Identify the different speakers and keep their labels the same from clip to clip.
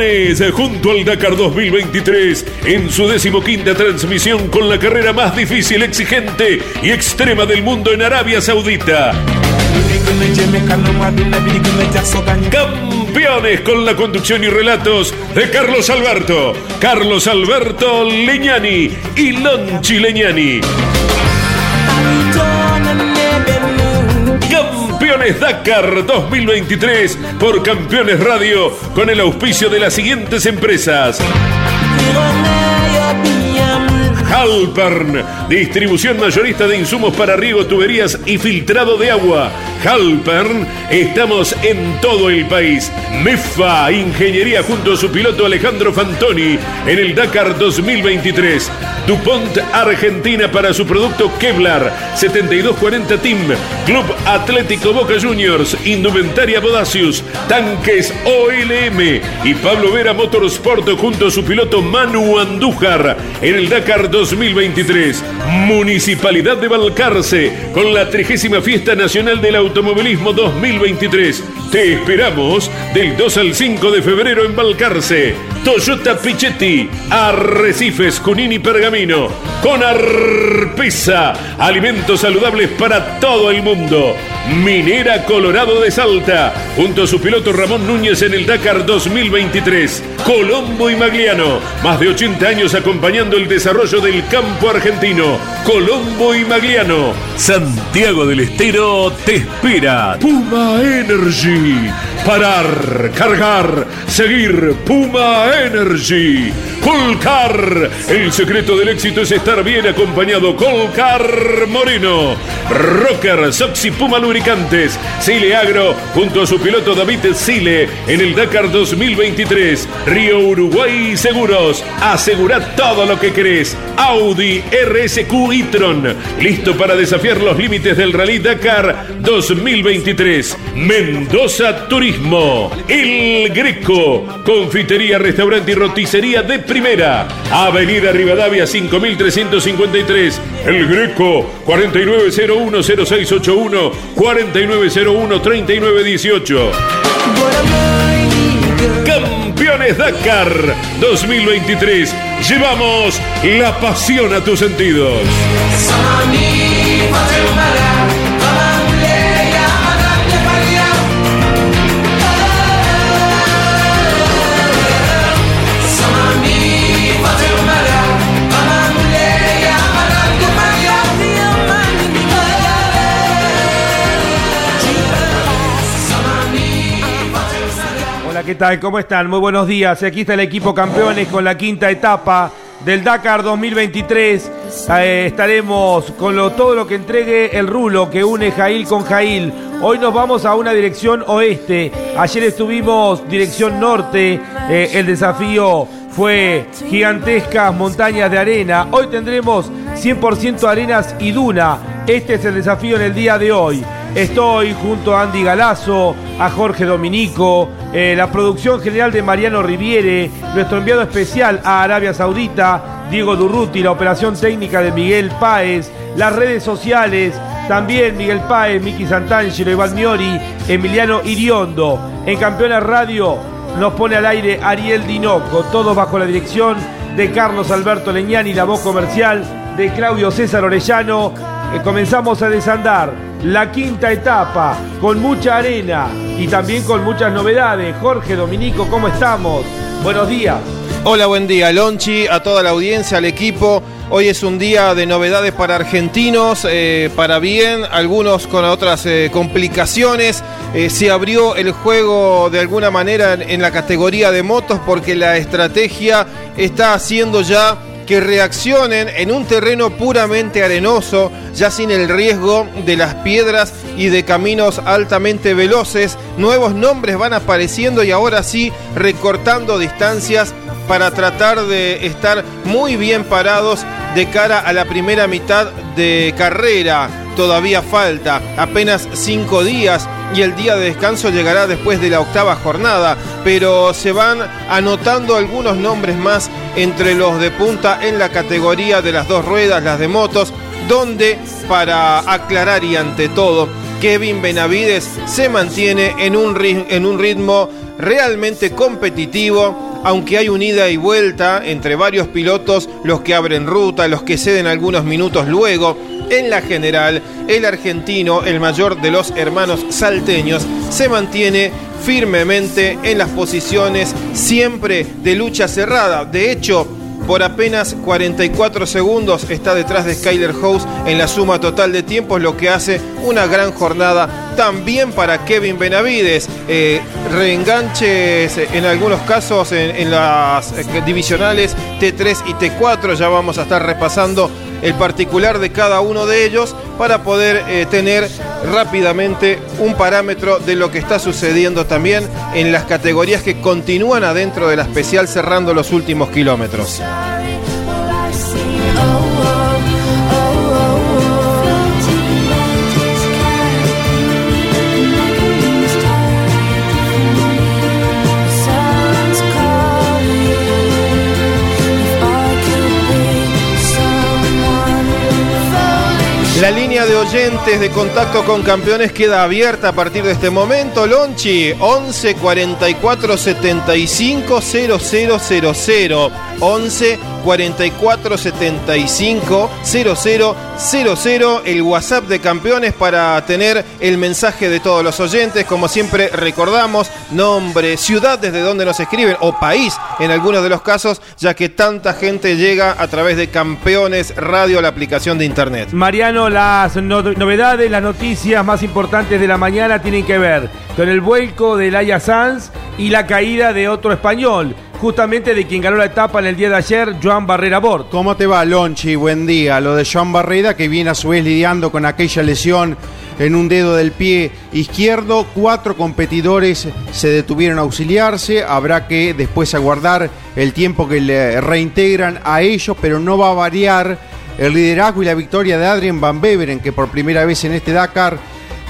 Speaker 1: Campeones junto al Dakar 2023 en su decimoquinta transmisión con la carrera más difícil, exigente y extrema del mundo en Arabia Saudita. Campeones con la conducción y relatos de Carlos Alberto, Carlos Alberto Leñani y Lonchi Leñani. Campeones Dakar 2023 por Campeones Radio con el auspicio de las siguientes empresas. Halpern, distribución mayorista de insumos para riego, tuberías y filtrado de agua. Halpern, estamos en todo el país. MEFA, ingeniería junto a su piloto Alejandro Fantoni en el Dakar 2023. DuPont Argentina para su producto Kevlar 7240 Team, Club Atlético Boca Juniors, Indumentaria Bodacius, Tanques OLM y Pablo Vera Motorsport junto a su piloto Manu Andújar en el Dakar 2023. Municipalidad de Balcarce con la 30 Fiesta Nacional del Automovilismo 2023. Te esperamos del 2 al 5 de febrero en Balcarce. Toyota Pichetti, Arrecifes, Cunini Pergamino, con Arpesa, alimentos saludables para todo el mundo. Minera Colorado de Salta, junto a su piloto Ramón Núñez en el Dakar 2023. Colombo y Magliano, más de 80 años acompañando el desarrollo del campo argentino. Colombo y Magliano, Santiago del Estero te espera. Puma Energy, parar, cargar, seguir. Puma Energy. Colcar, el secreto del éxito es estar bien acompañado. Colcar Moreno. Rocker, Soxy Puma Lubricantes. Sile Agro, junto a su piloto David Sile en el Dakar 2023. Río Uruguay Seguros. Asegura todo lo que querés. Audi RSQ e-tron. Listo para desafiar los límites del Rally Dakar 2023. Mendoza Turismo. El Greco. Confitería, restaurante y roticería de primera. Avenida Rivadavia 5353. El Greco 49010681 49013918. Campeones Dakar 2023. Llevamos la pasión a tus sentidos.
Speaker 2: ¿Qué tal? ¿Cómo están? Muy buenos días. Aquí está el equipo campeones con la quinta etapa del Dakar 2023. Eh, estaremos con todo lo que entregue el rulo que une Jail con Jail. Hoy nos vamos a una dirección oeste. Ayer estuvimos dirección norte. Eh, el desafío fue gigantescas montañas de arena. Hoy tendremos 100% arenas y duna. Este es el desafío en el día de hoy. Estoy junto a Andy Galazo, a Jorge Dominico, eh, la producción general de Mariano Riviere, nuestro enviado especial a Arabia Saudita, Diego Durruti, la operación técnica de Miguel Páez, las redes sociales, también Miguel Páez, Miki Santangelo, Iván Miori, Emiliano Iriondo. En Campeones Radio nos pone al aire Ariel Dinoco, todos bajo la dirección de Carlos Alberto Leñani, la voz comercial de Claudio César Orellano. Eh, comenzamos a desandar la quinta etapa con mucha arena y también con muchas novedades. Jorge Dominico, ¿cómo estamos? Buenos días.
Speaker 3: Hola, buen día, Lonchi, a toda la audiencia, al equipo. Hoy es un día de novedades para argentinos, eh, para bien, algunos con otras eh, complicaciones. Eh, se abrió el juego de alguna manera en, en la categoría de motos porque la estrategia está haciendo ya que reaccionen en un terreno puramente arenoso, ya sin el riesgo de las piedras y de caminos altamente veloces. Nuevos nombres van apareciendo y ahora sí recortando distancias para tratar de estar muy bien parados de cara a la primera mitad de carrera. Todavía falta apenas cinco días y el día de descanso llegará después de la octava jornada, pero se van anotando algunos nombres más entre los de punta en la categoría de las dos ruedas, las de motos, donde, para aclarar y ante todo, Kevin Benavides se mantiene en un, en un ritmo realmente competitivo aunque hay un ida y vuelta entre varios pilotos, los que abren ruta, los que ceden algunos minutos luego. En la general, el argentino, el mayor de los hermanos salteños, se mantiene firmemente en las posiciones siempre de lucha cerrada. De hecho, por apenas 44 segundos está detrás de Skyler House en la suma total de tiempos, lo que hace una gran jornada también para Kevin Benavides. Eh, reenganches en algunos casos en, las eh, divisionales T3 y T4, ya vamos a estar repasando el particular de cada uno de ellos para poder eh, tener rápidamente un parámetro de lo que está sucediendo también en las categorías que continúan adentro de la especial cerrando los últimos kilómetros. De oyentes de contacto con campeones queda abierta a partir de este momento. Lonchi, 11 44 75 0000. 11 44 75 0000. El WhatsApp de campeones para tener el mensaje de todos los oyentes. Como siempre, recordamos nombre, ciudad desde donde nos escriben o país en algunos de los casos, ya que tanta gente llega a través de Campeones Radio, la aplicación de internet.
Speaker 2: Mariano, las novedades, las noticias más importantes de la mañana tienen que ver con el vuelco de Laia Sanz y la caída de otro español justamente de quien ganó la etapa en el día de ayer, Joan Barrera Bort.
Speaker 4: ¿Cómo te va, Lonchi? Buen día. Lo de Joan Barrera, que viene a su vez lidiando con aquella lesión en un dedo del pie izquierdo. Cuatro competidores se detuvieron a auxiliarse. Habrá que después aguardar el tiempo que le reintegran a ellos, pero no va a variar el liderazgo y la victoria de Adrien Van Beveren, que por primera vez en este Dakar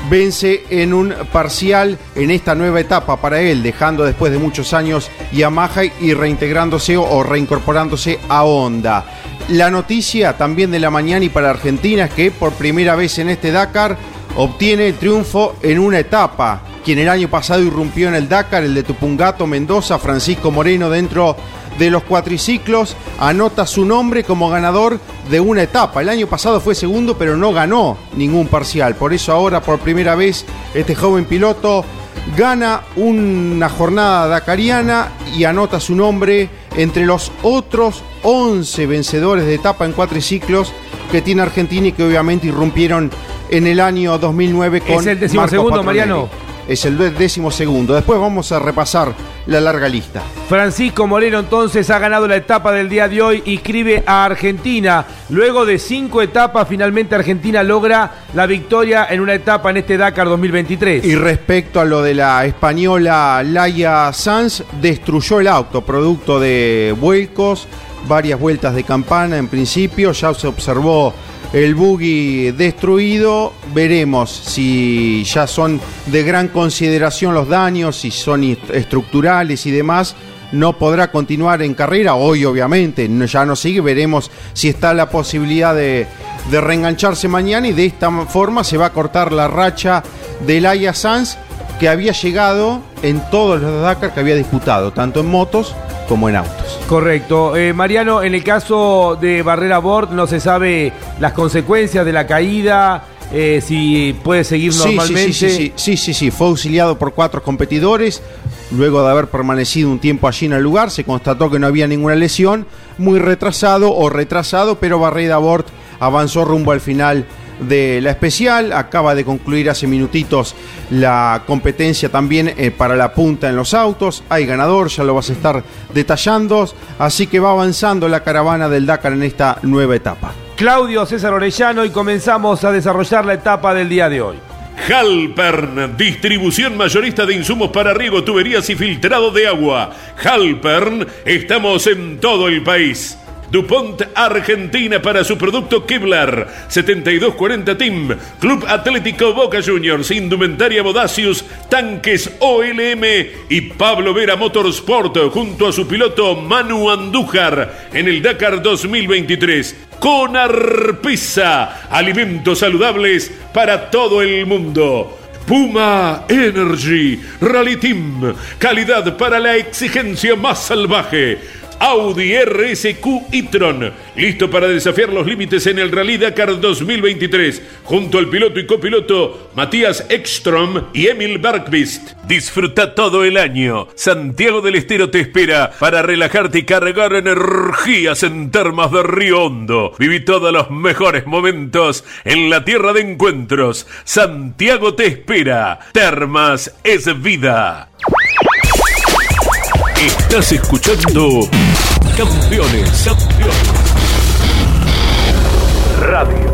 Speaker 4: vence en un parcial en esta nueva etapa para él, dejando después de muchos años Yamaha y reintegrándose o reincorporándose a Honda. La noticia también de la mañana y para Argentina es que por primera vez en este Dakar obtiene el triunfo en una etapa. Quien el año pasado irrumpió en el Dakar, el de Tupungato Mendoza, Francisco Moreno, dentro de los cuatriciclos, anota su nombre como ganador de una etapa. El año pasado fue segundo, pero no ganó ningún parcial. Por eso ahora, por primera vez, este joven piloto gana una jornada dakariana y anota su nombre entre los otros 11 vencedores de etapa en cuatriciclos que tiene Argentina y que obviamente irrumpieron en el año 2009 con
Speaker 2: Es el decimosegundo, Mariano.
Speaker 4: Es el décimo segundo. Después vamos a repasar la larga lista.
Speaker 2: Francisco Moreno entonces ha ganado la etapa del día de hoy y escribe a Argentina. Luego de cinco etapas, finalmente Argentina logra la victoria en una etapa en este Dakar 2023.
Speaker 4: Y respecto a lo de la española Laia Sanz, destruyó el auto, producto de vuelcos, varias vueltas de campana en principio, ya se observó el buggy destruido. Veremos si ya son de gran consideración los daños, si son estructurales y demás. No podrá continuar en carrera, hoy obviamente ya no sigue, veremos si está la posibilidad de, de reengancharse mañana y de esta forma se va a cortar la racha de Laia Sanz que había llegado en todos los Dakar que había disputado, tanto en motos como en autos.
Speaker 2: Correcto. Eh, Mariano, en el caso de Barrera Bord no se sabe las consecuencias de la caída, eh, si puede seguir normalmente.
Speaker 4: Sí sí sí, sí, sí, sí, fue auxiliado por cuatro competidores. Luego de haber permanecido un tiempo allí en el lugar, se constató que no había ninguna lesión, muy retrasado o retrasado, pero Barrera Bort avanzó rumbo al final de la especial. Acaba de concluir hace minutitos la competencia también eh, para la punta en los autos. Hay ganador, ya lo vas a estar detallando. Así que va avanzando la caravana del Dakar en esta nueva etapa.
Speaker 2: Claudio César Orellano y comenzamos a desarrollar la etapa del día de hoy.
Speaker 1: Halpern, distribución mayorista de insumos para riego, tuberías y filtrado de agua. Halpern, estamos en todo el país. DuPont Argentina para su producto Kevlar 7240 Team Club Atlético Boca Juniors Indumentaria Bodacius Tanques OLM y Pablo Vera Motorsport junto a su piloto Manu Andújar en el Dakar 2023 con Arpisa alimentos saludables para todo el mundo Puma Energy Rally Team. Calidad para la exigencia más salvaje. Audi RSQ e-tron, listo para desafiar los límites en el Rally Dakar 2023, junto al piloto y copiloto Matías Ekstrom y Emil Bergqvist. Disfruta todo el año. Santiago del Estero te espera para relajarte y cargar energías en termas de Río Hondo. Viví todos los mejores momentos en la tierra de encuentros. Santiago te espera. Termas es vida. Estás escuchando Campeones, Campeones. Radio.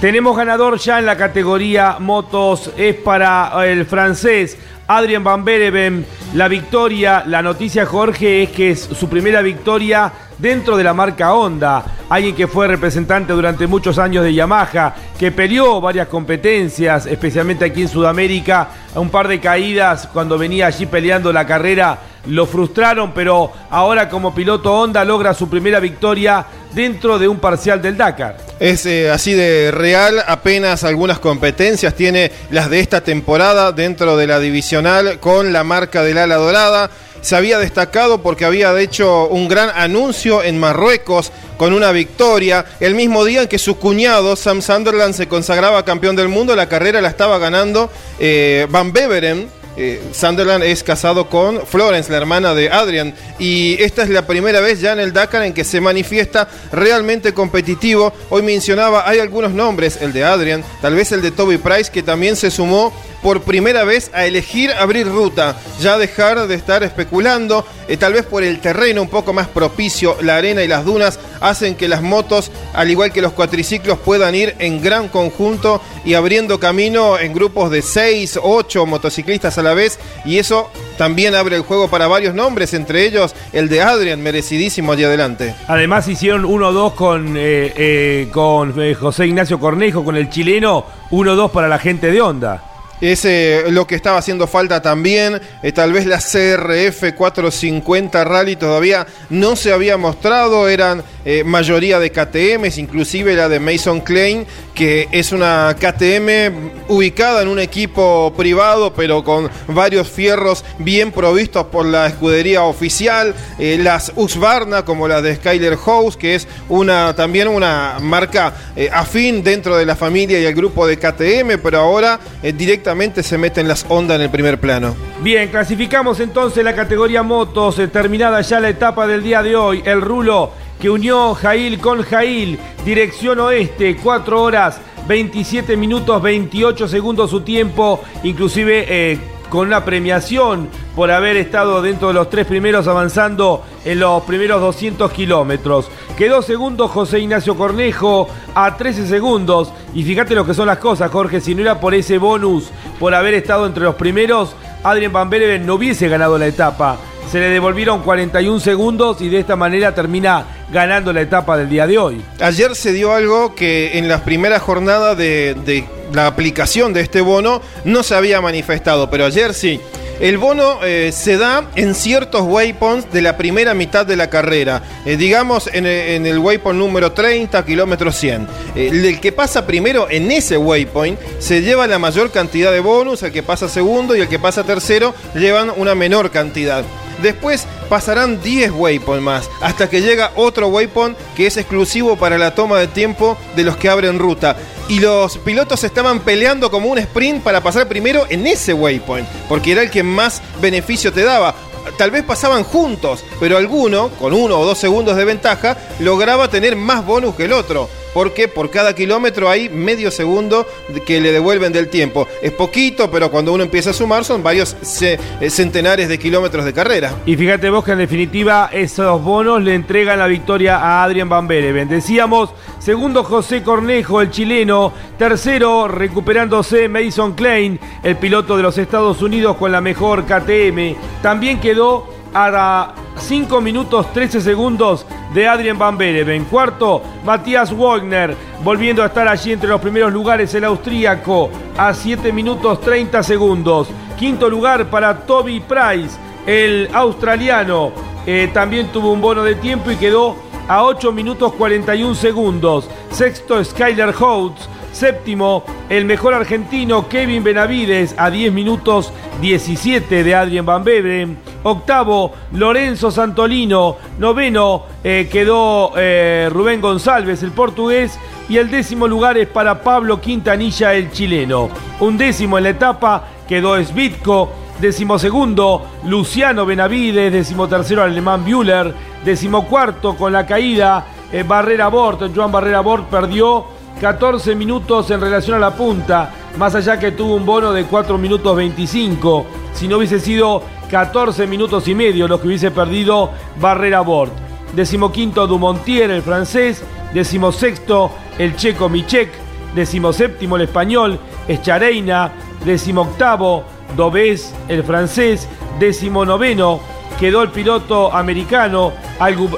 Speaker 2: Tenemos ganador ya en la categoría motos, es para el francés Adrien Van Bereven. La victoria, la noticia Jorge es que es su primera victoria dentro de la marca Honda. Alguien que fue representante durante muchos años de Yamaha, que peleó varias competencias, especialmente aquí en Sudamérica. Un par de caídas cuando venía allí peleando la carrera lo frustraron, pero ahora como piloto Honda logra su primera victoria dentro de un parcial del Dakar.
Speaker 3: Es eh, así de real, apenas algunas competencias tiene las de esta temporada dentro de la divisional con la marca del ala dorada se había destacado porque había hecho un gran anuncio en Marruecos con una victoria. El mismo día en que su cuñado, Sam Sunderland, se consagraba campeón del mundo, la carrera la estaba ganando eh, Van Beveren eh, Sunderland es casado con Florence, la hermana de Adrian, y esta es la primera vez ya en el Dakar en que se manifiesta realmente competitivo. Hoy mencionaba, hay algunos nombres, el de Adrian, tal vez el de Toby Price, que también se sumó por primera vez a elegir abrir ruta, ya dejar de estar especulando, eh, tal vez por el terreno un poco más propicio, la arena y las dunas hacen que las motos, al igual que los cuatriciclos, puedan ir en gran conjunto y abriendo camino en grupos de 6, 8 motociclistas a la vez y eso también abre el juego para varios nombres, entre ellos el de Adrian, merecidísimo allí adelante.
Speaker 2: Además hicieron 1-2 con, eh, eh, con José Ignacio Cornejo, con el chileno, 1-2 para la gente de Honda.
Speaker 3: Es eh, lo que estaba haciendo falta también. Eh, tal vez la CRF 450 Rally todavía no se había mostrado. Eran eh, mayoría de KTMs, inclusive la de Mason Klein, que es una KTM ubicada en un equipo privado, pero con varios fierros bien provistos por la escudería oficial. las Husqvarna, como la de Skyler House, que es una también una marca afín dentro de la familia y el grupo de KTM, pero ahora directamente se meten las ondas en el primer plano.
Speaker 2: Bien, clasificamos entonces la categoría motos, eh, terminada ya la etapa del día de hoy, el rulo que unió Jail con Jail, dirección oeste, 4 horas 27 minutos 28 segundos su tiempo, inclusive eh, con una premiación por haber estado dentro de los tres primeros avanzando en los primeros 200 kilómetros. Quedó segundo José Ignacio Cornejo a 13 segundos. Y fíjate lo que son las cosas, Jorge, si no era por ese bonus, por haber estado entre los primeros, Adrian Van Bereven no hubiese ganado la etapa. Se le devolvieron 41 segundos y de esta manera termina ganando la etapa del día de hoy.
Speaker 3: Ayer se dio algo que en las primeras jornadas de la aplicación de este bono no se había manifestado, pero ayer sí. El bono eh, se da en ciertos waypoints de la primera mitad de la carrera. Eh, digamos en, el waypoint número 30, kilómetro 100. el que pasa primero en ese waypoint se lleva la mayor cantidad de bonus, el que pasa segundo y el que pasa tercero llevan una menor cantidad. Después pasarán 10 waypoints más, hasta que llega otro waypoint que es exclusivo para la toma de tiempo de los que abren ruta y los pilotos estaban peleando como un sprint para pasar primero en ese waypoint, porque era el que más beneficio te daba. Tal vez pasaban juntos, pero alguno, con uno o dos segundos de ventaja, lograba tener más bonus que el otro porque por cada kilómetro hay medio segundo que le devuelven del tiempo. Es poquito, pero cuando uno empieza a sumar son varios eh, centenares de kilómetros de carrera.
Speaker 2: Y fíjate vos que en definitiva esos bonos le entregan la victoria a Adrian Van Bereven. Decíamos, segundo José Cornejo, el chileno, tercero recuperándose Mason Klein, el piloto de los Estados Unidos con la mejor KTM. También quedó a 5 minutos 13 segundos de Adrien Van Bereven. Cuarto, Matías Wagner, volviendo a estar allí entre los primeros lugares, el austríaco, a 7 minutos 30 segundos. Quinto lugar para Toby Price, el australiano. Eh, también tuvo un bono de tiempo y quedó a 8 minutos 41 segundos. Sexto, Skyler Holtz Séptimo, el mejor argentino Kevin Benavides a 10 minutos 17 de Adrien Van Beveren. Octavo, Lorenzo Santolino. Noveno, eh, quedó eh, Rubén González, el portugués. Y el décimo lugar es para Pablo Quintanilla, el chileno. Un décimo en la etapa quedó Svitko. Decimosegundo, Luciano Benavides. Decimotercero, alemán Bühler. Decimocuarto, con la caída, eh, Barrera Bort. Joan Barrera Bort perdió 14 minutos en relación a la punta, más allá que tuvo un bono de 4 minutos 25. Si no hubiese sido 14 minutos y medio los que hubiese perdido Barrera Bort. Decimoquinto Dumontier, el francés. Decimosexto el checo Michek. Decimoséptimo el español Echareina. Decimoctavo Dobés, el francés. Decimonoveno quedó el piloto americano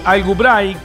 Speaker 2: Algubraik.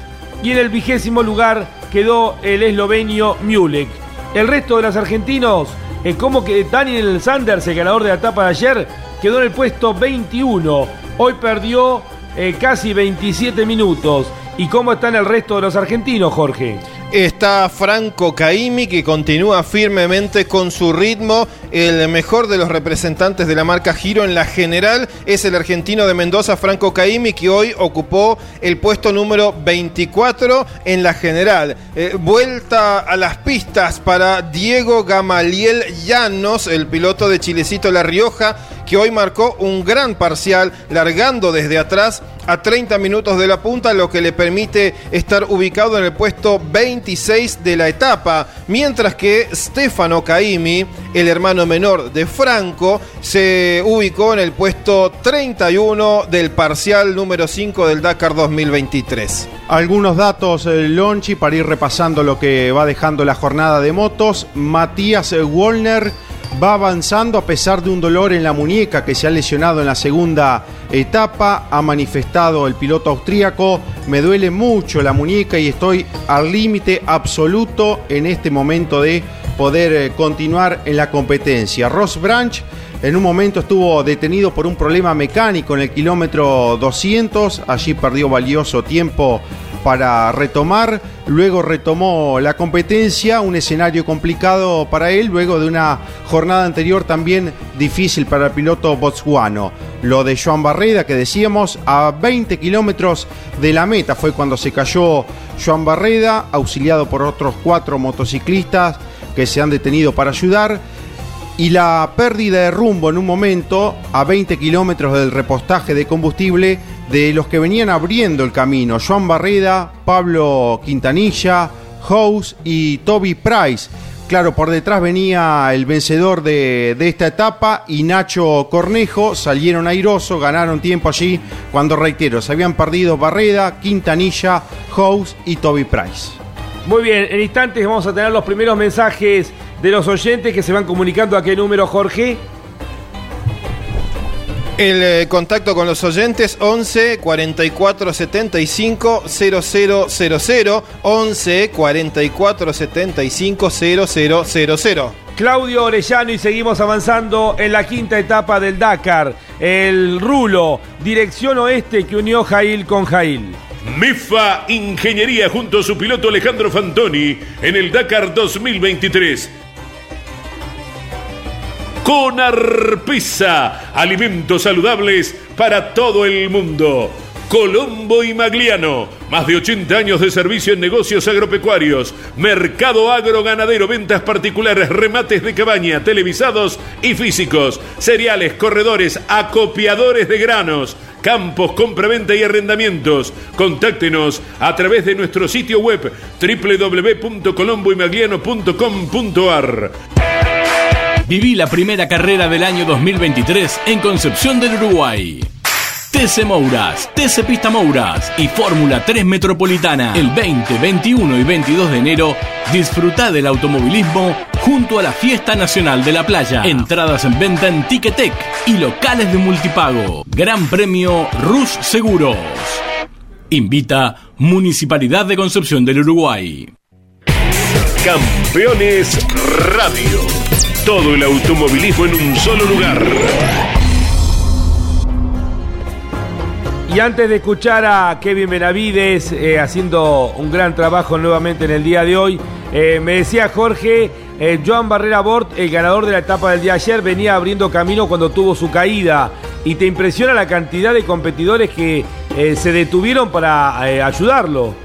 Speaker 2: Y en el vigésimo lugar quedó el eslovenio Mulek. El resto de los argentinos, es como que Daniel Sanders, el ganador de la etapa de ayer, quedó en el puesto 21. Hoy perdió eh, casi 27 minutos. ¿Y cómo están el resto de los argentinos, Jorge?
Speaker 3: Está Franco Caimi que continúa firmemente con su ritmo. El mejor de los representantes de la marca Giro en la general es el argentino de Mendoza, Franco Caimi, que hoy ocupó el puesto número 24 en la general. Eh, vuelta a las pistas para Diego Gamaliel Llanos, el piloto de Chilecito La Rioja, que hoy marcó un gran parcial largando desde atrás a 30 minutos de la punta, lo que le permite estar ubicado en el puesto 26 de la etapa, mientras que Stefano Caimi, el hermano menor de Franco, se ubicó en el puesto 31 del parcial número 5 del Dakar 2023.
Speaker 4: Algunos datos, eh, Lonchi, para ir repasando lo que va dejando la jornada de motos. Matías Wolner va avanzando a pesar de un dolor en la muñeca que se ha lesionado en la segunda etapa. Ha manifestado el piloto austríaco, me duele mucho la muñeca y estoy al límite absoluto en este momento de poder eh, continuar en la competencia. Ross Branch en un momento estuvo detenido por un problema mecánico en el kilómetro 200, allí perdió valioso tiempo para retomar, luego retomó la competencia, un escenario complicado para él, luego de una jornada anterior también difícil para el piloto botsguano. Lo de Joan Barreda, que decíamos, a 20 kilómetros de la meta. Fue cuando se cayó Joan Barreda, auxiliado por otros cuatro motociclistas que se han detenido para ayudar. Y la pérdida de rumbo en un momento a 20 kilómetros del repostaje de combustible de los que venían abriendo el camino, Joan Barreda, Pablo Quintanilla, House y Toby Price. Claro, por detrás venía el vencedor de, de, esta etapa y Nacho Cornejo salieron airosos, ganaron tiempo allí cuando, reitero, se habían perdido Barreda, Quintanilla, House y Toby Price.
Speaker 2: Muy bien, en instantes vamos a tener los primeros mensajes de los oyentes que se van comunicando a qué número, Jorge.
Speaker 3: El eh, contacto con los oyentes 11 44 75 0000 11 44 75 0000
Speaker 2: Claudio Orellano y seguimos avanzando en la quinta etapa del Dakar. El Rulo, dirección oeste que unió Jail con Jail.
Speaker 1: MEFA Ingeniería junto a su piloto Alejandro Fantoni en el Dakar 2023 con Arpisa, alimentos saludables para todo el mundo. Colombo y Magliano, más de 80 años de servicio en negocios agropecuarios, mercado agroganadero, ventas particulares, remates de cabaña, televisados y físicos, cereales, corredores, acopiadores de granos, campos, compraventa y arrendamientos. Contáctenos a través de nuestro sitio web www.colomboymagliano.com.ar.
Speaker 5: Viví la primera carrera del año 2023 en Concepción del Uruguay. TC Mouras, TC Pista Mouras y Fórmula 3 Metropolitana. El 20, 21 y 22 de enero disfruta del automovilismo junto a la Fiesta Nacional de la Playa. Entradas en venta en Ticketek y locales de multipago. Gran Premio Rus Seguros. Invita Municipalidad de Concepción del Uruguay.
Speaker 1: Campeones Radio. Todo el automovilismo en un solo lugar.
Speaker 2: Y antes de escuchar a Kevin Benavides eh, haciendo un gran trabajo nuevamente en el día de hoy, eh, me decía Jorge, eh, Joan Barrera Bort, el ganador de la etapa del día ayer, venía abriendo camino cuando tuvo su caída. Y te impresiona la cantidad de competidores que se detuvieron para ayudarlo.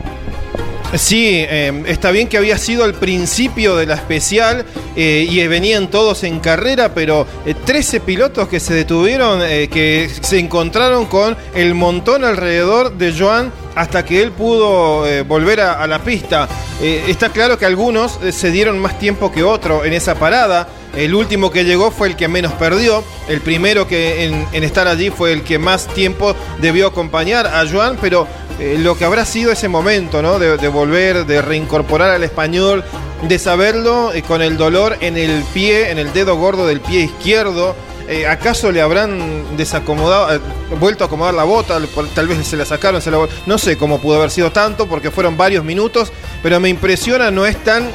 Speaker 3: Sí, está bien que había sido el principio de la especial y venían todos en carrera, pero 13 pilotos que se detuvieron, que se encontraron con el montón alrededor de Joan hasta que él pudo volver a, la pista. está claro que algunos se dieron más tiempo que otro en esa parada. El último que llegó fue el que menos perdió. El primero que en, estar allí fue el que más tiempo debió acompañar a Joan, pero eh, lo que habrá sido ese momento, ¿no? De, volver, de reincorporar al español, de saberlo eh, con el dolor en el pie, en el dedo gordo del pie izquierdo. Eh, ¿Acaso le habrán desacomodado, vuelto a acomodar la bota? Tal vez se la sacaron, se la... no sé cómo pudo haber sido tanto, porque fueron varios minutos, pero me impresiona, no es tan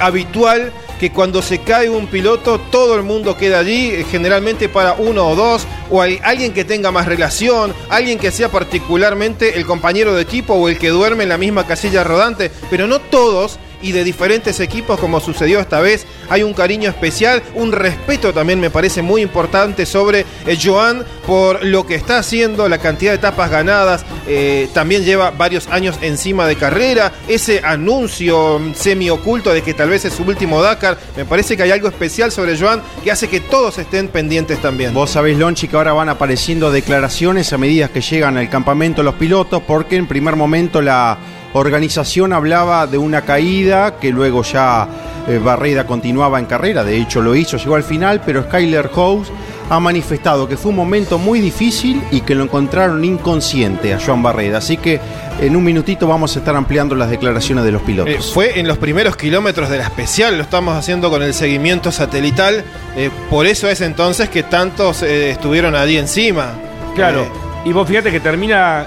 Speaker 3: habitual que cuando se cae un piloto todo el mundo queda allí, eh, generalmente para uno o dos, o hay alguien que tenga más relación, alguien que sea particularmente el compañero de equipo o el que duerme en la misma casilla rodante, pero no todos y de diferentes equipos como sucedió esta vez. Hay un cariño especial, un respeto también me parece muy importante sobre eh, Joan por lo que está haciendo, la cantidad de etapas ganadas, eh, también lleva varios años encima de carrera, ese anuncio semi oculto de que tal vez es su último Dakar, me parece que hay algo especial sobre Joan que hace que todos estén pendientes también.
Speaker 4: Vos sabés, Lonchi, que ahora van apareciendo declaraciones a medida que llegan al campamento los pilotos, porque en primer momento la organización hablaba de una caída que luego ya eh, Barreda continuaba en carrera, de hecho lo hizo, llegó al final, pero Skyler House ha manifestado que fue un momento muy difícil y que lo encontraron inconsciente a Joan Barreda. Así que en un minutito vamos a estar ampliando las declaraciones de los pilotos. Eh,
Speaker 3: fue en los primeros kilómetros de la especial, lo estamos haciendo con el seguimiento satelital, eh, por eso es entonces que tantos estuvieron allí encima.
Speaker 2: Claro, y vos fíjate que termina,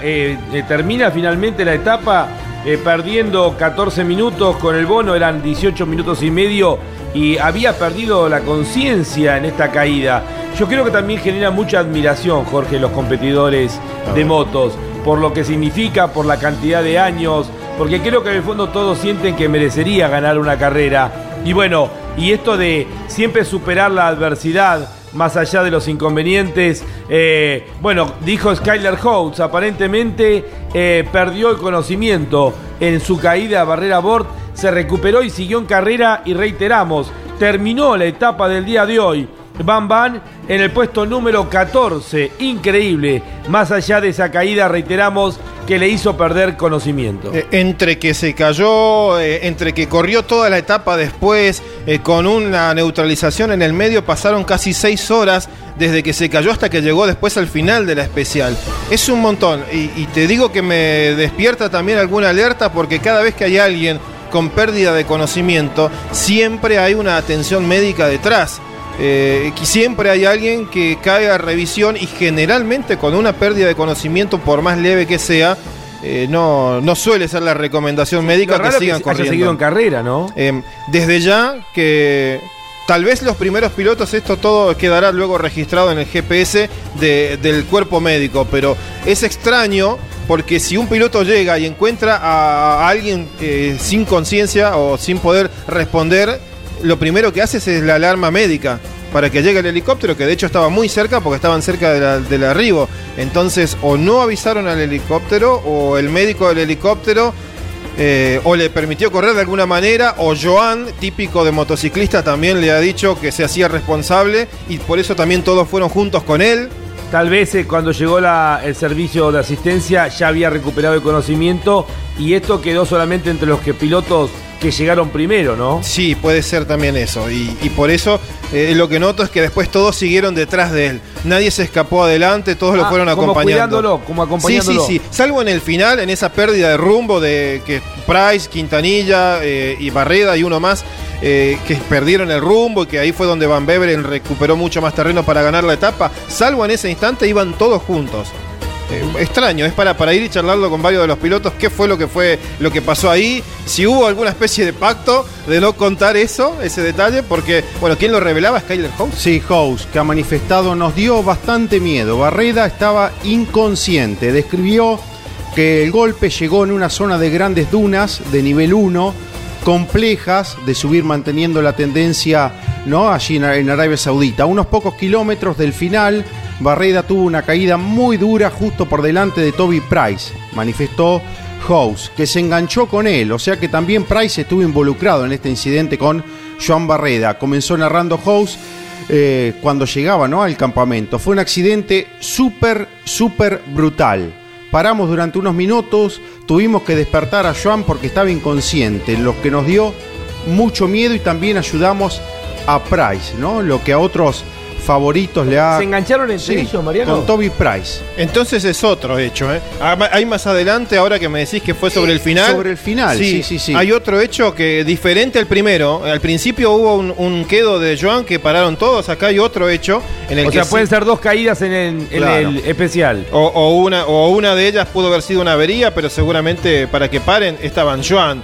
Speaker 2: termina finalmente la etapa eh, perdiendo 14 minutos con el bono, eran 18 minutos y medio y había perdido la conciencia en esta caída. Yo creo que también genera mucha admiración, Jorge, los competidores de motos, por lo que significa, por la cantidad de años, porque creo que en el fondo todos sienten que merecería ganar una carrera. Y bueno, y esto de siempre superar la adversidad, más allá de los inconvenientes. Eh, bueno, dijo Skyler Holtz, aparentemente eh, perdió el conocimiento en su caída a barrera Bord, se recuperó y siguió en carrera y reiteramos, terminó la etapa del día de hoy. Van Van en el puesto número 14, increíble, más allá de esa caída, reiteramos, que le hizo perder conocimiento.
Speaker 3: Eh, entre que se cayó, eh, entre que corrió toda la etapa después, eh, con una neutralización en el medio, pasaron casi seis horas desde que se cayó hasta que llegó después al final de la especial. Es un montón y, y te digo que me despierta también alguna alerta porque cada vez que hay alguien con pérdida de conocimiento, siempre hay una atención médica detrás. Eh, siempre hay alguien que cae a revisión y generalmente con una pérdida de conocimiento, por más leve que sea, eh, no, no suele ser la recomendación médica que sigan corriendo.
Speaker 2: seguido en carrera, ¿no?
Speaker 3: Em, desde ya que tal vez los primeros pilotos, esto todo quedará luego registrado en el GPS del cuerpo médico, pero es extraño porque si un piloto llega y encuentra a, alguien eh, sin conciencia o sin poder responder, lo primero que haces es la alarma médica para que llegue el helicóptero, que de hecho estaba muy cerca porque estaban cerca del arribo. Entonces, o no avisaron al helicóptero, o el médico del helicóptero, eh, o le permitió correr de alguna manera, o Joan, típico de motociclista, también le ha dicho que se hacía responsable y por eso también todos fueron juntos con él.
Speaker 2: Tal vez eh, cuando llegó el servicio de asistencia ya había recuperado el conocimiento y esto quedó solamente entre los que pilotos que llegaron primero, ¿no?
Speaker 3: Sí, puede ser también eso. Y, por eso eh, lo que noto es que después todos siguieron detrás de él. Nadie se escapó adelante, todos lo ah, fueron como acompañando.
Speaker 2: como acompañándolo.
Speaker 3: Sí, sí, sí. Salvo en el final, en esa pérdida de rumbo de que Price, Quintanilla eh, y Barreda y uno más. Eh, que perdieron el rumbo y que ahí fue donde Van Beveren recuperó mucho más terreno para ganar la etapa. Salvo en ese instante, iban todos juntos. Eh, extraño, es para, para ir y charlarlo con varios de los pilotos, qué fue lo que fue lo que pasó ahí, si hubo alguna especie de pacto de no contar eso, ese detalle, porque, bueno, ¿quién lo revelaba? Skyler House.
Speaker 4: Sí, House, que ha manifestado, nos dio bastante miedo. Barreda estaba inconsciente, describió que el golpe llegó en una zona de grandes dunas de nivel 1 complejas de subir manteniendo la tendencia ¿no? allí en, en Arabia Saudita. A unos pocos kilómetros del final, Barreda tuvo una caída muy dura justo por delante de Toby Price, manifestó House, que se enganchó con él, o sea que también Price estuvo involucrado en este incidente con Joan Barreda. Comenzó narrando House eh, cuando llegaba al campamento. Fue un accidente súper, súper brutal. Paramos durante unos minutos, tuvimos que despertar a Joan porque estaba inconsciente, lo que nos dio mucho miedo y también ayudamos a Price, ¿no? Lo que a otros favoritos le ha...
Speaker 2: ¿Se engancharon entre
Speaker 4: Sí,
Speaker 2: ellos, Mariano?
Speaker 4: Con Toby Price.
Speaker 3: Entonces es otro hecho, ¿eh? Ah, Hay más adelante, ahora que me decís que fue sobre el final.
Speaker 4: Sobre el final, sí, sí, sí.
Speaker 3: Hay otro hecho que diferente al primero. Al principio hubo un, un quedo de Joan que pararon todos. Acá hay otro hecho en el
Speaker 2: O
Speaker 3: que
Speaker 2: sea,
Speaker 3: sí-
Speaker 2: pueden ser dos caídas en el, en
Speaker 4: Claro.
Speaker 2: el especial.
Speaker 3: o, o una, o una de ellas pudo haber sido una avería, pero seguramente para que paren estaban Joan.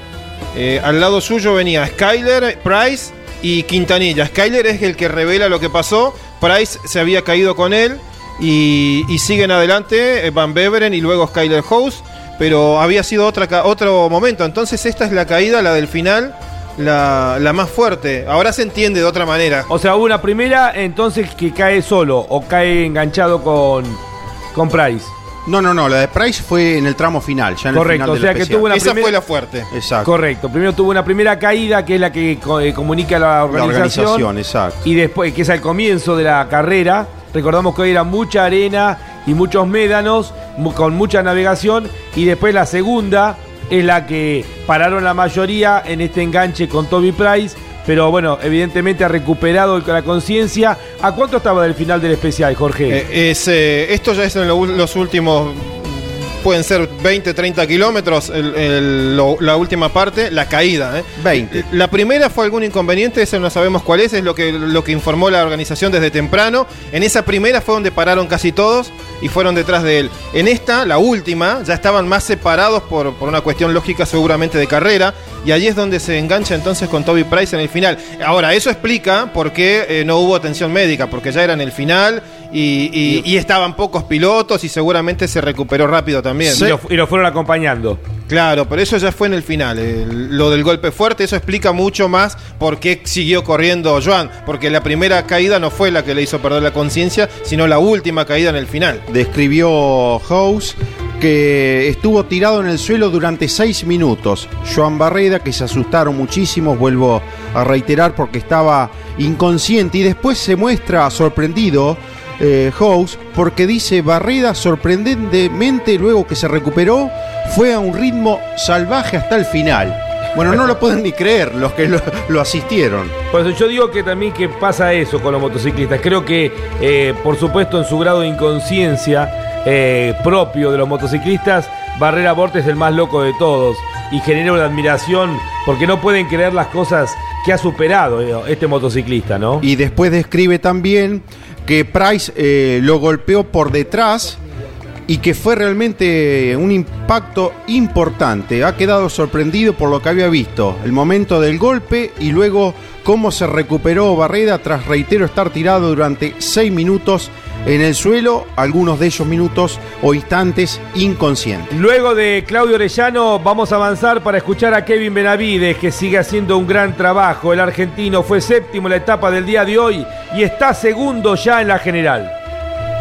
Speaker 3: Eh, al lado suyo venía Skyler, Price y Quintanilla. Skyler es el que revela lo que pasó. Price se había caído con él y, siguen adelante eh, Van Beveren y luego Skyler House. Pero había sido otra, otro momento. Entonces esta es la caída, la del final, la, la más fuerte. Ahora se entiende de otra manera.
Speaker 2: O sea, hubo una primera entonces que cae solo o cae enganchado con, con Price.
Speaker 4: No, no, no, la de Price fue en el tramo final, ya en
Speaker 2: Correcto,
Speaker 4: el final
Speaker 2: o
Speaker 4: del
Speaker 2: sea que
Speaker 4: especial.
Speaker 2: tuvo una
Speaker 3: Esa
Speaker 2: primera-
Speaker 3: fue la fuerte.
Speaker 4: Exacto.
Speaker 2: Correcto. Primero tuvo una primera caída que es la que co- eh, comunica la
Speaker 4: La
Speaker 2: organización.
Speaker 4: organización, exacto.
Speaker 2: y después, que es al comienzo de la carrera, recordamos que hoy era mucha arena y muchos médanos, mu- con mucha navegación, y después la segunda es la que pararon la mayoría en este enganche con Toby Price, pero bueno, evidentemente ha recuperado la conciencia. ¿A cuánto estaba del final del especial, Jorge?
Speaker 3: Eh, es, eh, esto ya es en lo- los últimos, pueden ser 20, 30 kilómetros, el- el- lo- la última parte, la caída. ¿eh?
Speaker 4: 20.
Speaker 3: La primera fue algún inconveniente, ese no sabemos cuál es, es lo que, lo que informó la organización desde temprano. En esa primera fue donde pararon casi todos y fueron detrás de él. En esta, la última, ya estaban más separados por, por una cuestión lógica seguramente de carrera y allí es donde se engancha entonces con Toby Price en el final. Ahora, eso explica por qué eh, no hubo atención médica, porque ya era en el final y, y- y estaban pocos pilotos y seguramente se recuperó rápido también.
Speaker 2: y, lo, y lo fueron acompañando.
Speaker 3: Claro, pero eso ya fue en el final. el- lo del golpe fuerte, eso explica mucho más por qué siguió corriendo Joan. Porque la primera caída no fue la que le hizo perder la conciencia, sino la última caída en el final.
Speaker 4: Describió House que estuvo tirado en el suelo durante seis minutos. Joan Barreda, que se asustaron muchísimo, vuelvo a reiterar porque estaba inconsciente y después se muestra sorprendido. eh, House porque dice Barreda sorprendentemente luego que se recuperó fue a un ritmo salvaje hasta el final. Bueno, no lo pueden ni creer los que lo, asistieron.
Speaker 2: Por yo digo que también que pasa eso con los motociclistas. Creo que, eh, por supuesto, en su grado de inconsciencia eh, propio de los motociclistas, Barrera Borte es el más loco de todos y genera una admiración porque no pueden creer las cosas que ha superado eh, este motociclista, ¿no?
Speaker 4: Y después describe también que Price eh, lo golpeó por detrás y que fue realmente un impacto importante. Ha quedado sorprendido por lo que había visto, el momento del golpe y luego cómo se recuperó Barreda tras, reitero, estar tirado durante seis minutos en el suelo, algunos de ellos minutos o instantes inconscientes.
Speaker 2: Luego de Claudio Orellano vamos a avanzar para escuchar a Kevin Benavides que sigue haciendo un gran trabajo. El argentino fue séptimo en la etapa del día de hoy y está segundo ya en la general.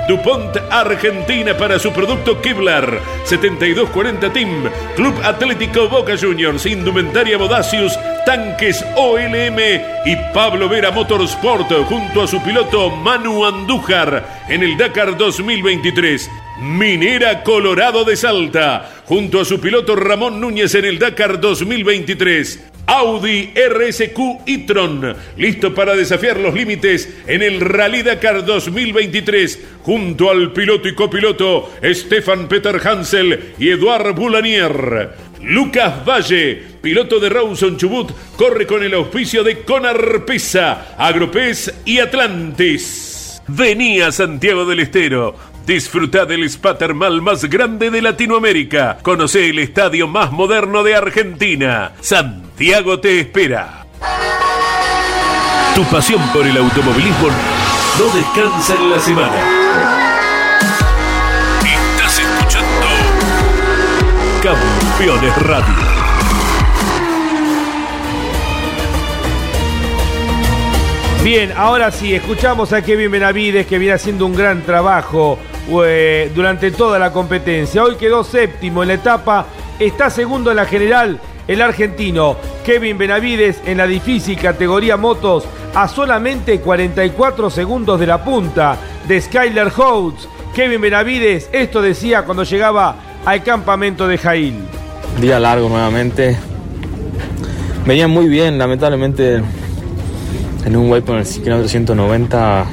Speaker 1: DuPont Argentina para su producto Kevlar. 7240 Team. Club Atlético Boca Juniors. Indumentaria Bodacius. Tanques OLM y Pablo Vera Motorsport junto a su piloto Manu Andújar en el Dakar 2023 Minera Colorado de Salta junto a su piloto Ramón Núñez en el Dakar 2023 Audi RSQ e-tron, listo para desafiar los límites en el Rally Dakar 2023, junto al piloto y copiloto Stefan Peter Hansel y Eduard Boulanier. Lucas Valle, piloto de Rawson Chubut, corre con el auspicio de Conar Pesa, Agropez y Atlantis. Venía Santiago del Estero. Disfruta del spa termal más grande de Latinoamérica. Conoce el estadio más moderno de Argentina. Santiago Santiago te espera. Tu pasión por el automovilismo no descansa en la semana. Estás escuchando Campeones Radio.
Speaker 2: Bien, ahora sí, escuchamos a Kevin Benavides que viene haciendo un gran trabajo eh, durante toda la competencia. Hoy quedó séptimo en la etapa, está segundo en la general el argentino Kevin Benavides en la difícil categoría motos a solamente 44 segundos de la punta de Skyler Holtz. Kevin Benavides esto decía cuando llegaba al campamento de Jail.
Speaker 6: Día largo nuevamente. Venía muy bien, lamentablemente en un waypoint en el kilómetro 190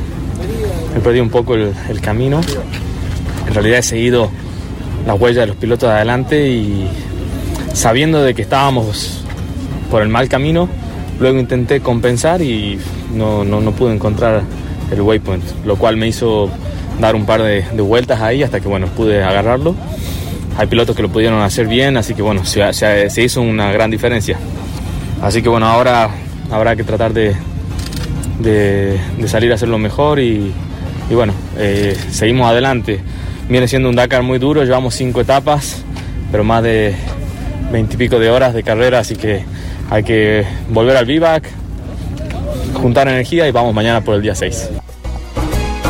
Speaker 6: he perdido un poco el, el camino. En realidad he seguido la huella de los pilotos de adelante y sabiendo de que estábamos por el mal camino, luego intenté compensar y no, no, no pude encontrar el waypoint, lo cual me hizo dar un par de, vueltas ahí hasta que bueno, pude agarrarlo. Hay pilotos que lo pudieron hacer bien, así que bueno, se, hizo una gran diferencia. Así que bueno, ahora habrá que tratar de, de, de salir a hacerlo mejor y, y bueno, eh, seguimos adelante. Viene siendo un Dakar muy duro, llevamos cinco etapas, pero más de veintipico de horas de carrera, así que hay que volver al vivac, juntar energía y vamos mañana por el día 6.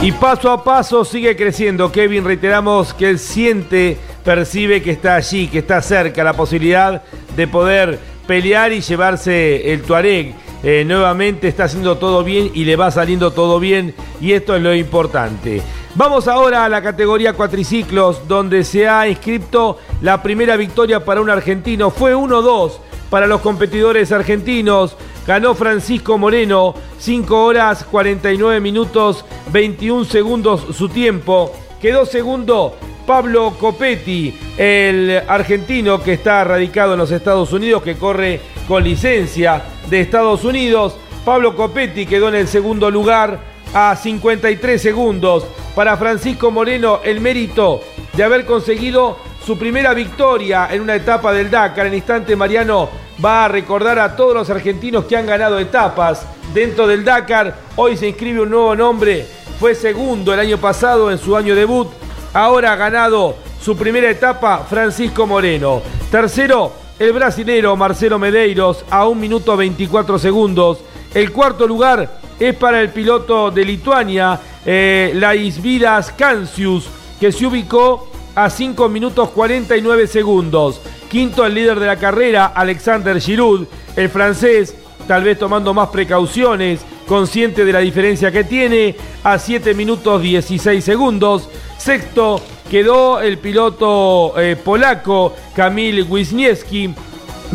Speaker 2: Y paso a paso sigue creciendo. Kevin, reiteramos que él siente, percibe que está allí, que está cerca la posibilidad de poder pelear y llevarse el Tuareg. Eh, nuevamente está haciendo todo bien y le va saliendo todo bien y esto es lo importante. Vamos ahora a la categoría cuatriciclos donde se ha inscrito la primera victoria para un argentino. Fue 1-2 para los competidores argentinos. Ganó Francisco Moreno, 5 horas 49 minutos 21 segundos su tiempo. Quedó segundo Pablo Copetti, el argentino que está radicado en los Estados Unidos, que corre con licencia de Estados Unidos. Pablo Copetti quedó en el segundo lugar a 53 segundos. Para Francisco Moreno, el mérito de haber conseguido su primera victoria en una etapa del Dakar. En instante, Mariano va a recordar a todos los argentinos que han ganado etapas dentro del Dakar. Hoy se inscribe un nuevo nombre. Fue segundo el año pasado en su año debut. Ahora ha ganado su primera etapa Francisco Moreno. Tercero, el brasilero Marcelo Medeiros a 1 minuto 24 segundos. El cuarto lugar es para el piloto de Lituania, eh, Laisvidas Cancius, que se ubicó a 5 minutos 49 segundos. Quinto, el líder de la carrera, Alexander Giroud, el francés, tal vez tomando más precauciones, consciente de la diferencia que tiene, a 7 minutos 16 segundos. Sexto, quedó el piloto eh, polaco, Kamil Wisniewski.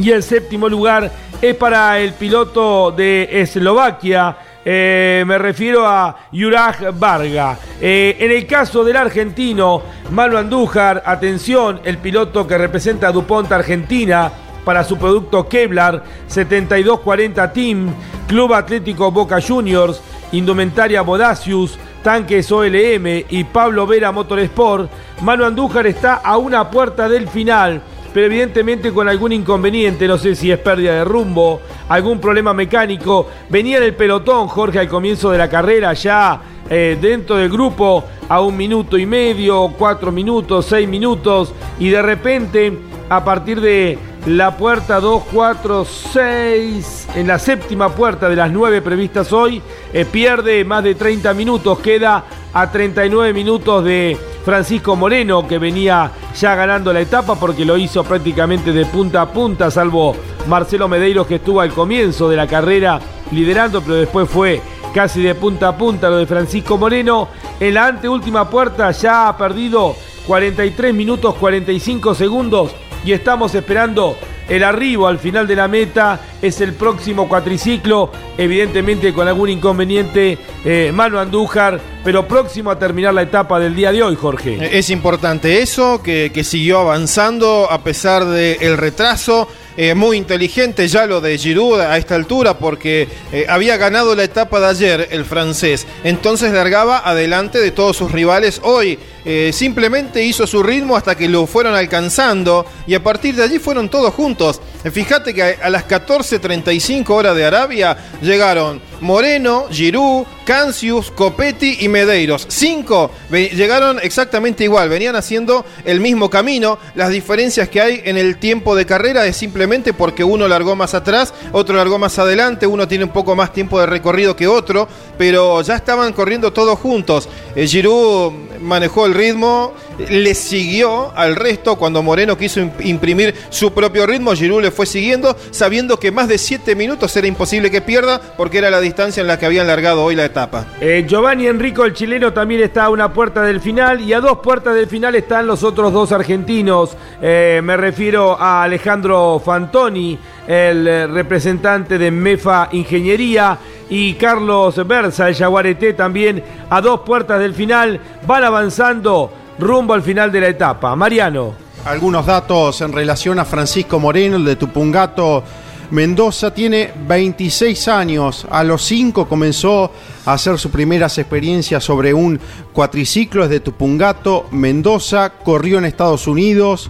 Speaker 2: Y el séptimo lugar es para el piloto de Eslovaquia, eh, me refiero a Juraj Varga. Eh, en el caso del argentino, Manu Andújar, atención, el piloto que representa a DuPont Argentina para su producto Kevlar 7240 Team, Club Atlético Boca Juniors, Indumentaria Bodacius, Tanques OLM y Pablo Vera Motorsport, Manu Andújar está a una puerta del final pero evidentemente con algún inconveniente, no sé si es pérdida de rumbo, algún problema mecánico. Venía en el pelotón Jorge al comienzo de la carrera, ya eh, dentro del grupo a un minuto y medio, cuatro minutos, seis minutos, y de repente a partir de la puerta 2, 4, 6, en la séptima puerta de las nueve previstas hoy, eh, pierde más de 30 minutos, queda a 39 minutos de Francisco Moreno, que venía ya ganando la etapa porque lo hizo prácticamente de punta a punta, salvo Marcelo Medeiros que estuvo al comienzo de la carrera liderando, pero después fue casi de punta a punta lo de Francisco Moreno. En la anteúltima puerta ya ha perdido 43 minutos 45 segundos y estamos esperando el arribo al final de la meta es el próximo cuatriciclo, evidentemente con algún inconveniente, eh, Andújar, pero próximo a terminar la etapa del día de hoy, Jorge.
Speaker 3: Es importante eso, que, que siguió avanzando a pesar del retraso. Eh, muy inteligente ya lo de Giroud a esta altura porque eh, había ganado la etapa de ayer el francés, entonces largaba adelante de todos sus rivales hoy. Eh, simplemente hizo su ritmo hasta que lo fueron alcanzando y a partir de allí fueron todos juntos. Fíjate que a, a las 14.35 horas de Arabia llegaron Moreno, Giroud, Cancius, Copetti y Medeiros. Cinco llegaron exactamente igual, venían haciendo el mismo camino. Las diferencias que hay en el tiempo de carrera es simplemente porque uno largó más atrás, otro largó más adelante, uno tiene un poco más tiempo de recorrido que otro, pero ya estaban corriendo todos juntos. Eh, Giroud manejó el ritmo, le siguió al resto cuando Moreno quiso imprimir su propio ritmo, Giroud le fue siguiendo, sabiendo que más de siete minutos era imposible que pierda porque era la distancia en la que habían largado hoy la etapa.
Speaker 2: Eh, Giovanni Enrico, el chileno, también está a una puerta del final y a dos puertas del final están los otros dos argentinos. Eh, me refiero a Alejandro Fantoni, el eh, representante de MEFA Ingeniería, y Carlos Berza, el Yaguareté, también a dos puertas del final. Van avanzando rumbo al final de la etapa. Mariano.
Speaker 4: Algunos datos en relación a Francisco Moreno, el de Tupungato. Mendoza tiene 26 años, a los 5 comenzó a hacer sus primeras experiencias sobre un cuatriciclo desde Tupungato, Mendoza, corrió en Estados Unidos,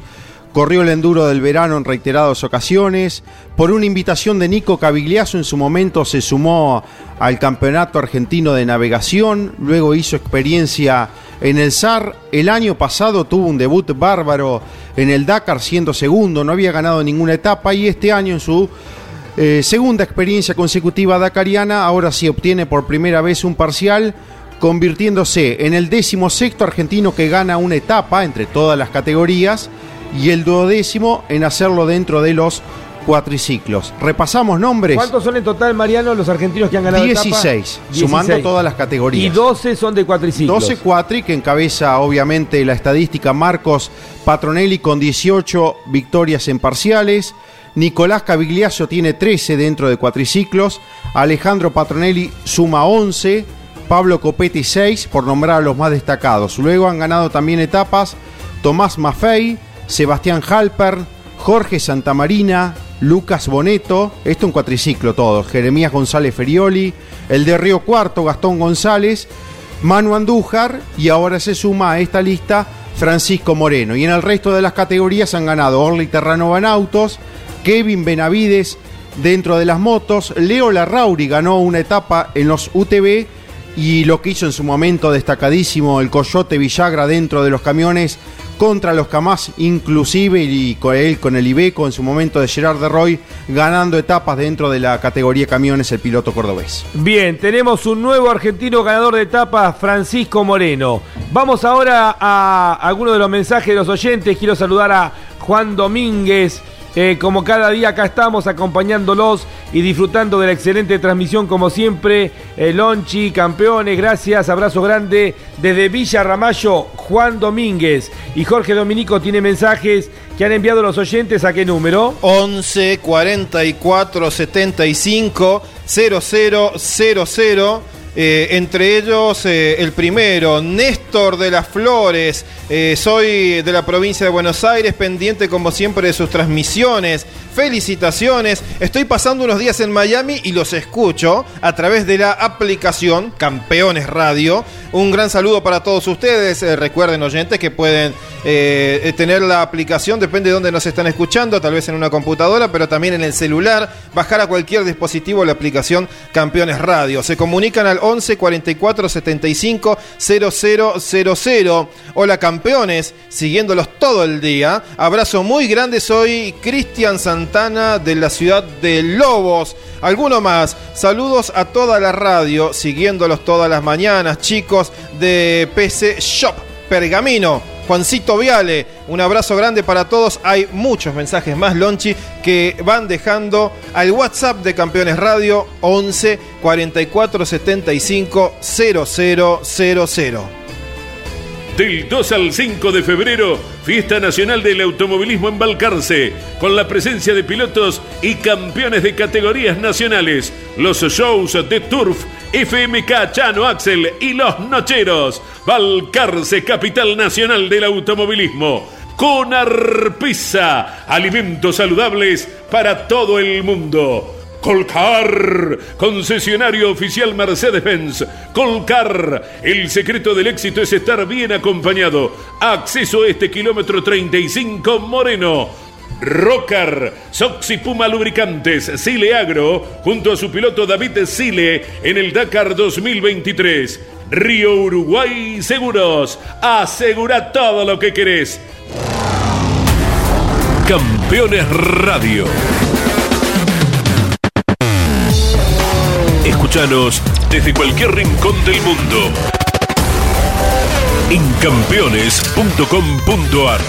Speaker 4: corrió el enduro del verano en reiteradas ocasiones. Por una invitación de Nico Cavigliazo en su momento se sumó al Campeonato Argentino de Navegación, luego hizo experiencia en el SAR. El año pasado tuvo un debut bárbaro en el Dakar siendo segundo, no había ganado ninguna etapa y este año en su eh, segunda experiencia consecutiva dakariana ahora sí obtiene por primera vez un parcial convirtiéndose en el décimo sexto argentino que gana una etapa entre todas las categorías y el duodécimo en hacerlo dentro de los cuatriciclos. Repasamos nombres.
Speaker 2: ¿Cuántos son en total, Mariano, los argentinos que han ganado
Speaker 4: 16, sumando todas las categorías.
Speaker 2: Y 12 son de cuatriciclos.
Speaker 4: 12 cuatri, que encabeza obviamente la estadística Marcos Patronelli con 18 victorias en parciales. Nicolás Cavigliazo tiene 13 dentro de cuatriciclos. Alejandro Patronelli suma 11. Pablo Copetti 6, por nombrar a los más destacados. Luego han ganado también etapas Tomás Maffei, Sebastián Halper, Jorge Santamarina, Lucas Boneto, esto un cuatriciclo todos, Jeremías González Ferioli, el de Río Cuarto, Gastón González, Manu Andújar y ahora se suma a esta lista Francisco Moreno. Y en el resto de las categorías han ganado Orly Terranova en autos, Kevin Benavides dentro de las motos, Leo Larrauri ganó una etapa en los UTV y lo que hizo en su momento destacadísimo el Coyote Villagra dentro de los camiones contra los Camás, inclusive y con él con el Ibeco en su momento de Gerard de Roy, ganando etapas dentro de la categoría camiones el piloto cordobés.
Speaker 2: Bien, tenemos un nuevo argentino ganador de etapas, Francisco Moreno. Vamos ahora a algunos de los mensajes de los oyentes. Quiero saludar a Juan Domínguez. Eh, como cada día acá estamos acompañándolos y disfrutando de la excelente transmisión como siempre. Eh, Lonchi, campeones, gracias, abrazo grande desde Villa Ramallo, Juan Domínguez. Y Jorge Dominico tiene mensajes que han enviado los oyentes a qué número?
Speaker 3: 11 44 75 0000. Eh, entre ellos eh, el primero, Néstor de las Flores. Eh, soy de la provincia de Buenos Aires, pendiente como siempre de sus transmisiones. Felicitaciones. Estoy pasando unos días en Miami y los escucho a través de la aplicación Campeones Radio. Un gran saludo para todos ustedes. recuerden, oyentes, que pueden tener la aplicación, depende de dónde nos están escuchando, tal vez en una computadora, pero también en el celular. Bajar a cualquier dispositivo la aplicación Campeones Radio. Se comunican al 11 44 75 0000. Hola campeones, siguiéndolos todo el día. Abrazo muy grande, soy Cristian Santana de la ciudad de Lobos. Alguno más, saludos a toda la radio, siguiéndolos todas las mañanas, chicos de PC Shop Pergamino. Juancito Viale, un abrazo grande para todos. Hay muchos mensajes más, Lonchi, que van dejando al WhatsApp de Campeones Radio 11 44 75 0000.
Speaker 1: Del 2 al 5 de febrero, Fiesta Nacional del Automovilismo en Balcarce, con la presencia de pilotos y campeones de categorías nacionales, los shows de Turf, FMK Chano Axel y Los Nocheros, Balcarce, capital nacional del automovilismo. Con Arpisa, alimentos saludables para todo el mundo. Colcar, concesionario oficial Mercedes-Benz. Colcar, el secreto del éxito es estar bien acompañado. Acceso a este kilómetro 35 Moreno. Rocar, Soxy Puma Lubricantes, Sile Agro, junto a su piloto David Sile en el Dakar 2023. Río Uruguay Seguros, asegura todo lo que querés. Campeones Radio. Desde cualquier rincón del mundo. En campeones.com.ar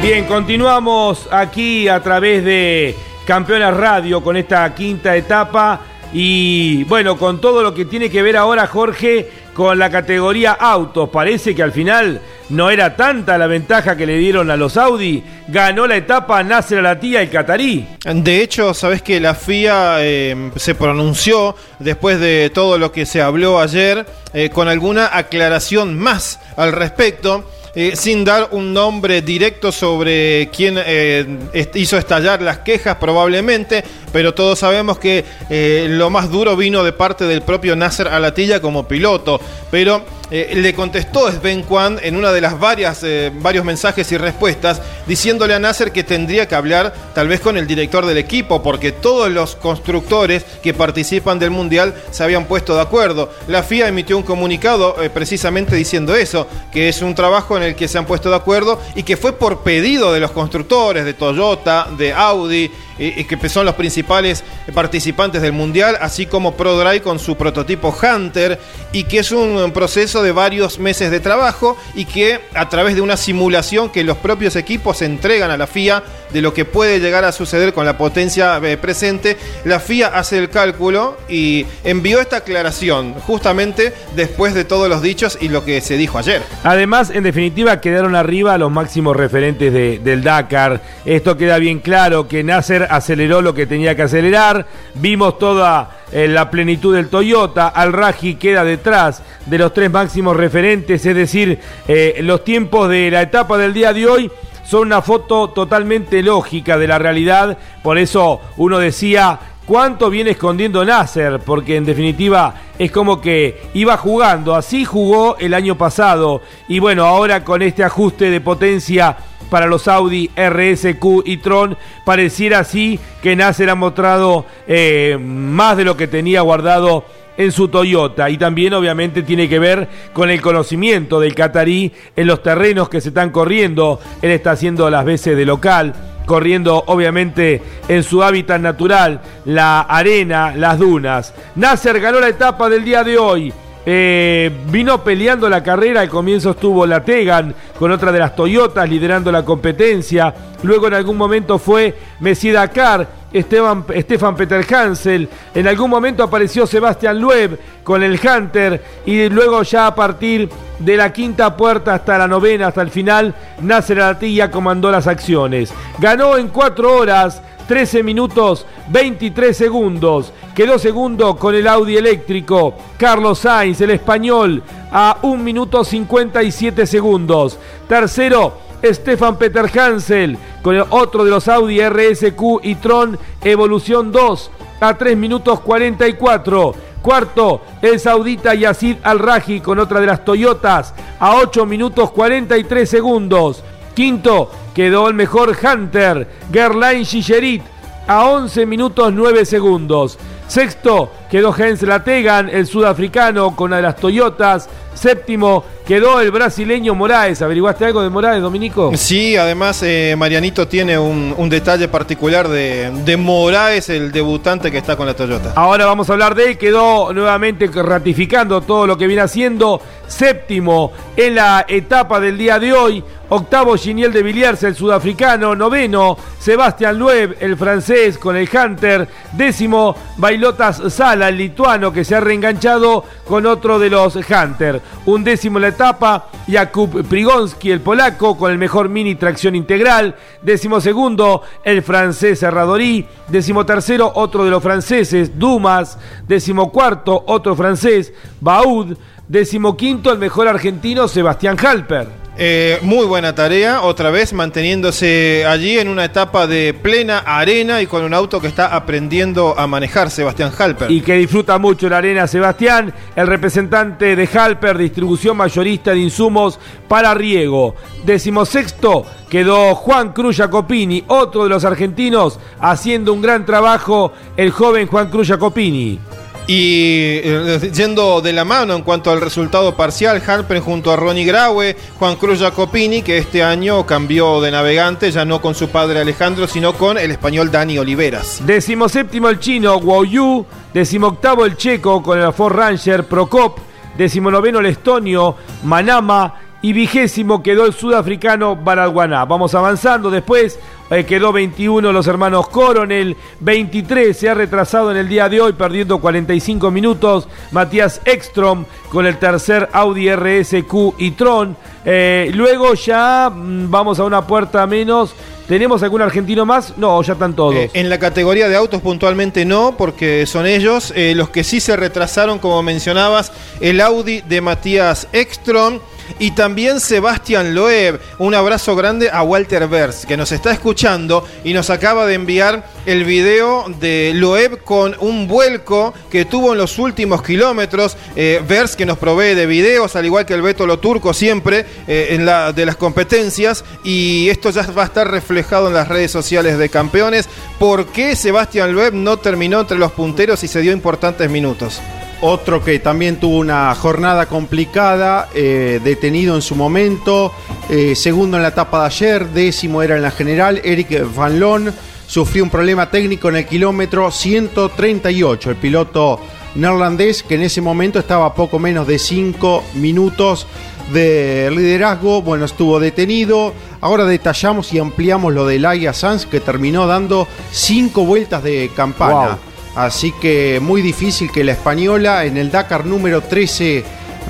Speaker 2: Bien, continuamos aquí a través de Campeones Radio con esta quinta etapa y bueno, con todo lo que tiene que ver ahora Jorge con la categoría autos. Parece que al final no era tanta la ventaja que le dieron a los Audi. Ganó la etapa Nasser Alatía el catarí.
Speaker 3: De hecho, sabes que la FIA eh, se pronunció después de todo lo que se habló ayer eh, con alguna aclaración más al respecto. Eh, sin dar un nombre directo sobre quién eh, hizo estallar las quejas probablemente, pero todos sabemos que eh, lo más duro vino de parte del propio Nasser Alatilla como piloto. Pero eh, le contestó Sven Kwan en una de las varias eh, varios mensajes y respuestas, diciéndole a Nasser que tendría que hablar tal vez con el director del equipo, porque todos los constructores que participan del Mundial se habían puesto de acuerdo. La FIA emitió un comunicado precisamente diciendo eso, que es un trabajo en el que se han puesto de acuerdo y que fue por pedido de los constructores, de Toyota, de Audi, que son los principales participantes del mundial, así como ProDrive con su prototipo Hunter, y que es un proceso de varios meses de trabajo y que a través de una simulación que los propios equipos entregan a la FIA de lo que puede llegar a suceder con la potencia eh, presente, la FIA hace el cálculo y envió esta aclaración justamente después de todos los dichos y lo que se dijo ayer.
Speaker 2: Además, en definitiva, quedaron arriba los máximos referentes del Dakar. Esto queda bien claro que Nasser aceleró lo que tenía que acelerar. Vimos toda eh, la plenitud del Toyota. Al Raji queda detrás de los tres máximos referentes, es decir, eh, los tiempos de la etapa del día de hoy son una foto totalmente lógica de la realidad. Por eso uno decía cuánto viene escondiendo Nasser, porque en definitiva es como que iba jugando, así jugó el año pasado. Y bueno, ahora con este ajuste de potencia para los Audi RSQ y Tron, pareciera así que Nasser ha mostrado eh, más de lo que tenía guardado en su Toyota y también obviamente tiene que ver con el conocimiento del catarí en los terrenos que se están corriendo. Él está haciendo las veces de local, corriendo obviamente en su hábitat natural, la arena, las dunas. Nasser ganó la etapa del día de hoy. Eh, vino peleando la carrera, al comienzo estuvo la Tegan con otra de las Toyotas liderando la competencia, luego en algún momento fue Messi Dakar, Esteban, Stefan Peter Hansel, en algún momento apareció Sebastián Loeb con el Hunter. Y luego ya a partir de la quinta puerta hasta la novena, hasta el final, Nasser Alatilla comandó las acciones. Ganó en cuatro horas 13 minutos 23 segundos. Quedó segundo con el Audi eléctrico. Carlos Sainz, el español, a 1 minuto 57 segundos. Tercero, Stefan Peter Hansel, con otro de los Audi RSQ y Tron Evolución 2, a 3 minutos 44. Cuarto, el saudita Yazid Al-Raji con otra de las Toyotas a 8 minutos 43 segundos. Quinto, quedó el mejor Hunter, Gerlain Gigerit, a 11 minutos 9 segundos. Sexto, quedó Hens Lategan, el sudafricano, con una de las Toyotas. Séptimo, quedó el brasileño Moraes. ¿Averiguaste algo de Moraes, Dominico?
Speaker 3: Sí, además eh, Marianito tiene un, detalle particular de, de, Moraes, el debutante que está con la Toyota.
Speaker 2: Ahora vamos a hablar de él. Quedó nuevamente ratificando todo lo que viene haciendo. Séptimo en la etapa del día de hoy. Octavo, Giniel de Villiers, el sudafricano. Noveno, Sebastián Loeb, el francés, con el Hunter. Décimo, Bailotas Sala, el lituano, que se ha reenganchado con otro de los Hunter. Un décimo en la etapa, Jakub Prigonski, el polaco, con el mejor mini tracción integral. Décimo segundo, el francés Serradorí. Décimo tercero, otro de los franceses, Dumas. Décimo cuarto, otro francés, Baud. Décimo quinto, el mejor argentino, Sebastián Halper.
Speaker 3: Eh, muy buena tarea, otra vez manteniéndose allí en una etapa de plena arena y con un auto que está aprendiendo a manejar, Sebastián Halper.
Speaker 2: Y que disfruta mucho la arena, Sebastián, el representante de Halper, distribución mayorista de insumos para riego. Decimosexto quedó Juan Cruz Jacopini, otro de los argentinos, haciendo un gran trabajo, el joven Juan Cruz Jacopini.
Speaker 3: Y eh, yendo de la mano en cuanto al resultado parcial, Halper junto a Ronnie Graue, Juan Cruz Jacopini, que este año cambió de navegante, ya no con su padre Alejandro, sino con el español Dani Oliveras.
Speaker 2: Decimo séptimo el chino Guo Yu, decimo octavo el checo con el Ford Ranger Procop, decimo noveno el estonio Manama y vigésimo quedó el sudafricano Baraguaná. Vamos avanzando después. Eh, quedó 21 los hermanos Coronel, 23 se ha retrasado en el día de hoy perdiendo 45 minutos Matías Ekstrom con el tercer Audi RSQ y Tron. Eh, luego ya mm, vamos a una puerta menos. ¿Tenemos algún argentino más? No, ya están todos.
Speaker 3: Eh, en la categoría de autos puntualmente no, porque son ellos. los que sí se retrasaron, como mencionabas, el Audi de Matías Ekstrom y también Sebastián Loeb. Un abrazo grande a Walter Vers, que nos está escuchando y nos acaba de enviar el video de Loeb con un vuelco que tuvo en los últimos kilómetros. Eh, Vers, que nos provee de videos, al igual que el Beto Lo Turco siempre, eh, en la, de las competencias. Y esto ya va a estar reflejado en las redes sociales de campeones. ¿Por qué Sebastián Loeb no terminó entre los punteros y se dio importantes minutos?
Speaker 4: Otro que también tuvo una jornada complicada, eh, detenido en su momento, eh, segundo en la etapa de ayer, décimo era en la general, Eric Van Loon sufrió un problema técnico en el kilómetro 138. El piloto neerlandés que en ese momento estaba a poco menos de 5 minutos de liderazgo, bueno, estuvo detenido. Ahora detallamos y ampliamos lo de Laia Sanz que terminó dando 5 vueltas de campana. Así que muy difícil que la española en el Dakar número 13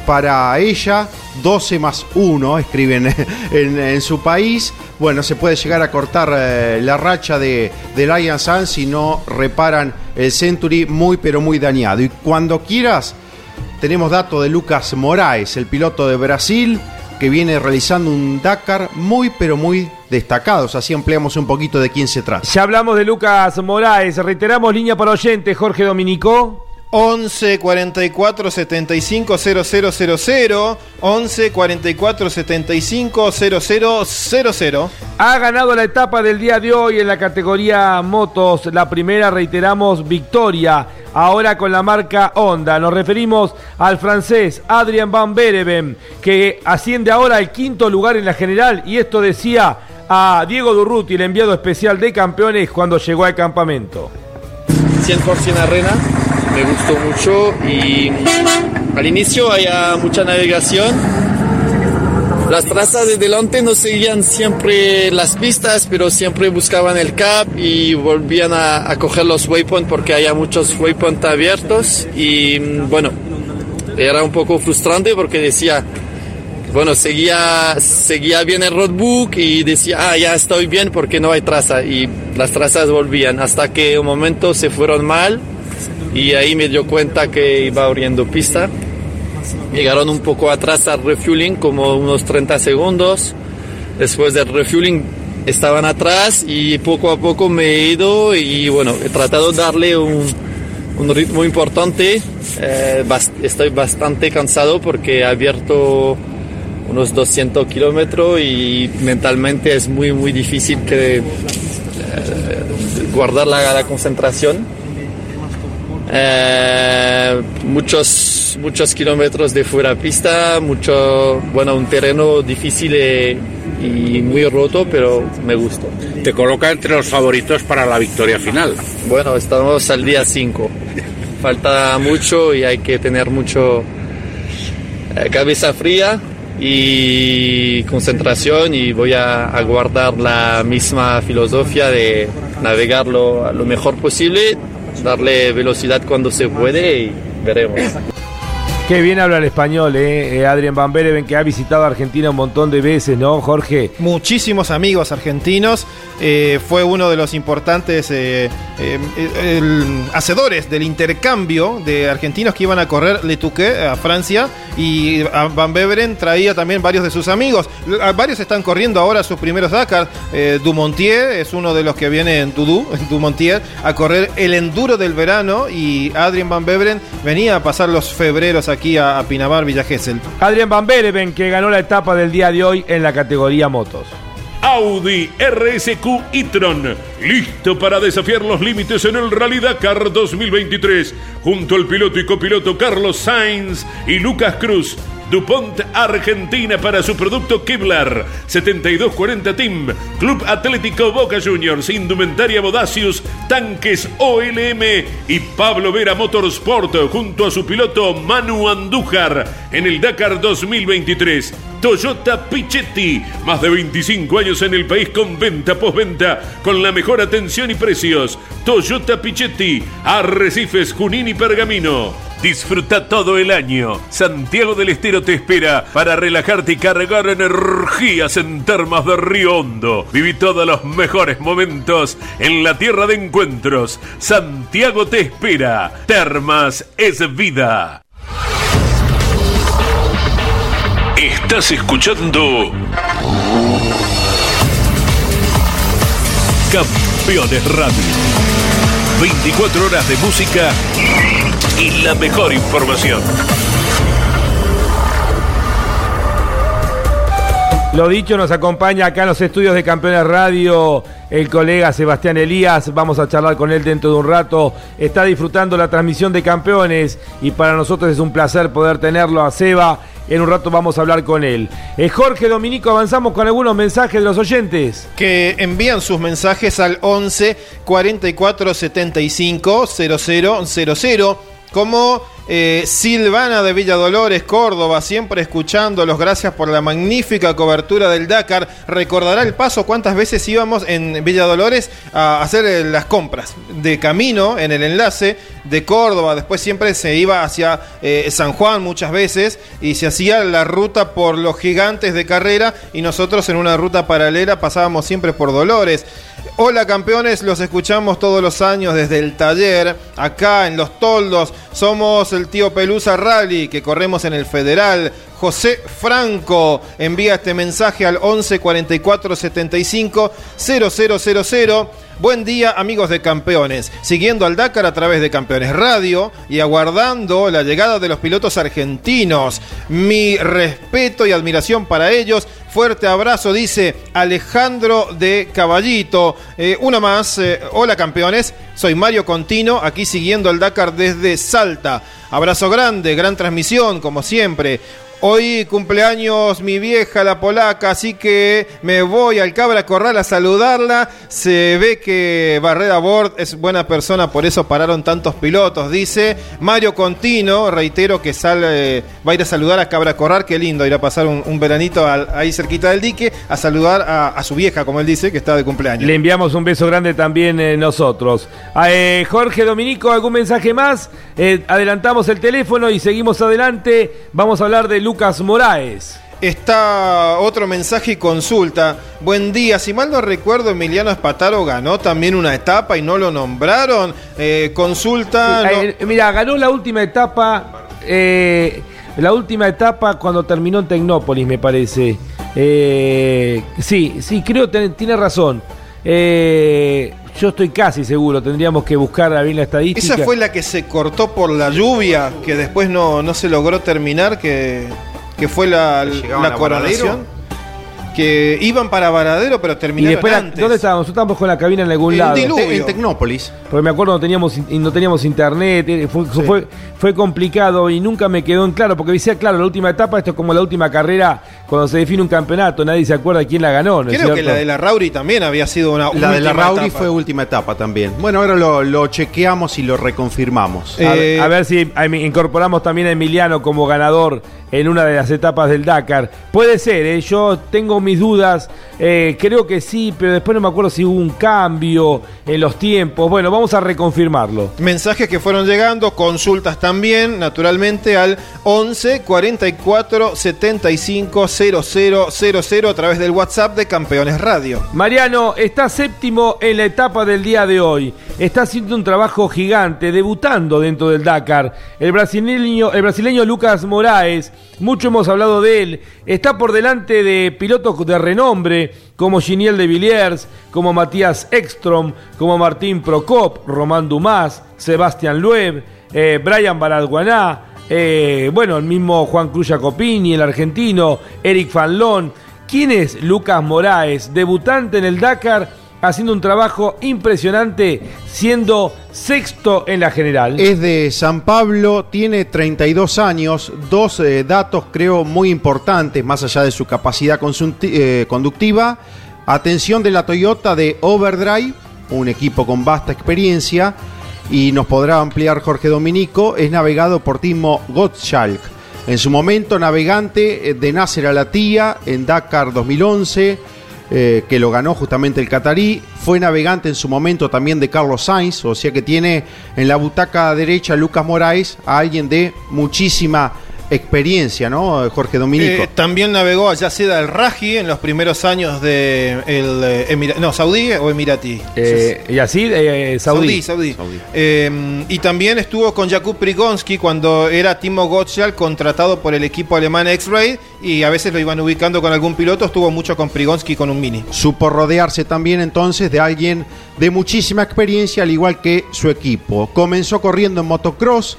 Speaker 4: para ella, 12 más 1, escriben en, su país. Bueno, se puede llegar a cortar eh, la racha de, de Lion Sun si no reparan el Century muy pero muy dañado. Y cuando quieras, tenemos datos de Lucas Moraes, el piloto de Brasil, que viene realizando un Dakar muy pero muy destacados. Así ampliamos un poquito de quién se trata.
Speaker 2: Ya hablamos de Lucas Moraes. Reiteramos línea para oyentes, Jorge Dominico.
Speaker 3: 11 44 75 0000 11 44 75 0000
Speaker 2: Ha ganado la etapa del día de hoy en la categoría motos. La primera, reiteramos, victoria. Ahora con la marca Honda. Nos referimos al francés Adrian Van Bereven, que asciende ahora al quinto lugar en la general. Y esto decía a Diego Durruti, el enviado especial de campeones, cuando llegó al campamento.
Speaker 7: 100% arena, me gustó mucho y al inicio había mucha navegación. Las trazas de delante no seguían siempre las pistas, pero siempre buscaban el cap y volvían a, a coger los waypoints porque había muchos waypoints abiertos y bueno, era un poco frustrante porque decía, bueno, seguía, seguía bien el roadbook y decía, ah, ya estoy bien porque no hay traza. Y las trazas volvían hasta que un momento se fueron mal y ahí me dio cuenta que iba abriendo pista. Llegaron un poco atrás al refueling, como unos 30 segundos. Después del refueling estaban atrás y poco a poco me he ido y bueno, he tratado de darle un, un ritmo importante. Eh, estoy bastante cansado porque he abierto unos 200 kilómetros y mentalmente es muy muy difícil que, eh, guardar la, concentración. Eh, muchos muchos kilómetros de fuera pista, mucho bueno un terreno difícil y muy roto, pero me gusta.
Speaker 8: Te coloca entre los favoritos para la victoria final.
Speaker 7: Bueno, estamos al día 5. Falta mucho y hay que tener mucho eh, cabeza fría y concentración y voy a, guardar la misma filosofía de navegarlo a lo mejor posible, darle velocidad cuando se puede y veremos.
Speaker 2: Qué bien habla el español, ¿eh? eh Adrián Van Bereven, que ha visitado Argentina un montón de veces, ¿no, Jorge?
Speaker 3: Muchísimos amigos argentinos. Eh, fue uno de los importantes eh, hacedores del intercambio de argentinos que iban a correr Le Touquet a Francia. Y Van Beveren traía también varios de sus amigos. Varios están corriendo ahora sus primeros Dakar. Dumontier es uno de los que viene en Tudú, en Dumontier, a correr el enduro del verano. Y Adrián Van Beveren venía a pasar los febreros aquí a, Pinamar, Villa Gesell.
Speaker 2: Adrián Van Bereven, que ganó la etapa del día de hoy en la categoría motos.
Speaker 1: Audi RSQ e-tron, listo para desafiar los límites en el Rally Dakar 2023, junto al piloto y copiloto Carlos Sainz y Lucas Cruz DuPont Argentina para su producto Kevlar. 7240 Team. Club Atlético Boca Juniors. Indumentaria Bodacius. Tanques OLM. Y Pablo Vera Motorsport junto a su piloto Manu Andújar en el Dakar 2023. Toyota Pichetti. Más de 25 años en el país con venta postventa con la mejor atención y precios. Toyota Pichetti. Arrecifes, Junín y Pergamino. Disfruta todo el año. Santiago del Estero te espera para relajarte y cargar energías en termas de Río Hondo. Viví todos los mejores momentos en la tierra de encuentros. Santiago te espera. Termas es vida. Estás escuchando Campeones Radio. 24 horas de música y la mejor información.
Speaker 2: Lo dicho, nos acompaña acá en los estudios de Campeones Radio el colega Sebastián Elías. Vamos a charlar con él dentro de un rato. Está disfrutando la transmisión de Campeones y para nosotros es un placer poder tenerlo a Seba. En un rato vamos a hablar con él. Eh, Jorge Dominico, avanzamos con algunos mensajes de los oyentes.
Speaker 3: Que envían sus mensajes al 11 44 75 0000. Como eh, Silvana de Villa Dolores, Córdoba, siempre escuchándolos. Gracias por la magnífica cobertura del Dakar. Recordará el paso cuántas veces íbamos en Villa Dolores a hacer eh, las compras. De camino en el enlace de Córdoba, después siempre se iba hacia eh, San Juan muchas veces y se hacía la ruta por los gigantes de carrera y nosotros en una ruta paralela pasábamos siempre por Dolores. Hola campeones, los escuchamos todos los años desde el taller, acá en Los Toldos. Somos el tío Pelusa Rally que corremos en el Federal. José Franco envía este mensaje al 11 44 75 0000. Buen día amigos de campeones, siguiendo al Dakar a través de Campeones Radio y aguardando la llegada de los pilotos argentinos. Mi respeto y admiración para ellos. Fuerte abrazo, dice Alejandro de Caballito. Eh, una más, eh, hola campeones, soy Mario Contino, aquí siguiendo al Dakar desde Salta. Abrazo grande, gran transmisión, como siempre. Hoy cumpleaños mi vieja, la polaca, así que me voy al Cabra Corral a saludarla. Se ve que Barreda Bord es buena persona, por eso pararon tantos pilotos, dice Mario Contino. Reitero que sale, va a ir a saludar a Cabra Corral, qué lindo, ir a pasar un, veranito ahí cerquita del dique, a saludar a, su vieja, como él dice, que está de cumpleaños.
Speaker 2: Le enviamos un beso grande también eh, nosotros. Eh, Jorge Dominico, ¿algún mensaje más? Eh, adelantamos el teléfono y seguimos adelante. Vamos a hablar de Lucas Moraes.
Speaker 3: Está otro mensaje y consulta. Buen día, si mal no recuerdo, Emiliano Espataro ganó también una etapa y no lo nombraron. Eh, consulta.
Speaker 2: Eh, mira, ganó la última etapa. Eh, la última etapa cuando terminó en Tecnópolis, me parece. sí, sí, creo que tiene razón. Yo estoy casi seguro, tendríamos que buscar bien la estadística.
Speaker 3: Esa fue la que se cortó por la lluvia, que después no, no se logró terminar, que que fue la, la coronación que iban para Varadero, pero terminaron
Speaker 2: y después, ¿Dónde estábamos? Estábamos con la cabina en algún lado.
Speaker 3: en Tecnópolis.
Speaker 2: Porque me acuerdo no teníamos no teníamos internet, eh, fue, fue, complicado y nunca me quedó en claro, porque decía, claro, la última etapa, esto es como la última carrera cuando se define un campeonato, nadie se acuerda quién la ganó.
Speaker 3: Creo que la de la Rauri también había sido una
Speaker 4: La de la Rauri fue última etapa también. Bueno, ahora lo, chequeamos y lo reconfirmamos.
Speaker 2: a, ver si incorporamos también a Emiliano como ganador en una de las etapas del Dakar. Puede ser, ¿eh? yo tengo mis dudas, eh, creo que sí, pero después no me acuerdo si hubo un cambio en los tiempos. Bueno, vamos a reconfirmarlo.
Speaker 3: Mensajes que fueron llegando, consultas también, naturalmente, al 11 44 75 0000 a través del WhatsApp de Campeones Radio.
Speaker 2: Mariano está séptimo en la etapa del día de hoy. Está haciendo un trabajo gigante, debutando dentro del Dakar. El brasileño, el brasileño Lucas Moraes, mucho hemos hablado de él, está por delante de pilotos de renombre como Giniel de Villiers, como Matías Ekstrom, como Martín Procop, Román Dumas, Sebastián Loeb, eh, Brian Baradguaná, eh, bueno, el mismo Juan Cruz Jacopini, el argentino, Eric Fanlón. ¿Quién es Lucas Moraes, debutante en el Dakar? Haciendo un trabajo impresionante, siendo sexto en la general.
Speaker 4: Es de San Pablo, tiene 32 años, dos eh, datos creo muy importantes, más allá de su capacidad eh, conductiva. Atención de la Toyota de Overdrive, un equipo con vasta experiencia, y nos podrá ampliar Jorge Dominico, es navegado por Timo Gottschalk. En su momento, navegante eh, de Nasser Alatía en Dakar 2011 eh, que lo ganó justamente el catarí. Fue navegante en su momento también de Carlos Sainz, o sea que tiene en la butaca derecha Lucas Moraes a alguien de muchísima experiencia, ¿no? Jorge Dominico.
Speaker 3: Eh, también navegó allá Seda el Raji en los primeros años de el eh, no, Saudí o Emirati.
Speaker 2: Eh, y así, Saudí.
Speaker 3: Saudí, y también estuvo con Jakub Prigonsky cuando era Timo Gottschalk contratado por el equipo alemán X-Ray y a veces lo iban ubicando con algún piloto, estuvo mucho con Prigonsky con un Mini.
Speaker 4: Supo rodearse también entonces de alguien de muchísima experiencia al igual que su equipo. Comenzó corriendo en motocross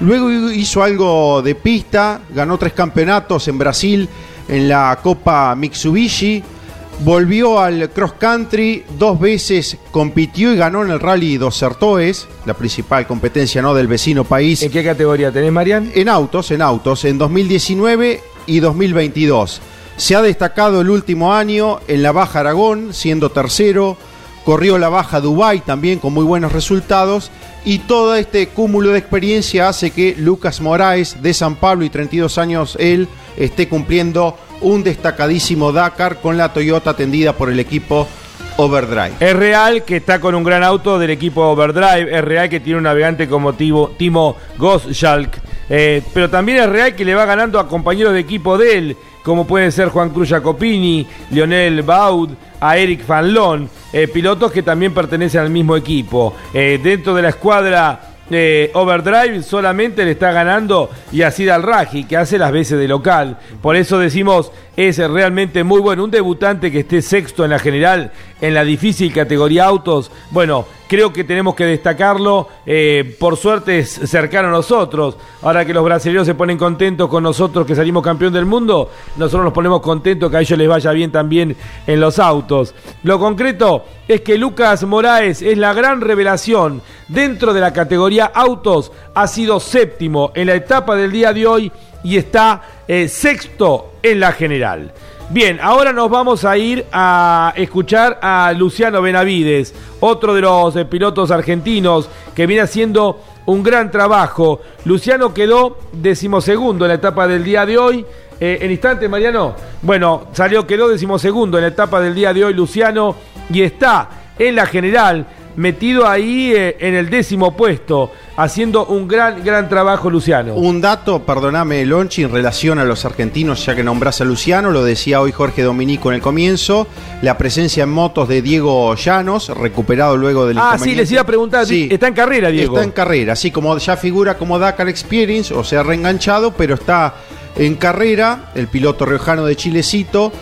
Speaker 4: Luego hizo algo de pista, ganó tres campeonatos en Brasil en la Copa Mitsubishi, volvió al cross country, dos veces compitió y ganó en el Rally dos Sertoes, la principal competencia ¿no? del vecino país.
Speaker 2: ¿En qué categoría tenés, Marian?
Speaker 4: En autos, en autos, en 2019 y 2022. Se ha destacado el último año en la Baja Aragón, siendo tercero, corrió la Baja Dubai también con muy buenos resultados y todo este cúmulo de experiencia hace que Lucas Moraes de San Pablo y 32 años él esté cumpliendo un destacadísimo Dakar con la Toyota atendida por el equipo Overdrive.
Speaker 2: Es real que está con un gran auto del equipo Overdrive, es real que tiene un navegante como Timo Goschalk, eh, pero también es real que le va ganando a compañeros de equipo de él, como pueden ser Juan Cruz Jacopini, Lionel Baud, a Eric Fanlon, eh, pilotos que también pertenecen al mismo equipo. Eh, dentro de la escuadra eh, Overdrive solamente le está ganando Yacid Al-Raji, que hace las veces de local. Por eso decimos, es realmente muy bueno. Un debutante que esté sexto en la general, en la difícil categoría autos, bueno, creo que tenemos que destacarlo. Eh, por suerte es cercano a nosotros. Ahora que los brasileños se ponen contentos con nosotros que salimos campeón del mundo, nosotros nos ponemos contentos que a ellos les vaya bien también en los autos. Lo concreto es que Lucas Moraes es la gran revelación dentro de la categoría autos. Ha sido séptimo en la etapa del día de hoy y está eh, sexto en la general. Bien, ahora nos vamos a ir a escuchar a Luciano Benavides, otro de los eh, pilotos argentinos que viene haciendo un gran trabajo. Luciano quedó decimosegundo en la etapa del día de hoy. Eh, en instante, Mariano. Bueno, salió, quedó decimosegundo en la etapa del día de hoy, Luciano, y está en la general metido ahí eh, en el décimo puesto, haciendo un gran, gran trabajo Luciano.
Speaker 4: Un dato, perdóname, Lonchi, en relación a los argentinos, ya que nombras a Luciano, lo decía hoy Jorge Dominico en el comienzo, la presencia en motos de Diego Llanos, recuperado luego del
Speaker 2: Ah, sí, les iba a preguntar, sí, está en carrera, Diego.
Speaker 4: Está en carrera, así como ya figura como Dakar Experience, o sea, reenganchado, pero está en carrera, el piloto riojano de Chilecito.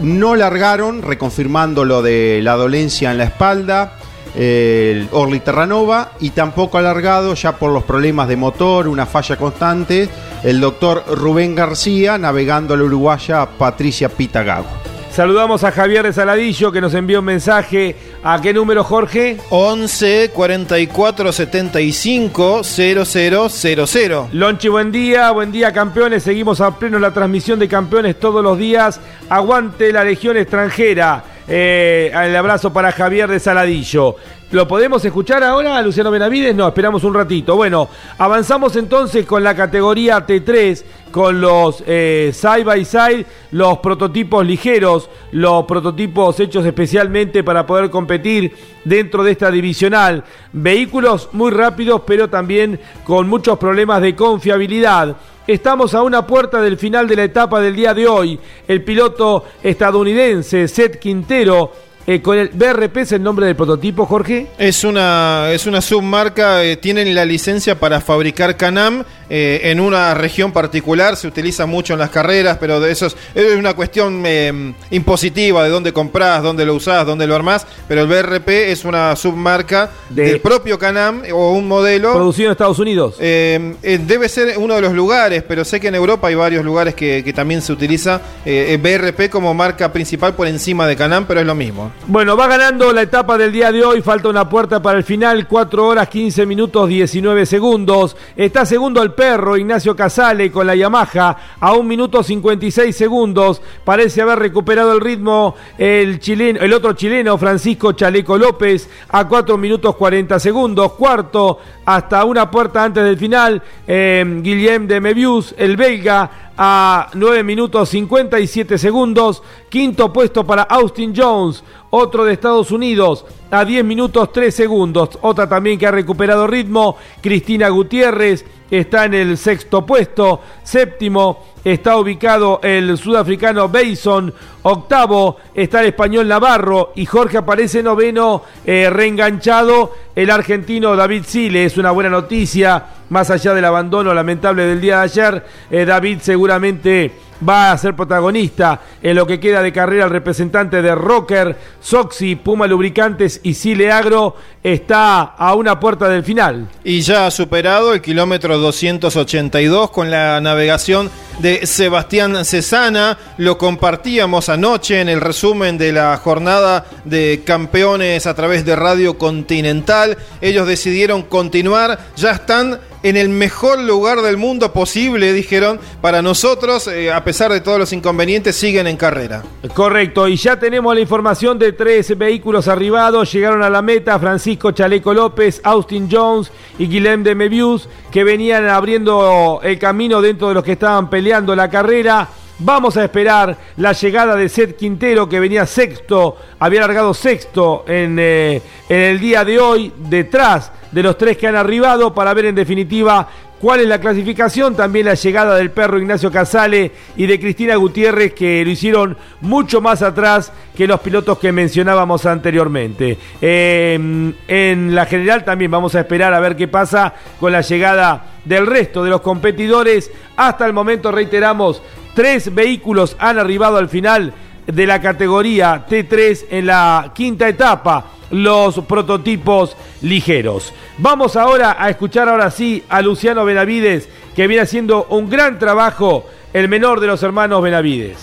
Speaker 4: No largaron, reconfirmando lo de la dolencia en la espalda el Orly Terranova y tampoco alargado ya por los problemas de motor, una falla constante, el doctor Rubén García navegando a la uruguaya Patricia Pitagago.
Speaker 2: Saludamos a Javier de Saladillo que nos envió un mensaje. ¿A qué número, Jorge?
Speaker 3: 11 44 75 0000.
Speaker 2: Lonchi, buen día, buen día, campeones. Seguimos a pleno la transmisión de campeones todos los días. Aguante la Legión extranjera. Eh, el abrazo para Javier de Saladillo. ¿Lo podemos escuchar ahora, Luciano Benavides? No, esperamos un ratito. Bueno, avanzamos entonces con la categoría T3, con los eh, side by side, los prototipos ligeros, los prototipos hechos especialmente para poder competir dentro de esta divisional. Vehículos muy rápidos, pero también con muchos problemas de confiabilidad. Estamos a una puerta del final de la etapa del día de hoy. El piloto estadounidense Seth Quintero eh, con el BRP es el nombre del prototipo, Jorge.
Speaker 3: Es una, es una submarca, eh, tienen la licencia para fabricar Canam eh, en una región particular, se utiliza mucho en las carreras, pero de eso es, es una cuestión eh, impositiva de dónde compras, dónde lo usás, dónde lo armás, pero el BRP es una submarca
Speaker 2: De-
Speaker 3: del propio Canam o un modelo.
Speaker 2: Producido en Estados Unidos.
Speaker 3: Eh, debe ser uno de los lugares, pero sé que en Europa hay varios lugares que, que también se utiliza el BRP como marca principal por encima de Canam, pero es lo mismo.
Speaker 2: Bueno, va ganando la etapa del día de hoy. Falta una puerta para el final. 4 horas 15 minutos 19 segundos. Está segundo el perro Ignacio Casale con la Yamaha a 1 minuto 56 segundos. Parece haber recuperado el ritmo el, chileno, el otro chileno Francisco Chaleco López a 4 minutos 40 segundos. Cuarto hasta una puerta antes del final. eh, Guillem de Mebius, el belga a 9 minutos 57 segundos. Quinto puesto para Austin Jones, otro de Estados Unidos, a 10 minutos 3 segundos. Otra también que ha recuperado ritmo, Cristina Gutiérrez, está en el sexto puesto. Séptimo está ubicado el sudafricano Bason. Octavo está el español Navarro y Jorge aparece noveno, eh, reenganchado el argentino David Sile. Es una buena noticia, más allá del abandono lamentable del día de ayer. eh, David seguramente va a ser protagonista en lo que queda de carrera el representante de Rocker, Soxy, Puma Lubricantes y Sile Agro está a una puerta del final.
Speaker 3: Y ya ha superado el kilómetro 282 con la navegación de Sebastián Cesana. Lo compartíamos anoche en el resumen de la jornada de campeones a través de Radio Continental. Ellos decidieron continuar, ya están en el mejor lugar del mundo posible, dijeron. Para nosotros, eh, a pesar de todos los inconvenientes, siguen en carrera.
Speaker 2: Correcto, y ya tenemos la información de tres vehículos arribados. Llegaron a la meta Francisco Chaleco López, Austin Jones y Guillem de Mebius, que venían abriendo el camino dentro de los que estaban peleando la carrera. Vamos a esperar la llegada de Seth Quintero, que venía sexto, había largado sexto en, eh, en el día de hoy, detrás de los tres que han arribado, para ver en definitiva cuál es la clasificación. También la llegada del perro Ignacio Casale y de Cristina Gutiérrez, que lo hicieron mucho más atrás que los pilotos que mencionábamos anteriormente. Eh, en la general también vamos a esperar a ver qué pasa con la llegada del resto de los competidores. Hasta el momento, reiteramos, tres vehículos han arribado al final de la categoría T3 en la quinta etapa, los prototipos ligeros. Vamos ahora a escuchar ahora sí a Luciano Benavides, que viene haciendo un gran trabajo, el menor de los hermanos Benavides.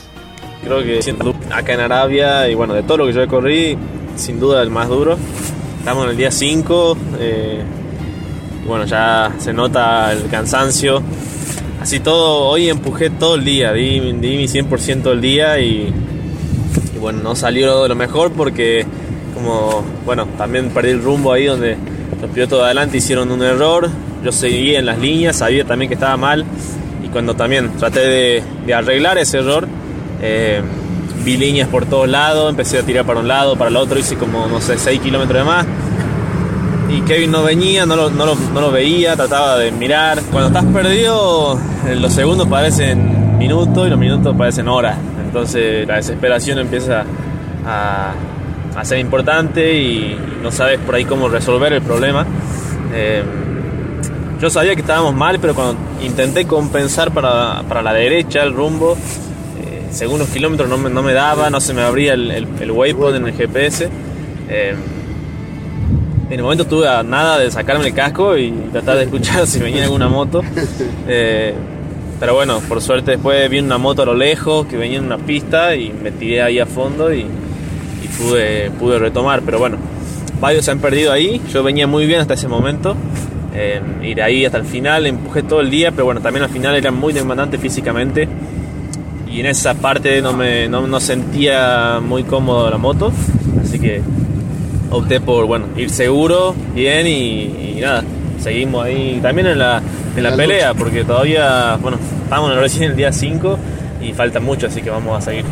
Speaker 9: Creo que acá en Arabia y bueno, de todo lo que yo corrí, sin duda el más duro. Estamos en el día 5, eh, bueno, ya se nota el cansancio. Así todo, hoy empujé todo el día, di, di mi 100% el día y, bueno, no salió de lo mejor porque como, bueno, también perdí el rumbo ahí donde los pilotos de adelante hicieron un error. Yo seguí en las líneas, sabía también que estaba mal y cuando también traté de, de arreglar ese error, eh, vi líneas por todos lados, empecé a tirar para un lado, para el otro, hice como, no sé, 6 kilómetros de más. Y Kevin no venía, no lo, veía, trataba de mirar. Cuando estás perdido, eh, los segundos parecen minutos y los minutos parecen horas. Entonces la desesperación empieza a, ser importante y no sabes por ahí cómo resolver el problema. Eh, yo sabía que estábamos mal, pero cuando intenté compensar para, la derecha el rumbo, eh, según los kilómetros no me, daba, no se me abría el, el, waypoint en el GPS. En el momento tuve a nada de sacarme el casco y tratar de escuchar si venía alguna moto. Eh, pero bueno, por suerte después vi una moto a lo lejos que venía en una pista y me tiré ahí a fondo y, pude, pude retomar. Pero bueno, varios se han perdido ahí. Yo venía muy bien hasta ese momento. Eh, de ahí hasta el final empujé todo el día, pero bueno, también al final era muy demandante físicamente. Y en esa parte no, me, no, no sentía muy cómodo la moto. Así que opté por, bueno, ir seguro, bien y, nada, seguimos ahí también en la, en la, pelea, porque todavía, bueno, estamos en el día 5 y falta mucho, así que vamos a seguir.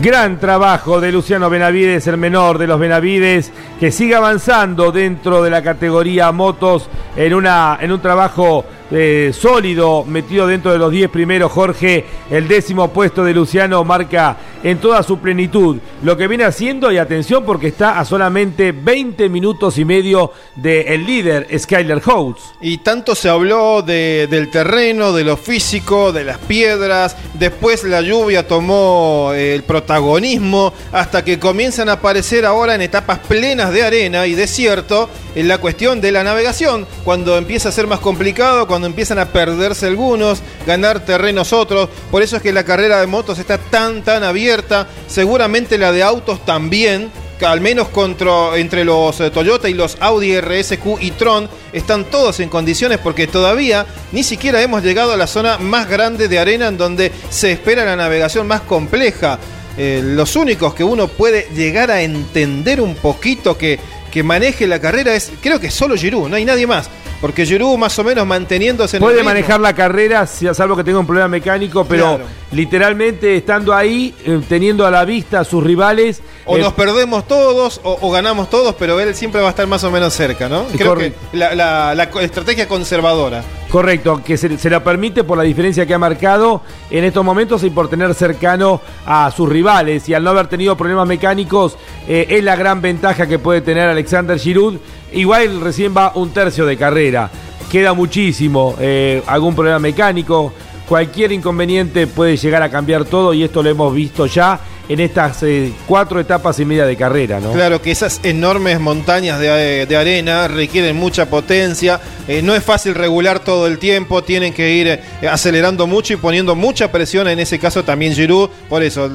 Speaker 2: Gran trabajo de Luciano Benavides, el menor de los Benavides, que sigue avanzando dentro de la categoría motos en, una, en un trabajo eh, sólido, metido dentro de los 10 primeros. Jorge, el décimo puesto de Luciano marca en toda su plenitud lo que viene haciendo y atención porque está a solamente 20 minutos y medio del líder Skyler Holtz.
Speaker 3: Y tanto se habló del terreno, de lo físico, de las piedras, después la lluvia tomó eh, el protagonismo hasta que comienzan a aparecer ahora en etapas plenas de arena y desierto en la cuestión de la navegación, cuando empieza a ser más complicado, cuando empiezan a perderse algunos, ganar terrenos otros. Por eso es que la carrera de motos está tan, tan abierta. Seguramente la de autos también. Al menos contra, entre los eh, Toyota y los Audi RSQ y Tron están todos en condiciones porque todavía ni siquiera hemos llegado a la zona más grande de arena en donde se espera la navegación más compleja. Eh, los únicos que uno puede llegar a entender un poquito que, que maneje la carrera es, creo que solo Giroud, no hay nadie más. Porque Giroud más o menos manteniéndose en
Speaker 2: Puede manejar la carrera, salvo que tenga un problema mecánico, pero literalmente estando ahí, eh, teniendo a la vista a sus rivales.
Speaker 3: O nos perdemos todos o, ganamos todos, pero él siempre va a estar más o menos cerca, ¿no? Creo que la, estrategia conservadora.
Speaker 2: Correcto, que se, la permite por la diferencia que ha marcado en estos momentos y por tener cercano a sus rivales. Y al no haber tenido problemas mecánicos, eh, es la gran ventaja que puede tener Alexander Giroud Igual recién va un tercio de carrera. Queda muchísimo. Eh, algún problema mecánico. Cualquier inconveniente puede llegar a cambiar todo y esto lo hemos visto ya en estas eh, cuatro etapas y media de carrera, ¿no?
Speaker 3: Claro que esas enormes montañas de, de arena requieren mucha potencia, eh, no es fácil regular todo el tiempo, tienen que ir acelerando mucho y poniendo mucha presión, en ese caso también Giroud, por eso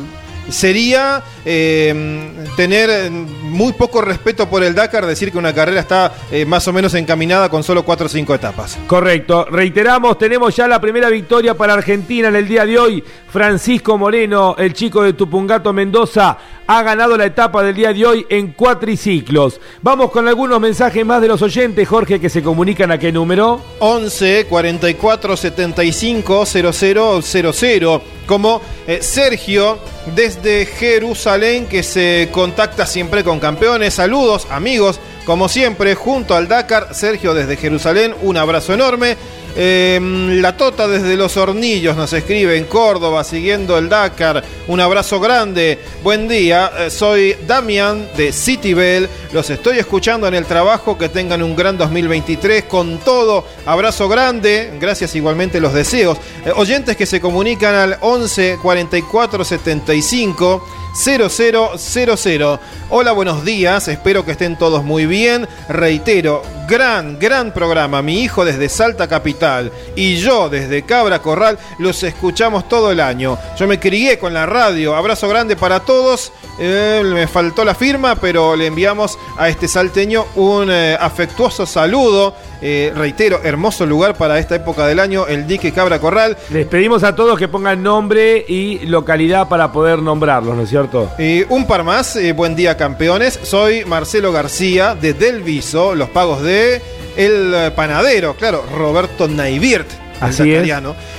Speaker 3: sería eh, tener muy poco respeto por el Dakar, decir que una carrera está eh, más o menos encaminada con solo 4 o 5 etapas.
Speaker 2: Correcto, reiteramos, tenemos ya la primera victoria para Argentina en el día de hoy. Francisco Moreno, el chico de Tupungato Mendoza, ha ganado la etapa del día de hoy en cuatriciclos. Vamos con algunos mensajes más de los oyentes, Jorge, que se comunican a qué número?
Speaker 3: 11 44 75 0000. Como eh, Sergio desde Jerusalén, que se contacta siempre con campeones. Saludos, amigos, como siempre, junto al Dakar. Sergio desde Jerusalén, un abrazo enorme. Em, la Tota desde Los Hornillos nos escribe en Córdoba, siguiendo el Dakar. Un abrazo grande. Buen día. Eh, soy Damian de Citybell. Los estoy escuchando en el trabajo. Que tengan un gran 2023 con todo. Abrazo grande. Gracias igualmente los deseos. Eh, oyentes que se comunican al 11 44 75 0000. Hola, buenos días, espero que estén todos muy bien. Reitero, gran, gran programa. Mi hijo desde Salta Capital y yo desde Cabra Corral los escuchamos todo el año. Yo me crié con la radio. Abrazo grande para todos. Eh, me faltó la firma, pero le enviamos a este salteño un eh, afectuoso saludo. Eh, reitero, hermoso lugar para esta época del año, el dique Cabra Corral.
Speaker 2: Les pedimos a todos que pongan nombre y localidad para poder nombrarlos, ¿no es cierto?
Speaker 3: un par más, buen día campeones. Soy Marcelo García de Delviso, los pagos de El Panadero, claro, Roberto Naivirt
Speaker 2: Así es.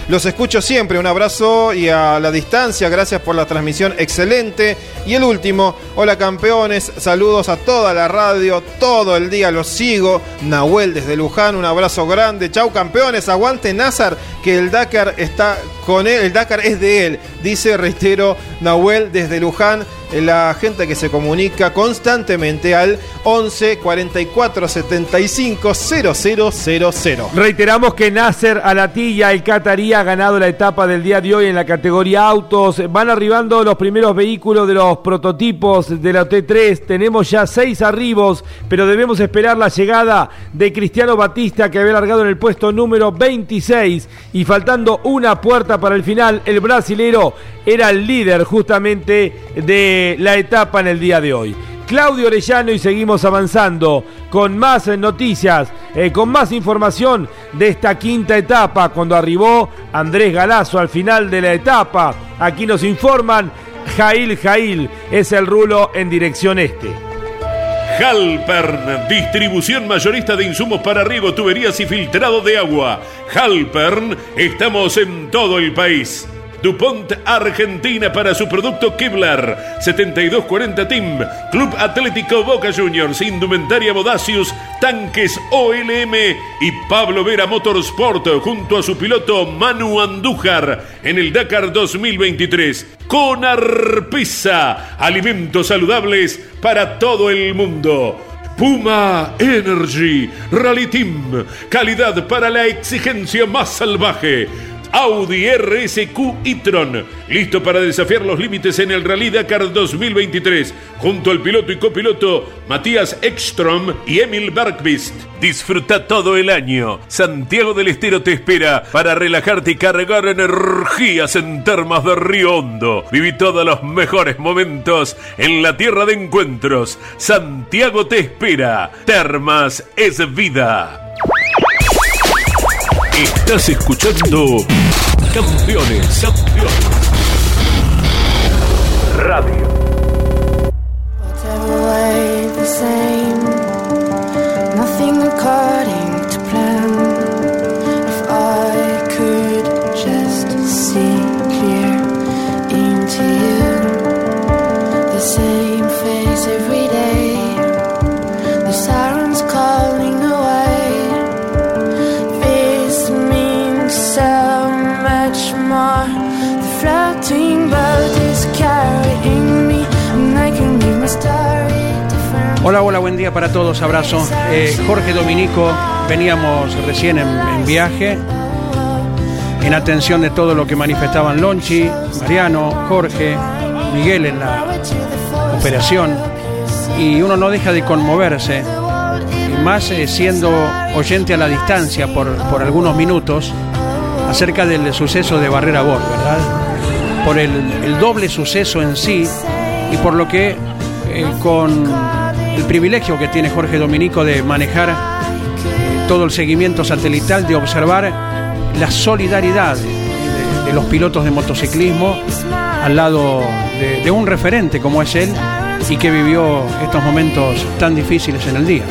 Speaker 3: Los escucho siempre, un abrazo y a la distancia, gracias por la transmisión excelente. Y el último, hola campeones, saludos a toda la radio, todo el día los sigo. Nahuel desde Luján, un abrazo grande. Chau campeones, aguante Nazar, que el Dakar está con él, el Dakar es de él, dice, reitero, Nahuel desde Luján la gente que se comunica constantemente al 11 44 75 0000.
Speaker 2: Reiteramos que Nasser Alatilla, el Qatarí, ha ganado la etapa del día de hoy en la categoría autos. Van arribando los primeros vehículos de los prototipos de la T3. Tenemos ya seis arribos, pero debemos esperar la llegada de Cristiano Batista, que había largado en el puesto número 26. Y faltando una puerta para el final, el brasilero era el líder justamente de la etapa en el día de hoy. Claudio Orellano y seguimos avanzando con más noticias, eh, con más información de esta quinta etapa cuando arribó Andrés Galazo al final de la etapa. Aquí nos informan, Jail Jail es el rulo en dirección este.
Speaker 1: Halpern, distribución mayorista de insumos para riego, tuberías y filtrado de agua. Halpern, estamos en todo el país. DuPont Argentina para su producto Kevlar. 7240 Team Club Atlético Boca Juniors Indumentaria Bodacius Tanques OLM y Pablo Vera Motorsport junto a su piloto Manu Andújar en el Dakar 2023 con Arpisa alimentos saludables para todo el mundo. Puma Energy Rally Team calidad para la exigencia más salvaje Audi RSQ e-tron, listo para desafiar los límites en el Rally Dakar 2023, junto al piloto y copiloto Matías Ekstrom y Emil Bergqvist. Disfruta todo el año. Santiago del Estero te espera para relajarte y cargar energías en termas de Río Hondo. Viví todos los mejores momentos en la tierra de encuentros. Santiago te espera. Termas es vida. Estás escuchando Campeones, Campeones. Radio.
Speaker 10: Buen día para todos, abrazo. Eh, Jorge Dominico, veníamos recién en, viaje, en atención de todo lo que manifestaban Lonchi, Mariano, Jorge, Miguel en la operación, y uno no deja de conmoverse, más eh, siendo oyente a la distancia por, por algunos minutos, acerca del suceso de Barrera Bor, ¿verdad? Por el, el doble suceso en sí y por lo que eh, con el privilegio que tiene Jorge Dominico de manejar todo el seguimiento satelital, de observar la solidaridad de, los pilotos de motociclismo al lado de, un referente como es él y que vivió estos momentos tan difíciles en el día.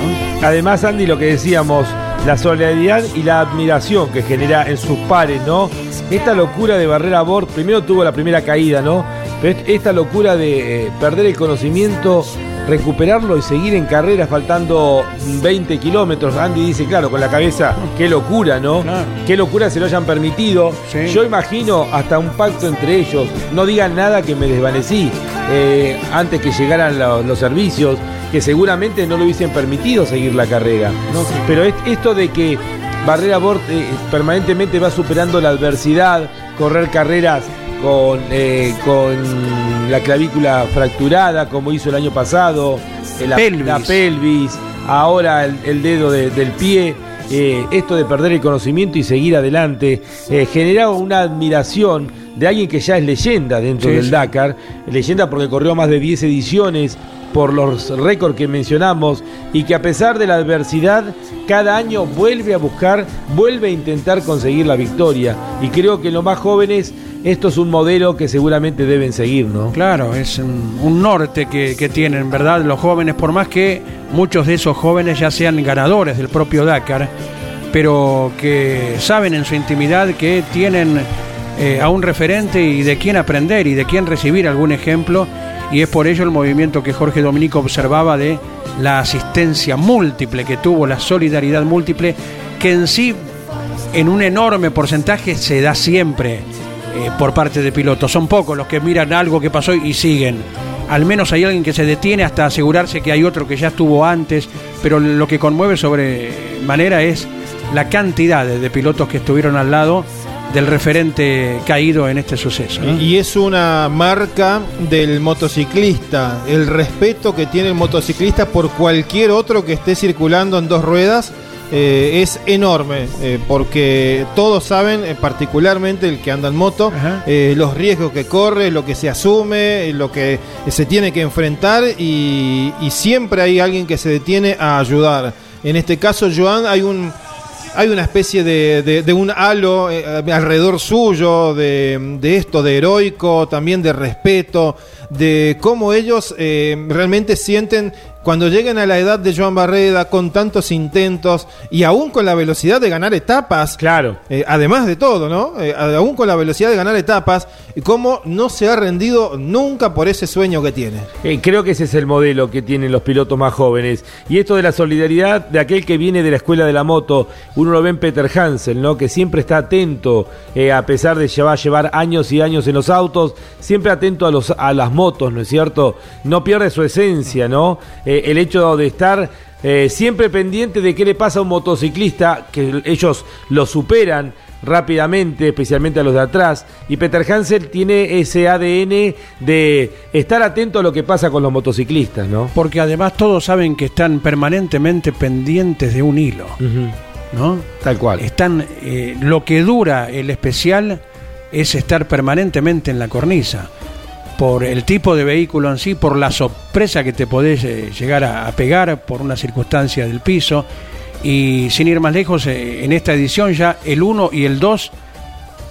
Speaker 2: Además, Andy, lo que decíamos, la solidaridad y la admiración que genera en sus pares, ¿no? Esta locura de Barrera Bord, primero tuvo la primera caída, ¿no? Pero est- esta locura de eh, perder el conocimiento, recuperarlo y seguir en carrera faltando 20 kilómetros. Andy dice, claro, con la cabeza, qué locura, ¿no? Qué locura se lo hayan permitido. Yo imagino hasta un pacto entre ellos. No digan nada que me desvanecí eh, antes que llegaran lo- los servicios, que seguramente no le hubiesen permitido seguir la carrera. ¿no? Pero es- esto de que Barrera Bort eh, permanentemente va superando la adversidad, correr carreras con, eh, con la clavícula fracturada, como hizo el año pasado, eh, la
Speaker 10: Pelvis.
Speaker 2: la pelvis, ahora el, el dedo de- del pie. eh, esto de perder el conocimiento y seguir adelante eh, genera una admiración de alguien que ya es leyenda dentro
Speaker 10: Sí,
Speaker 2: del. Dakar, leyenda porque corrió más de 10 ediciones por los récords que mencionamos y que a pesar de la adversidad cada año vuelve a buscar, vuelve a intentar conseguir la victoria y creo que los más jóvenes esto es un modelo que seguramente deben seguir, ¿no?
Speaker 10: Claro, es un, norte que, que tienen, ¿verdad? Los jóvenes, por más que muchos de esos jóvenes ya sean ganadores del propio Dakar, pero que saben en su intimidad que tienen eh, a un referente y de quién aprender y de quién recibir algún ejemplo, y es por ello el movimiento que Jorge Dominico observaba de la asistencia múltiple que tuvo, la solidaridad múltiple, que en sí, en un enorme porcentaje, se da siempre eh, por parte de pilotos. Son pocos los que miran algo que pasó y siguen. Al menos hay alguien que se detiene hasta asegurarse que hay otro que ya estuvo antes, pero lo que conmueve sobre manera es la cantidad de, de pilotos que estuvieron al lado del referente caído en este suceso. ¿no?
Speaker 3: Y es una marca del motociclista, el respeto que tiene el motociclista por cualquier otro que esté circulando en dos ruedas. eh, es enorme eh, porque todos saben, eh, particularmente el que anda en moto, los riesgos que corre, lo que se asume, lo que se tiene que enfrentar y, y siempre hay alguien que se detiene a ayudar. En este caso, Joan, hay un, hay una especie de, un halo eh, alrededor suyo, de, de esto, de heroico, también de respeto, de cómo ellos eh, realmente sienten cuando lleguen a la edad de Joan Barreda, con tantos intentos y aún con la velocidad de ganar etapas.
Speaker 2: Claro.
Speaker 3: eh, además de todo, ¿no? Eh, aún con la velocidad de ganar etapas, cómo no se ha rendido nunca por ese sueño que tiene.
Speaker 2: Eh, creo que ese es el modelo que tienen los pilotos más jóvenes. Y esto de la solidaridad de aquel que viene de la escuela de la moto, uno lo ve en Peter Hansen, ¿no? Que siempre está atento, a pesar de llevar, llevar años y años en los autos, siempre atento a, los, a las motos, ¿no es cierto? No pierde su esencia, ¿no? Eh, el hecho de estar eh, siempre pendiente de qué le pasa a un motociclista, que ellos lo superan rápidamente, especialmente a los de atrás. Y Peter Hansel tiene ese ADN de estar atento a lo que pasa con los motociclistas, ¿no?
Speaker 10: Porque además todos saben que están permanentemente pendientes de un hilo, ¿no?
Speaker 2: Tal cual.
Speaker 10: Están, eh, lo que dura el especial es estar permanentemente en la cornisa. Por el tipo de vehículo en sí, por la sorpresa que te podés eh, llegar a, a pegar por una circunstancia del piso. Y sin ir más lejos, eh, en esta edición ya el 1 y el 2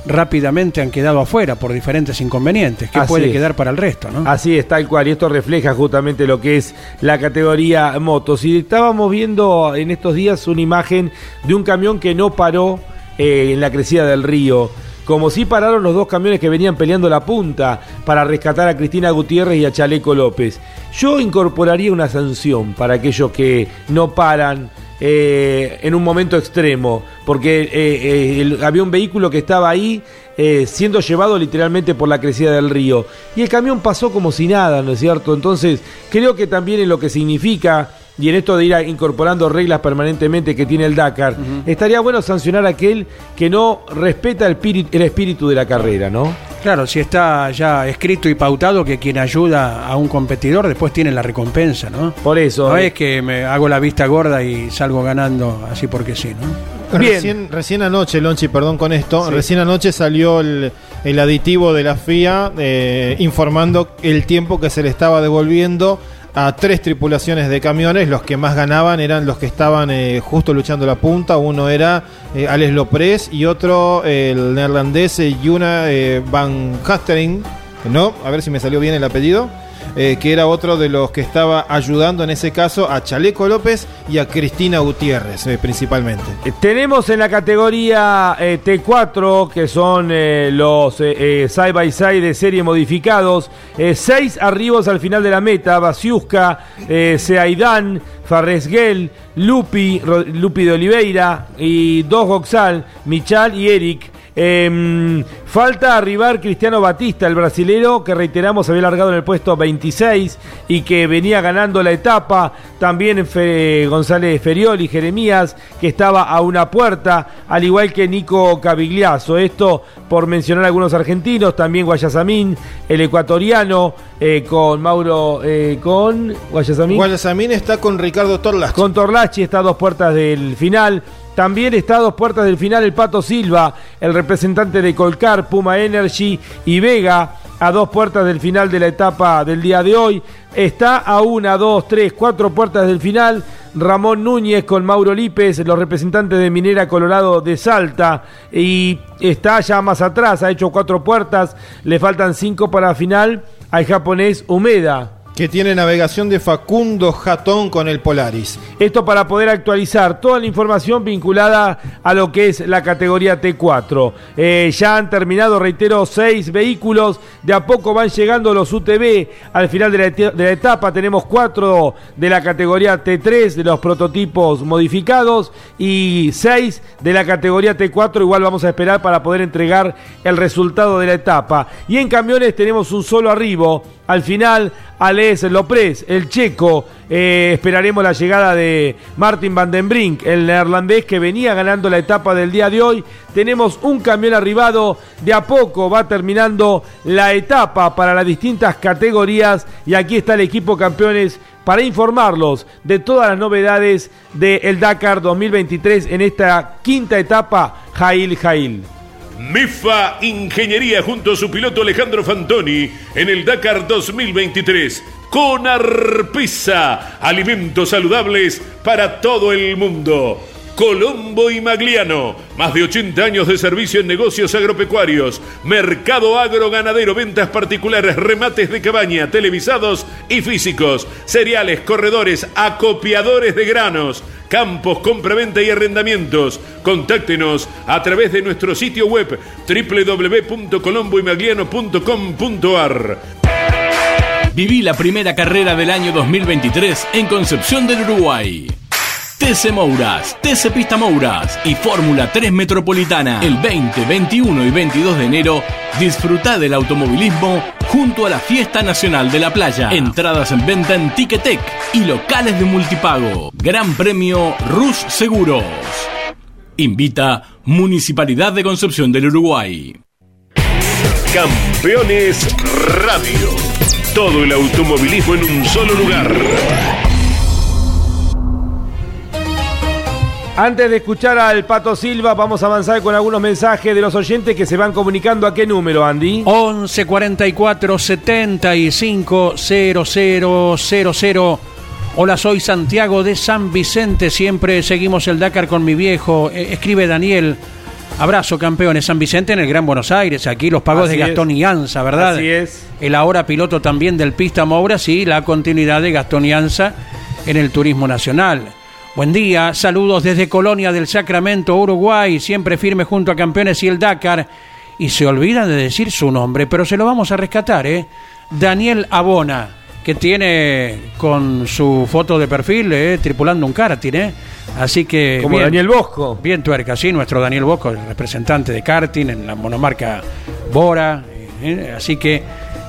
Speaker 10: rápidamente han quedado afuera por diferentes inconvenientes que puede
Speaker 2: es.
Speaker 10: quedar para el resto, ¿no?
Speaker 2: Así es, tal cual. Y esto refleja justamente lo que es la categoría motos. Y estábamos viendo en estos días una imagen de un camión que no paró eh, en la crecida del río. Como si pararon los dos camiones que venían peleando la punta para rescatar a Cristina Gutiérrez y a Chaleco López. Yo incorporaría una sanción para aquellos que no paran eh, en un momento extremo, porque eh, eh, había un vehículo que estaba ahí siendo llevado literalmente por la crecida del río y el camión pasó como si nada, ¿no es cierto? Entonces creo que también en lo que significa y en esto de ir incorporando reglas permanentemente que tiene el Dakar, estaría bueno sancionar a aquel que no respeta el espíritu, el espíritu de la carrera, ¿no?
Speaker 10: Claro, si está ya escrito y pautado que quien ayuda a un competidor después tiene la recompensa, ¿no?
Speaker 2: Por eso.
Speaker 10: No
Speaker 2: eh,
Speaker 10: es que me hago la vista gorda y salgo ganando así porque sí, ¿no?
Speaker 2: Bien.
Speaker 3: Recién, recién anoche, Lonchi, perdón con esto,
Speaker 10: Sí.
Speaker 3: recién anoche salió el, el aditivo de la FIA eh, informando el tiempo que se le estaba devolviendo a tres tripulaciones de camiones. Los que más ganaban eran los que estaban eh, justo luchando la punta. Uno era eh, Alex y otro eh, el neerlandés eh, Juna eh, Van Hastering. ¿No? A ver si me salió bien el apellido. Eh, que era otro de los que estaba ayudando en ese caso a Chaleco López y a Cristina Gutiérrez, eh, principalmente.
Speaker 2: Eh, Tenemos en la categoría eh, T4, que son los side by side de serie modificados, seis arribos al final de la meta, Basiuska, Seaidán, Farresguel, Lupi, Lupi de Oliveira y dos Goxal, Michal y Eric. Em, falta arribar Cristiano Batista, el brasilero que reiteramos había largado en el puesto 26 y que venía ganando la etapa. También Fe- González Ferioli, Jeremías, que estaba a una puerta, al igual que Nico Cavigliazo. Esto por mencionar algunos argentinos, también Guayasamín, el ecuatoriano, eh, con Mauro, eh, con Guayasamín.
Speaker 3: Guayasamín está con Ricardo Torlas.
Speaker 2: Con Torlachi está a dos puertas del final. También está a dos puertas del final el Pato Silva, el representante de Colcar, Puma Energy y Vega, a dos puertas del final de la etapa del día de hoy. Está a una, dos, tres, cuatro puertas del final. Ramón Núñez con Mauro Lípez, los representantes de Minera Colorado de Salta. Y está ya más atrás, ha hecho cuatro puertas. Le faltan cinco para la final al japonés Humeda.
Speaker 3: Que tiene navegación de Facundo Jatón con el Polaris.
Speaker 2: Esto para poder actualizar toda la información vinculada a lo que es la categoría T4. Eh, ya han terminado, reitero, seis vehículos. De a poco van llegando los UTV. Al final de la, ete- de la etapa tenemos cuatro de la categoría T3 de los prototipos modificados y seis de la categoría T4. Igual vamos a esperar para poder entregar el resultado de la etapa. Y en camiones tenemos un solo arribo. Al final, Alex Lopres, el checo, eh, esperaremos la llegada de Martin Van den Brink, el neerlandés que venía ganando la etapa del día de hoy. Tenemos un camión arribado, de a poco va terminando la etapa para las distintas categorías y aquí está el equipo campeones para informarlos de todas las novedades del Dakar 2023 en esta quinta etapa, Jail Jail.
Speaker 1: Mifa Ingeniería junto a su piloto Alejandro Fantoni en el Dakar 2023. Con Arpisa, alimentos saludables para todo el mundo. Colombo y Magliano. Más de 80 años de servicio en negocios agropecuarios, mercado agroganadero, ventas particulares, remates de cabaña, televisados y físicos, cereales, corredores, acopiadores de granos, campos, compraventa y arrendamientos. Contáctenos a través de nuestro sitio web www.colomboymagliano.com.ar.
Speaker 5: Viví la primera carrera del año 2023 en Concepción del Uruguay. TC Mouras, TC Pista Mouras y Fórmula 3 Metropolitana. El 20, 21 y 22 de enero, disfruta del automovilismo junto a la Fiesta Nacional de la Playa. Entradas en venta en Ticketek y locales de multipago. Gran premio Rus Seguros. Invita Municipalidad de Concepción del Uruguay.
Speaker 1: Campeones Radio. Todo el automovilismo en un solo lugar.
Speaker 2: Antes de escuchar al Pato Silva, vamos a avanzar con algunos mensajes de los oyentes que se van comunicando. ¿A qué número, Andy?
Speaker 10: 11 44 75 0000. Hola, soy Santiago de San Vicente. Siempre seguimos el Dakar con mi viejo. Eh, escribe Daniel. Abrazo, campeones. San Vicente en el Gran Buenos Aires. Aquí los pagos
Speaker 2: Así
Speaker 10: de Gastón
Speaker 2: es.
Speaker 10: Ianza, ¿verdad?
Speaker 2: Así es.
Speaker 10: El ahora piloto también del Pista Moura. Sí, la continuidad de Gastón Ianza en el turismo nacional. Buen día, saludos desde Colonia del Sacramento, Uruguay, siempre firme junto a campeones y el Dakar. Y se olvidan de decir su nombre, pero se lo vamos a rescatar, ¿eh? Daniel Abona, que tiene con su foto de perfil ¿eh? tripulando un karting, ¿eh? Así que.
Speaker 2: Como Daniel Bosco.
Speaker 10: Bien tuerca, sí, nuestro Daniel Bosco, el representante de karting en la monomarca Bora. ¿eh? Así que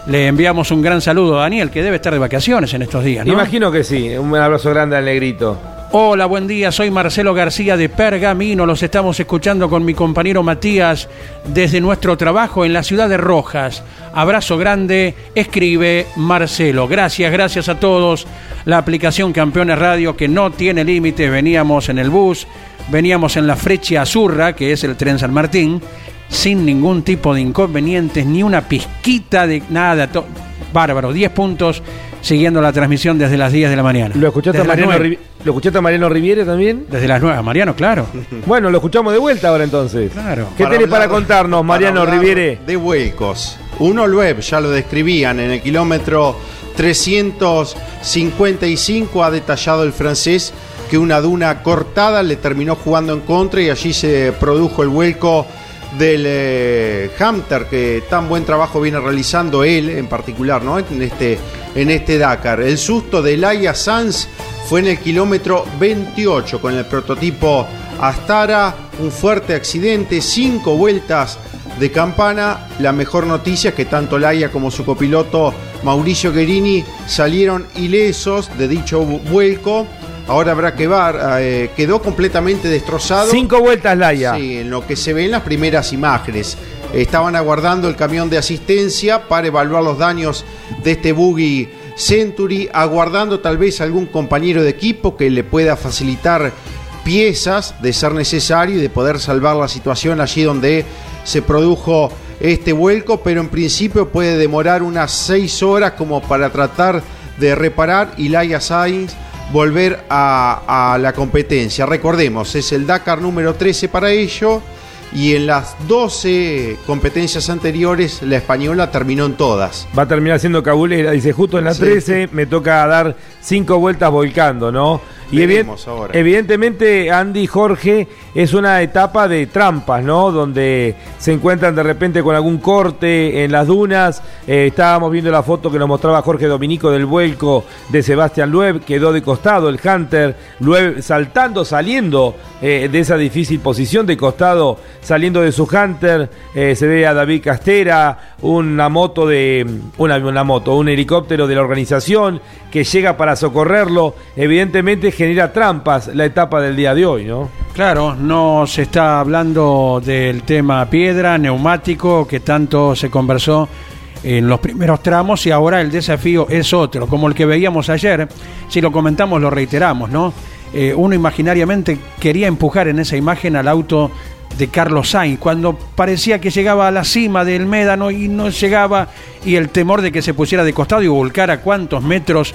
Speaker 10: le enviamos un gran saludo a Daniel, que debe estar de vacaciones en estos días, ¿no?
Speaker 2: Imagino que sí. Un abrazo grande al negrito.
Speaker 10: Hola, buen día. Soy Marcelo García de Pergamino. Los estamos escuchando con mi compañero Matías desde nuestro trabajo en la ciudad de Rojas. Abrazo grande. Escribe Marcelo. Gracias, gracias a todos. La aplicación Campeones Radio que no tiene límites. Veníamos en el bus, veníamos en la Frecha Azurra, que es el tren San Martín, sin ningún tipo de inconvenientes, ni una pizquita de nada. Bárbaro, 10 puntos siguiendo la transmisión desde las 10 de la mañana.
Speaker 2: ¿Lo escuchaste, a Mariano. Rivi- ¿Lo escuchaste a Mariano Riviere también?
Speaker 10: Desde las 9, Mariano, claro.
Speaker 2: Bueno, lo escuchamos de vuelta ahora entonces.
Speaker 10: Claro.
Speaker 2: ¿Qué tenés para contarnos, Mariano
Speaker 4: para
Speaker 2: Riviere?
Speaker 4: De vuelcos. Uno web, ya lo describían, en el kilómetro 355 ha detallado el francés que una duna cortada le terminó jugando en contra y allí se produjo el vuelco del eh, que tan buen trabajo viene realizando él en particular ¿no? en, este, en este Dakar. El susto de Laia Sanz fue en el kilómetro 28 con el prototipo Astara, un fuerte accidente, cinco vueltas de campana. La mejor noticia es que tanto Laia como su copiloto Mauricio Guerini salieron ilesos de dicho vu- vuelco. Ahora habrá que ver, eh, quedó completamente destrozado.
Speaker 2: Cinco vueltas, Laia.
Speaker 4: Sí, en lo que se ve en las primeras imágenes. Estaban aguardando el camión de asistencia para evaluar los daños de este buggy Century, aguardando tal vez algún compañero de equipo que le pueda facilitar piezas de ser necesario y de poder salvar la situación allí donde se produjo este vuelco, pero en principio puede demorar unas seis horas como para tratar de reparar y Laia Sainz volver a, a la competencia. Recordemos, es el Dakar número 13 para ello y en las 12 competencias anteriores la española terminó en todas.
Speaker 2: Va a terminar siendo cabulera. Dice, justo en la
Speaker 4: Sí.
Speaker 2: 13 me toca dar cinco vueltas volcando, ¿no? Y
Speaker 4: ahora.
Speaker 2: evidentemente, Andy Jorge es una etapa de trampas, ¿no? Donde se encuentran de repente con algún corte en las dunas. Eh, estábamos viendo la foto que nos mostraba Jorge Dominico del vuelco de Sebastián Loeb. Quedó de costado el Hunter. Loeb saltando, saliendo eh, de esa difícil posición de costado, saliendo de su Hunter. Eh, se ve a David Castera, una moto de. Una, una moto, un helicóptero de la organización que llega para socorrerlo. Evidentemente genera trampas la etapa del día de hoy, ¿no?
Speaker 10: Claro, no se está hablando del tema piedra, neumático, que tanto se conversó en los primeros tramos y ahora el desafío es otro, como el que veíamos ayer. Si lo comentamos, lo reiteramos, ¿no? Eh, uno imaginariamente quería empujar en esa imagen al auto de Carlos Sainz cuando parecía que llegaba a la cima del médano y no llegaba y el temor de que se pusiera de costado y volcara cuántos metros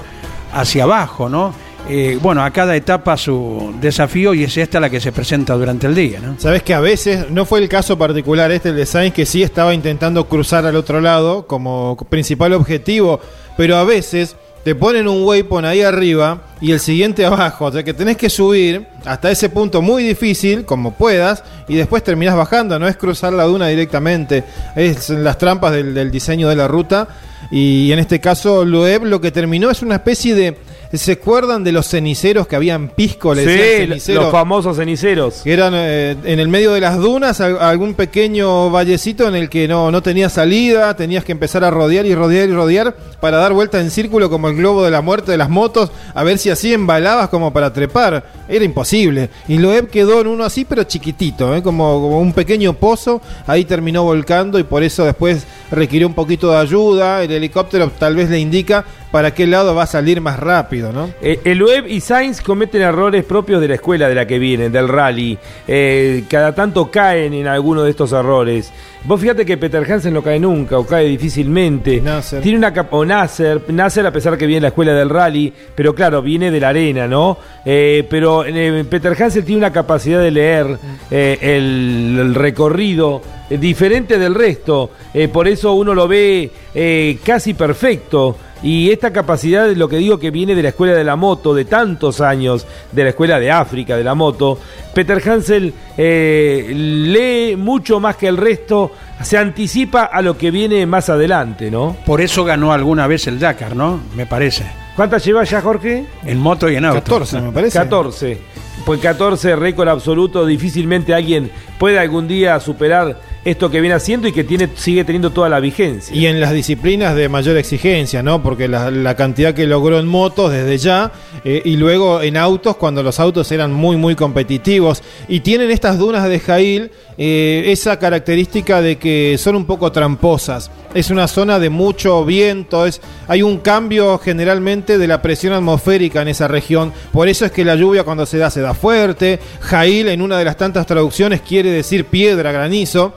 Speaker 10: hacia abajo, ¿no? Eh, bueno, a cada etapa su desafío y es esta la que se presenta durante el día, ¿no?
Speaker 3: Sabes que a veces, no fue el caso particular este, el de Sainz, que sí estaba intentando cruzar al otro lado como principal objetivo, pero a veces te ponen un waypoint ahí arriba y el siguiente abajo, o sea que tenés que subir hasta ese punto muy difícil, como puedas, y después terminás bajando, no es cruzar la duna directamente, es las trampas del, del diseño de la ruta, y en este caso Loeb lo que terminó es una especie de... ¿Se acuerdan de los ceniceros que habían pisco? Le
Speaker 2: Sí, los famosos ceniceros.
Speaker 3: Que eran eh, en el medio de las dunas, al- algún pequeño vallecito en el que no, no tenía salida, tenías que empezar a rodear y rodear y rodear para dar vuelta en círculo como el globo de la muerte de las motos, a ver si así embalabas como para trepar. Era imposible. Y Loeb quedó en uno así, pero chiquitito, ¿eh? como, como un pequeño pozo, ahí terminó volcando y por eso después requirió un poquito de ayuda. El helicóptero tal vez le indica para qué lado va a salir más rápido, ¿no?
Speaker 2: Eh, el Web y Sainz cometen errores propios de la escuela de la que vienen, del rally. Eh, cada tanto caen en alguno de estos errores. Vos fíjate que Peter Hansen no cae nunca o cae difícilmente. Tiene una o Nasser, Nasser a pesar que viene de la escuela del rally, pero claro, viene de la arena, ¿no? Eh, pero Peter Hansen tiene una capacidad de leer el, el recorrido diferente del resto. Eh, por eso uno lo ve eh, casi perfecto. Y esta capacidad, lo que digo que viene de la escuela de la moto, de tantos años, de la escuela de África, de la moto, Peter Hansel eh, lee mucho más que el resto, se anticipa a lo que viene más adelante, ¿no?
Speaker 10: Por eso ganó alguna vez el Dakar, ¿no? Me parece.
Speaker 2: ¿Cuántas lleva ya, Jorge?
Speaker 10: En moto y en auto.
Speaker 3: 14, me parece.
Speaker 2: 14. Pues 14, récord absoluto. Difícilmente alguien puede algún día superar esto que viene haciendo y que tiene, sigue teniendo toda la vigencia.
Speaker 3: Y en las disciplinas de mayor exigencia, ¿no? Porque la, cantidad que logró en motos desde ya eh, y luego en autos cuando los autos eran muy, muy competitivos. Y tienen estas dunas de Jail eh, esa característica de que son un poco tramposas. Es una zona de mucho viento, es, hay un cambio generalmente de la presión atmosférica en esa región. Por eso es que la lluvia cuando se da se da fuerte. Jail en una de las tantas traducciones quiere decir piedra, granizo.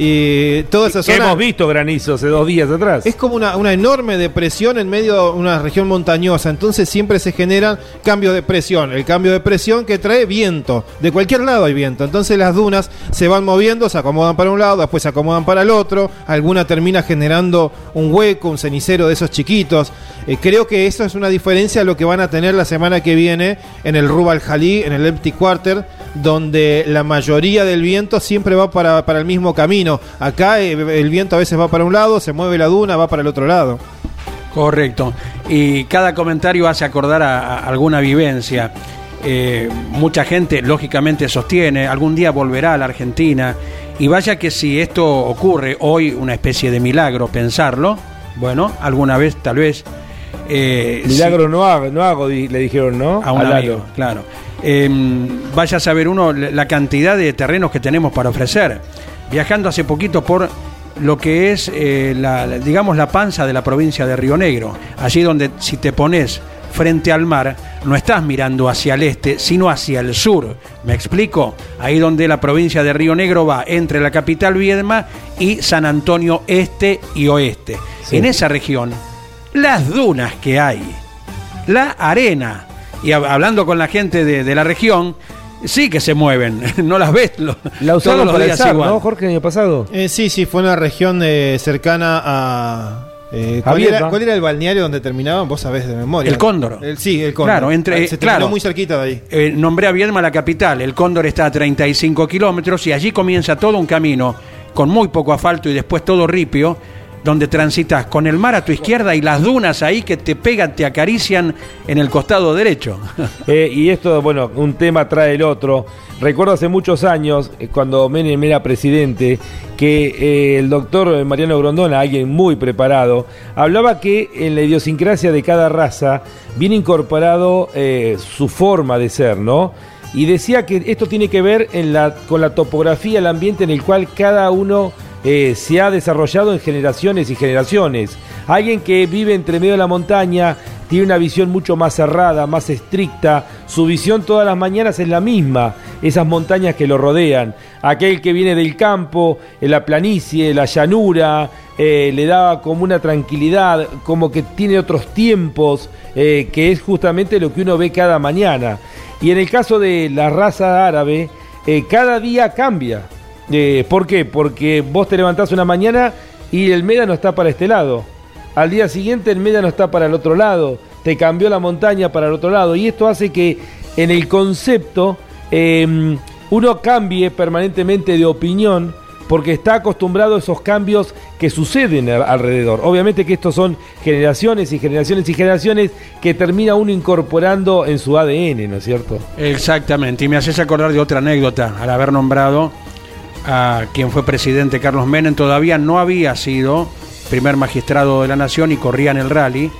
Speaker 3: Y toda esa
Speaker 2: Que
Speaker 3: zona...
Speaker 2: hemos visto granizo hace dos días atrás.
Speaker 3: Es como una, una enorme depresión en medio de una región montañosa, entonces siempre se generan cambios de presión. El cambio de presión que trae viento, de cualquier lado hay viento. Entonces las dunas se van moviendo, se acomodan para un lado, después se acomodan para el otro. Alguna termina generando un hueco, un cenicero de esos chiquitos. Eh, creo que eso es una diferencia a lo que van a tener la semana que viene en el Rubal Jalí, en el Empty Quarter, donde la mayoría del viento siempre va para, para el mismo camino. Acá eh, el viento a veces va para un lado, se mueve la duna, va para el otro lado.
Speaker 10: Correcto. Y cada comentario hace acordar a, a alguna vivencia. Eh, mucha gente, lógicamente, sostiene, algún día volverá a la Argentina. Y vaya que si esto ocurre hoy, una especie de milagro pensarlo, bueno, alguna vez tal vez... eh,
Speaker 2: Milagro
Speaker 10: si-
Speaker 2: no hago, no hago, le dijeron, ¿no?
Speaker 10: a un
Speaker 2: Al
Speaker 10: amigo, claro. Eh, vaya a saber uno la la cantidad de terrenos que tenemos para ofrecer. Viajando hace poquito por lo que es, eh, la, digamos, la panza de la provincia de Río Negro. Allí donde si te pones frente al mar, no estás mirando hacia el este, sino hacia el sur. ¿Me explico? Ahí donde la provincia de Río Negro va entre la capital Viedma y San Antonio Este y Oeste. En esa región, las dunas que hay, la arena. Y hab- hablando con la gente de, de la región, sí que se mueven, no las ves lo-
Speaker 2: La
Speaker 10: todos
Speaker 2: usaron
Speaker 10: los
Speaker 2: para el
Speaker 10: días
Speaker 2: SAR,
Speaker 10: igual.
Speaker 2: ¿no, Jorge, el año pasado?
Speaker 3: Eh, sí, sí, fue una región eh, cercana a... eh, ¿cuál, era,
Speaker 2: ¿no?
Speaker 3: cuál era el balneario donde terminaban? Vos sabés de memoria.
Speaker 10: El Cóndor.
Speaker 3: El- sí, el Cóndor.
Speaker 10: Claro, entre,
Speaker 3: Se terminó
Speaker 10: claro,
Speaker 3: muy cerquita de ahí.
Speaker 10: eh, nombré a Viedma la capital, el Cóndor está a 35 kilómetros y allí comienza todo un camino con muy poco asfalto y después todo ripio, donde transitas con el mar a tu izquierda y las dunas ahí que te pegan, te acarician en el costado derecho.
Speaker 2: Eh, y esto, bueno, un tema trae el otro. Recuerdo hace muchos años, eh, cuando Menem era presidente, que eh, el doctor Mariano Grondona, alguien muy preparado, hablaba que en la idiosincrasia de cada raza viene incorporado su forma de ser, ¿no? Y decía que esto tiene que ver con la topografía, el ambiente en el cual cada uno eh, se ha desarrollado en generaciones y generaciones. Alguien que vive entre medio de la montaña tiene una visión mucho más cerrada, más estricta. Su visión todas las mañanas es la misma, esas montañas que lo rodean. aquel que viene del campo, en la planicie, la llanura, eh, le da como una tranquilidad, como que tiene otros tiempos, eh, que es justamente lo que uno ve cada mañana. Y en el caso de la raza árabe, cada día cambia. Eh, ¿Por qué? Porque vos te levantás una mañana y el médano está para este lado. Al día siguiente el médano está para el otro lado. Te cambió la montaña para el otro lado. Y esto hace que en el concepto eh, uno cambie permanentemente de opinión porque está acostumbrado a esos cambios que suceden alrededor. Obviamente que estos son generaciones y generaciones y generaciones que termina uno incorporando en su ADN, ¿no es cierto?
Speaker 10: Exactamente, y me haces acordar de otra anécdota, al haber nombrado a quien fue presidente Carlos Menem, todavía no había sido primer magistrado de la nación y corría en el rally,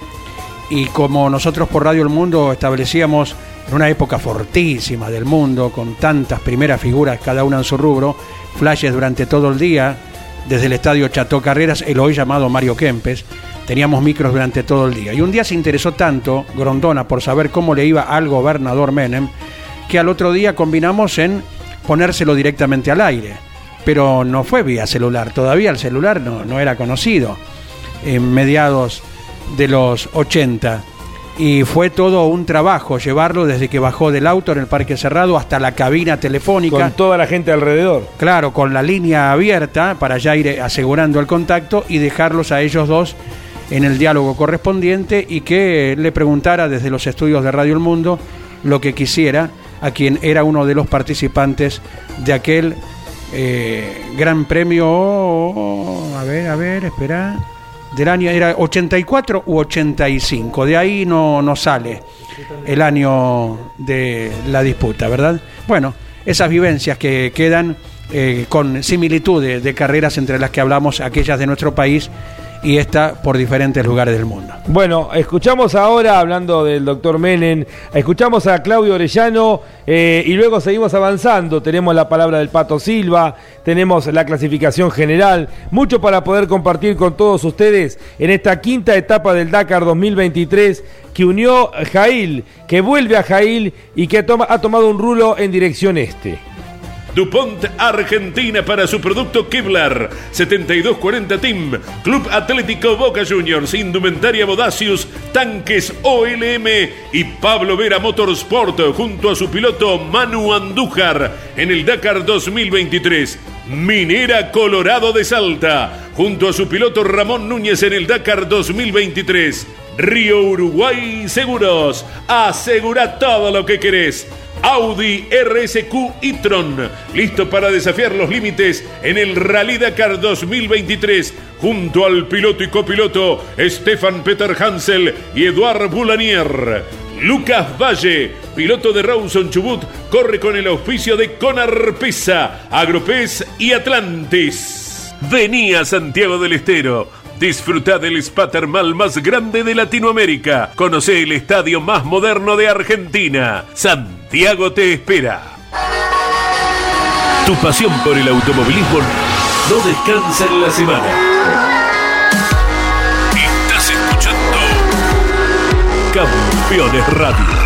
Speaker 10: y como nosotros por Radio El Mundo establecíamos en una época fortísima del mundo, con tantas primeras figuras, cada una en su rubro, flashes durante todo el día, desde el estadio Chateau Carreras, el hoy llamado Mario Kempes, teníamos micros durante todo el día. Y un día se interesó tanto Grondona por saber cómo le iba al gobernador Menem, que al otro día combinamos en ponérselo directamente al aire. Pero no fue vía celular, todavía el celular no, no era conocido en mediados de los 80. Y fue todo un trabajo llevarlo desde que bajó del auto en el Parque Cerrado hasta la cabina telefónica.
Speaker 2: Con toda la gente alrededor.
Speaker 10: Claro, con la línea abierta para ya ir asegurando el contacto y dejarlos a ellos dos en el diálogo correspondiente y que le preguntara desde los estudios de Radio El Mundo lo que quisiera a quien era uno de los participantes de aquel eh, gran premio, a ver, a ver, espera, del año, era 84 u 85, de ahí no, no sale el año de la disputa, ¿verdad? Bueno, esas vivencias que quedan eh, con similitudes de carreras entre las que hablamos, aquellas de nuestro país y esta por diferentes lugares del mundo.
Speaker 2: Bueno, escuchamos ahora, hablando del doctor Menem, escuchamos a Claudio Orellano eh, y luego seguimos avanzando. Tenemos la palabra del Pato Silva, tenemos la clasificación general, mucho para poder compartir con todos ustedes en esta quinta etapa del Dakar 2023 que unió Jail, que vuelve a Jail y que ha tomado un rulo en dirección este.
Speaker 1: DuPont Argentina para su producto Kevlar. 7240 Team Club Atlético Boca Juniors Indumentaria Bodacius Tanques OLM y Pablo Vera Motorsport junto a su piloto Manu Andújar en el Dakar 2023 Minera Colorado de Salta junto a su piloto Ramón Núñez en el Dakar 2023 Río Uruguay Seguros asegura todo lo que querés Audi RSQ e-tron, listo para desafiar los límites en el Rally Dakar 2023, junto al piloto y copiloto Stefan Peter Hansel y Eduard Boulanier. Lucas Valle, piloto de Rawson Chubut, corre con el auspicio de Conar Pesa, Agropez y Atlantis. Vení a Santiago del Estero. Disfruta del spa termal más grande de Latinoamérica. Conoce el estadio más moderno de Argentina. Santiago te espera. Tu pasión por el automovilismo no descansa en la semana. Estás escuchando Campeones Radio.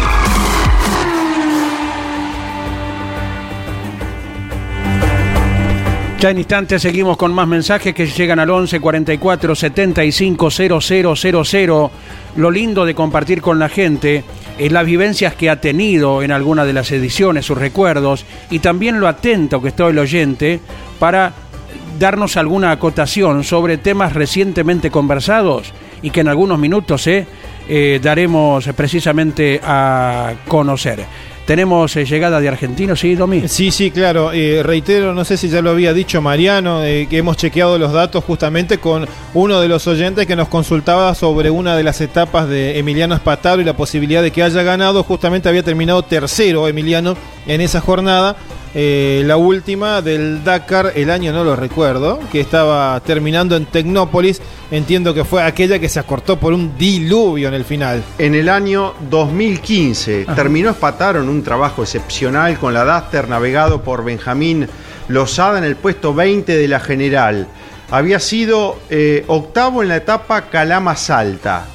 Speaker 10: Ya en instantes seguimos con más mensajes que llegan al 11 44 75 0000. Lo lindo de compartir con la gente es las vivencias que ha tenido en alguna de las ediciones, sus recuerdos y también lo atento que está el oyente para darnos alguna acotación sobre temas recientemente conversados y que en algunos minutos eh, eh, daremos precisamente a conocer. Tenemos eh, llegada de argentinos, ¿sí, Domi?
Speaker 11: Sí, sí, claro. Eh, reitero, no sé si ya lo había dicho Mariano, eh, que hemos chequeado los datos justamente con uno de los oyentes que nos consultaba sobre una de las etapas de Emiliano Espataro y la posibilidad de que haya ganado. Justamente había terminado tercero Emiliano en esa jornada. Eh, la última del Dakar, el año no lo recuerdo, que estaba terminando en Tecnópolis. Entiendo que fue aquella que se acortó por un diluvio en el final.
Speaker 4: En el año 2015 terminó Espataron un trabajo excepcional con la Duster navegado por Benjamín Lozada en el puesto 20 de la general. Había sido eh, octavo en la etapa Calama Salta.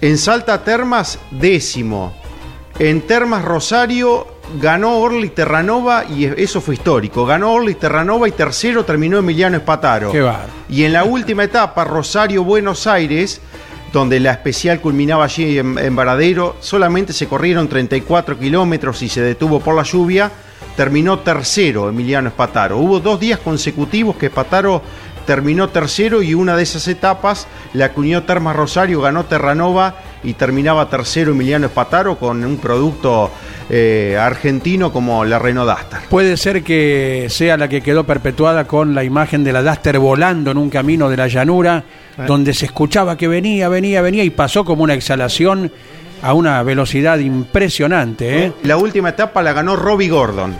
Speaker 4: En Salta Termas, décimo. En Termas Rosario, ganó Orly Terranova y eso fue histórico. Ganó Orly Terranova y tercero terminó Emiliano Espataro.
Speaker 10: Qué.
Speaker 4: Y en la última etapa, Rosario Buenos Aires, donde la especial culminaba allí en, en Varadero, solamente se corrieron 34 kilómetros y se detuvo por la lluvia. Terminó tercero Emiliano Espataro. Hubo dos días consecutivos que Espataro terminó tercero y una de esas etapas la acuñó Termas Rosario, ganó Terranova y terminaba tercero Emiliano Espataro con un producto eh, argentino como la Renault Duster.
Speaker 10: Puede ser que sea la que quedó perpetuada con la imagen de la Duster volando en un camino de la llanura, donde se escuchaba que venía, venía, venía y pasó como una exhalación a una velocidad impresionante. ¿eh?
Speaker 4: La última etapa la ganó Robbie Gordon.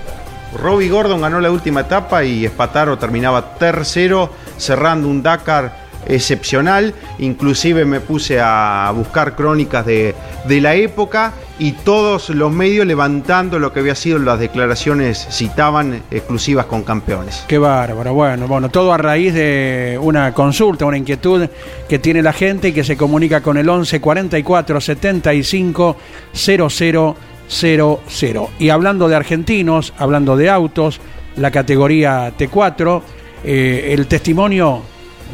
Speaker 4: Robbie Gordon ganó la última etapa y Espataro terminaba tercero, cerrando un Dakar excepcional. Inclusive me puse a buscar crónicas de, de la época y todos los medios levantando lo que había sido las declaraciones citaban exclusivas con campeones.
Speaker 10: Qué bárbaro. Bueno, bueno, todo a raíz de una consulta, una inquietud que tiene la gente y que se comunica con el 11 44 75 00 00. Y hablando de argentinos, hablando de autos, la categoría T4, eh, el testimonio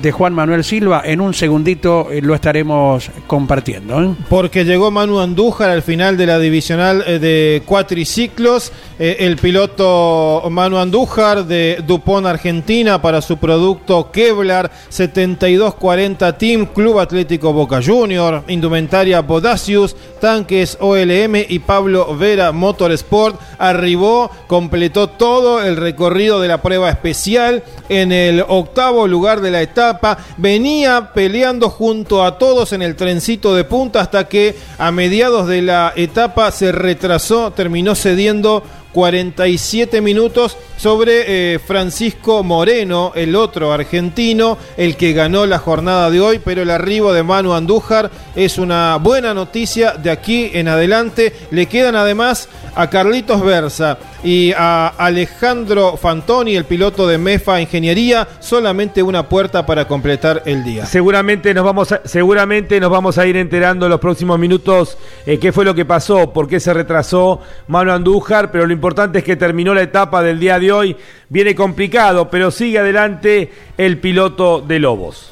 Speaker 10: de Juan Manuel Silva, en un segundito eh, lo estaremos compartiendo. ¿eh?
Speaker 3: Porque llegó Manu Andújar al final de la divisional eh, de cuatriciclos. Eh, el piloto Manu Andújar de Dupont Argentina para su producto Kevlar 7240 Team Club Atlético Boca Junior, indumentaria Bodacius, tanques OLM y Pablo Vera Motorsport arribó, completó todo el recorrido de la prueba especial en el octavo lugar de la etapa, venía peleando junto a todos en el trencito de punta hasta que a mediados de la etapa se retrasó, terminó cediendo 47 minutos sobre eh, Francisco Moreno, el otro argentino, el que ganó la jornada de hoy, pero el arribo de Manu Andújar es una buena noticia de aquí en adelante. Le quedan además a Carlitos Versa y a Alejandro Fantoni, el piloto de MEFA Ingeniería, solamente una puerta para completar el día.
Speaker 2: Seguramente nos vamos a, seguramente nos vamos a ir enterando en los próximos minutos eh, qué fue lo que pasó, por qué se retrasó Manu Andújar, pero lo importante es que terminó la etapa del día de hoy. Viene complicado, pero sigue adelante el piloto de Lobos.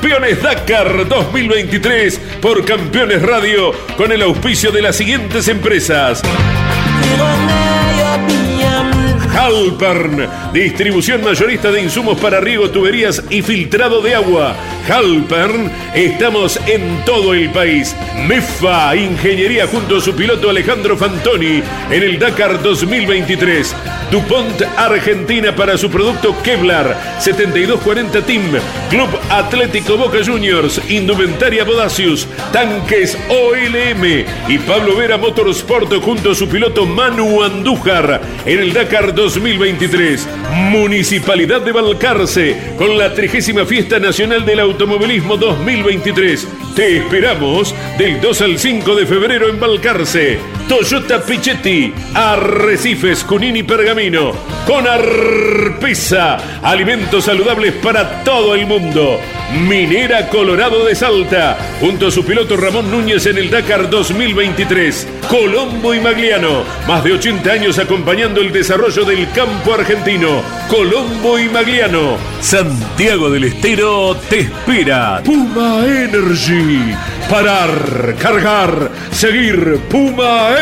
Speaker 1: Campeones Dakar 2023 por Campeones Radio con el auspicio de las siguientes empresas. Halpern, distribución mayorista de insumos para riego, tuberías y filtrado de agua. Halpern, estamos en todo el país. MEFA, ingeniería junto a su piloto Alejandro Fantoni en el Dakar 2023. DuPont Argentina para su producto Kevlar 7240 Team. Club Atlético Boca Juniors, Indumentaria Bodacius, Tanques OLM y Pablo Vera Motorsport junto a su piloto Manu Andújar en el Dakar 2023. Municipalidad de Balcarce con la 30 Fiesta Nacional del Automovilismo 2023. Te esperamos del 2 al 5 de febrero en Balcarce. Toyota Pichetti, Arrecifes, Junín y Pergamino. Con Arpesa, alimentos saludables para todo el mundo. Minera Colorado de Salta, junto a su piloto Ramón Núñez en el Dakar 2023. Colombo y Magliano, más de 80 años acompañando el desarrollo del campo argentino. Colombo y Magliano. Santiago del Estero te espera. Puma Energy. Parar, cargar, seguir. Puma Energy.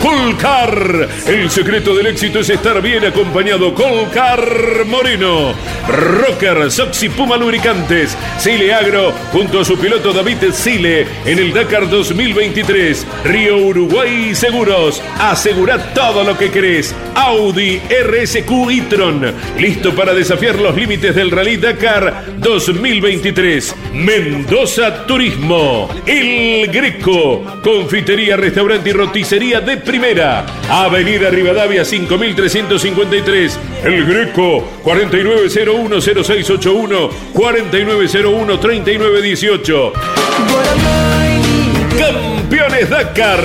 Speaker 1: Colcar. El secreto del éxito es estar bien acompañado. Colcar Moreno. Rocker, Soxy Puma Lubricantes. Sile Agro junto a su piloto David Sile en el Dakar 2023. Río Uruguay Seguros. Asegura todo lo que querés. Audi RSQ e-tron. Listo para desafiar los límites del Rally Dakar 2023. Mendoza Turismo. El Greco. Confitería, restaurante y roticería de primera. Avenida Rivadavia 5353. El Greco 49010681 49013918. Campeones Dakar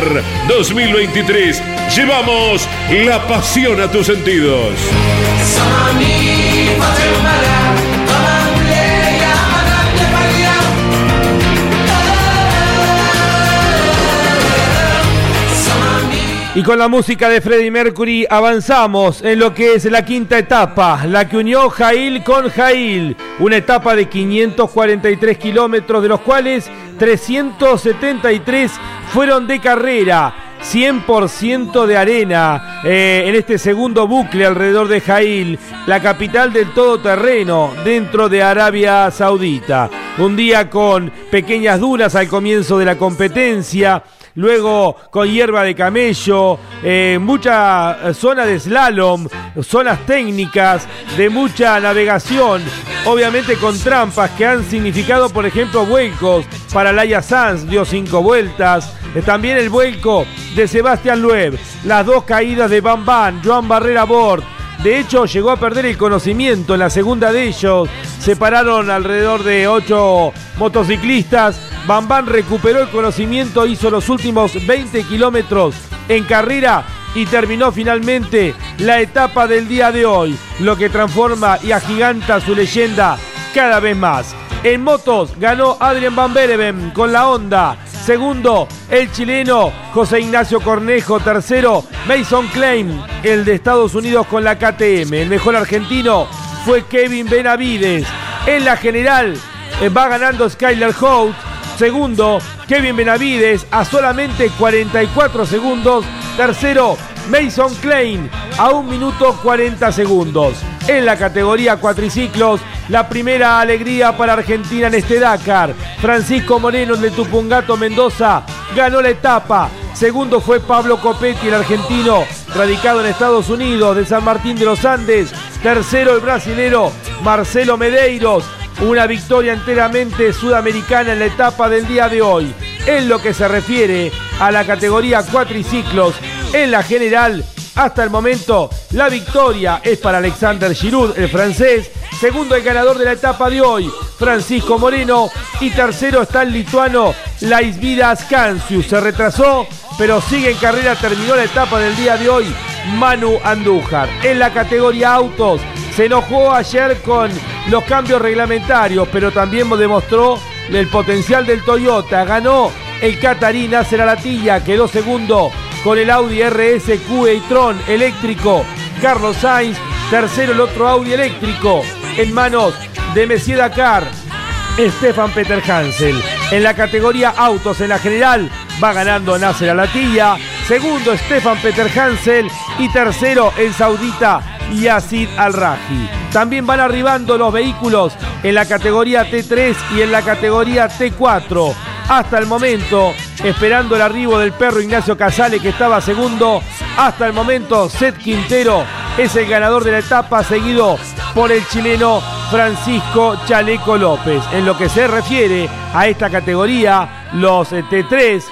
Speaker 1: 2023. Llevamos la pasión a tus sentidos.
Speaker 2: Y con la música de Freddie Mercury avanzamos en lo que es la quinta etapa, la que unió Jail con Jail, una etapa de 543 kilómetros, de los cuales 373 fueron de carrera. 100% de arena eh, en este segundo bucle alrededor de Jail, la capital del todoterreno dentro de Arabia Saudita. Un día con pequeñas dunas al comienzo de la competencia, luego con hierba de camello, eh, mucha zona de slalom, zonas técnicas, de mucha navegación, obviamente con trampas que han significado, por ejemplo, vuelcos para Laia Sanz, dio cinco vueltas, eh, también el vuelco de Sebastián Loeb, las dos caídas de Bam Bam, Joan Barrera Bort, de hecho, llegó a perder el conocimiento en la segunda de ellos. Se pararon alrededor de ocho motociclistas. Bam recuperó el conocimiento, hizo los últimos 20 kilómetros en carrera y terminó finalmente la etapa del día de hoy, lo que transforma y agiganta su leyenda cada vez más. En motos ganó Adrian Van Bereven con la Honda. Segundo, el chileno José Ignacio Cornejo. Tercero, Mason Klein, el de Estados Unidos con la KTM. El mejor argentino fue Kevin Benavides. En la general eh, va ganando Skyler Holt. Segundo, Kevin Benavides a solamente 44 segundos. Tercero, Mason Klein a 1 minuto 40 segundos. En la categoría cuatriciclos, la primera alegría para Argentina en este Dakar. Francisco Moreno, de Tupungato Mendoza, ganó la etapa. Segundo fue Pablo Copetti, el argentino, radicado en Estados Unidos, de San Martín de los Andes. Tercero, el brasilero Marcelo Medeiros. Una victoria enteramente sudamericana en la etapa del día de hoy. En lo que se refiere a la categoría cuatriciclos, en la general, hasta el momento, la victoria es para Alexander Giroud, el francés. Segundo, el ganador de la etapa de hoy, Francisco Moreno. Y tercero está el lituano Laisvidas Kancius. Se retrasó, pero sigue en carrera. Terminó la etapa del día de hoy, Manu Andújar. En la categoría autos, se enojó ayer con los cambios reglamentarios, pero también demostró el potencial del Toyota. Ganó el Catarí Nacer Alatilla, quedó segundo con el Audi RS Q e-tron eléctrico. Carlos Sainz, tercero el otro Audi eléctrico en manos de Messier Dakar. Stefan Peter Hansel. En la categoría autos en la general va ganando Nasser Alatilla. Segundo Stefan Peter Hansel y tercero el saudita Yacid Al-Raji. También van arribando los vehículos en la categoría T3 y en la categoría T4. Hasta el momento, esperando el arribo del perro Ignacio Casale que estaba segundo. Hasta el momento, Seth Quintero es el ganador de la etapa, seguido por el chileno Francisco Chaleco López. En lo que se refiere a esta categoría, los eh, T3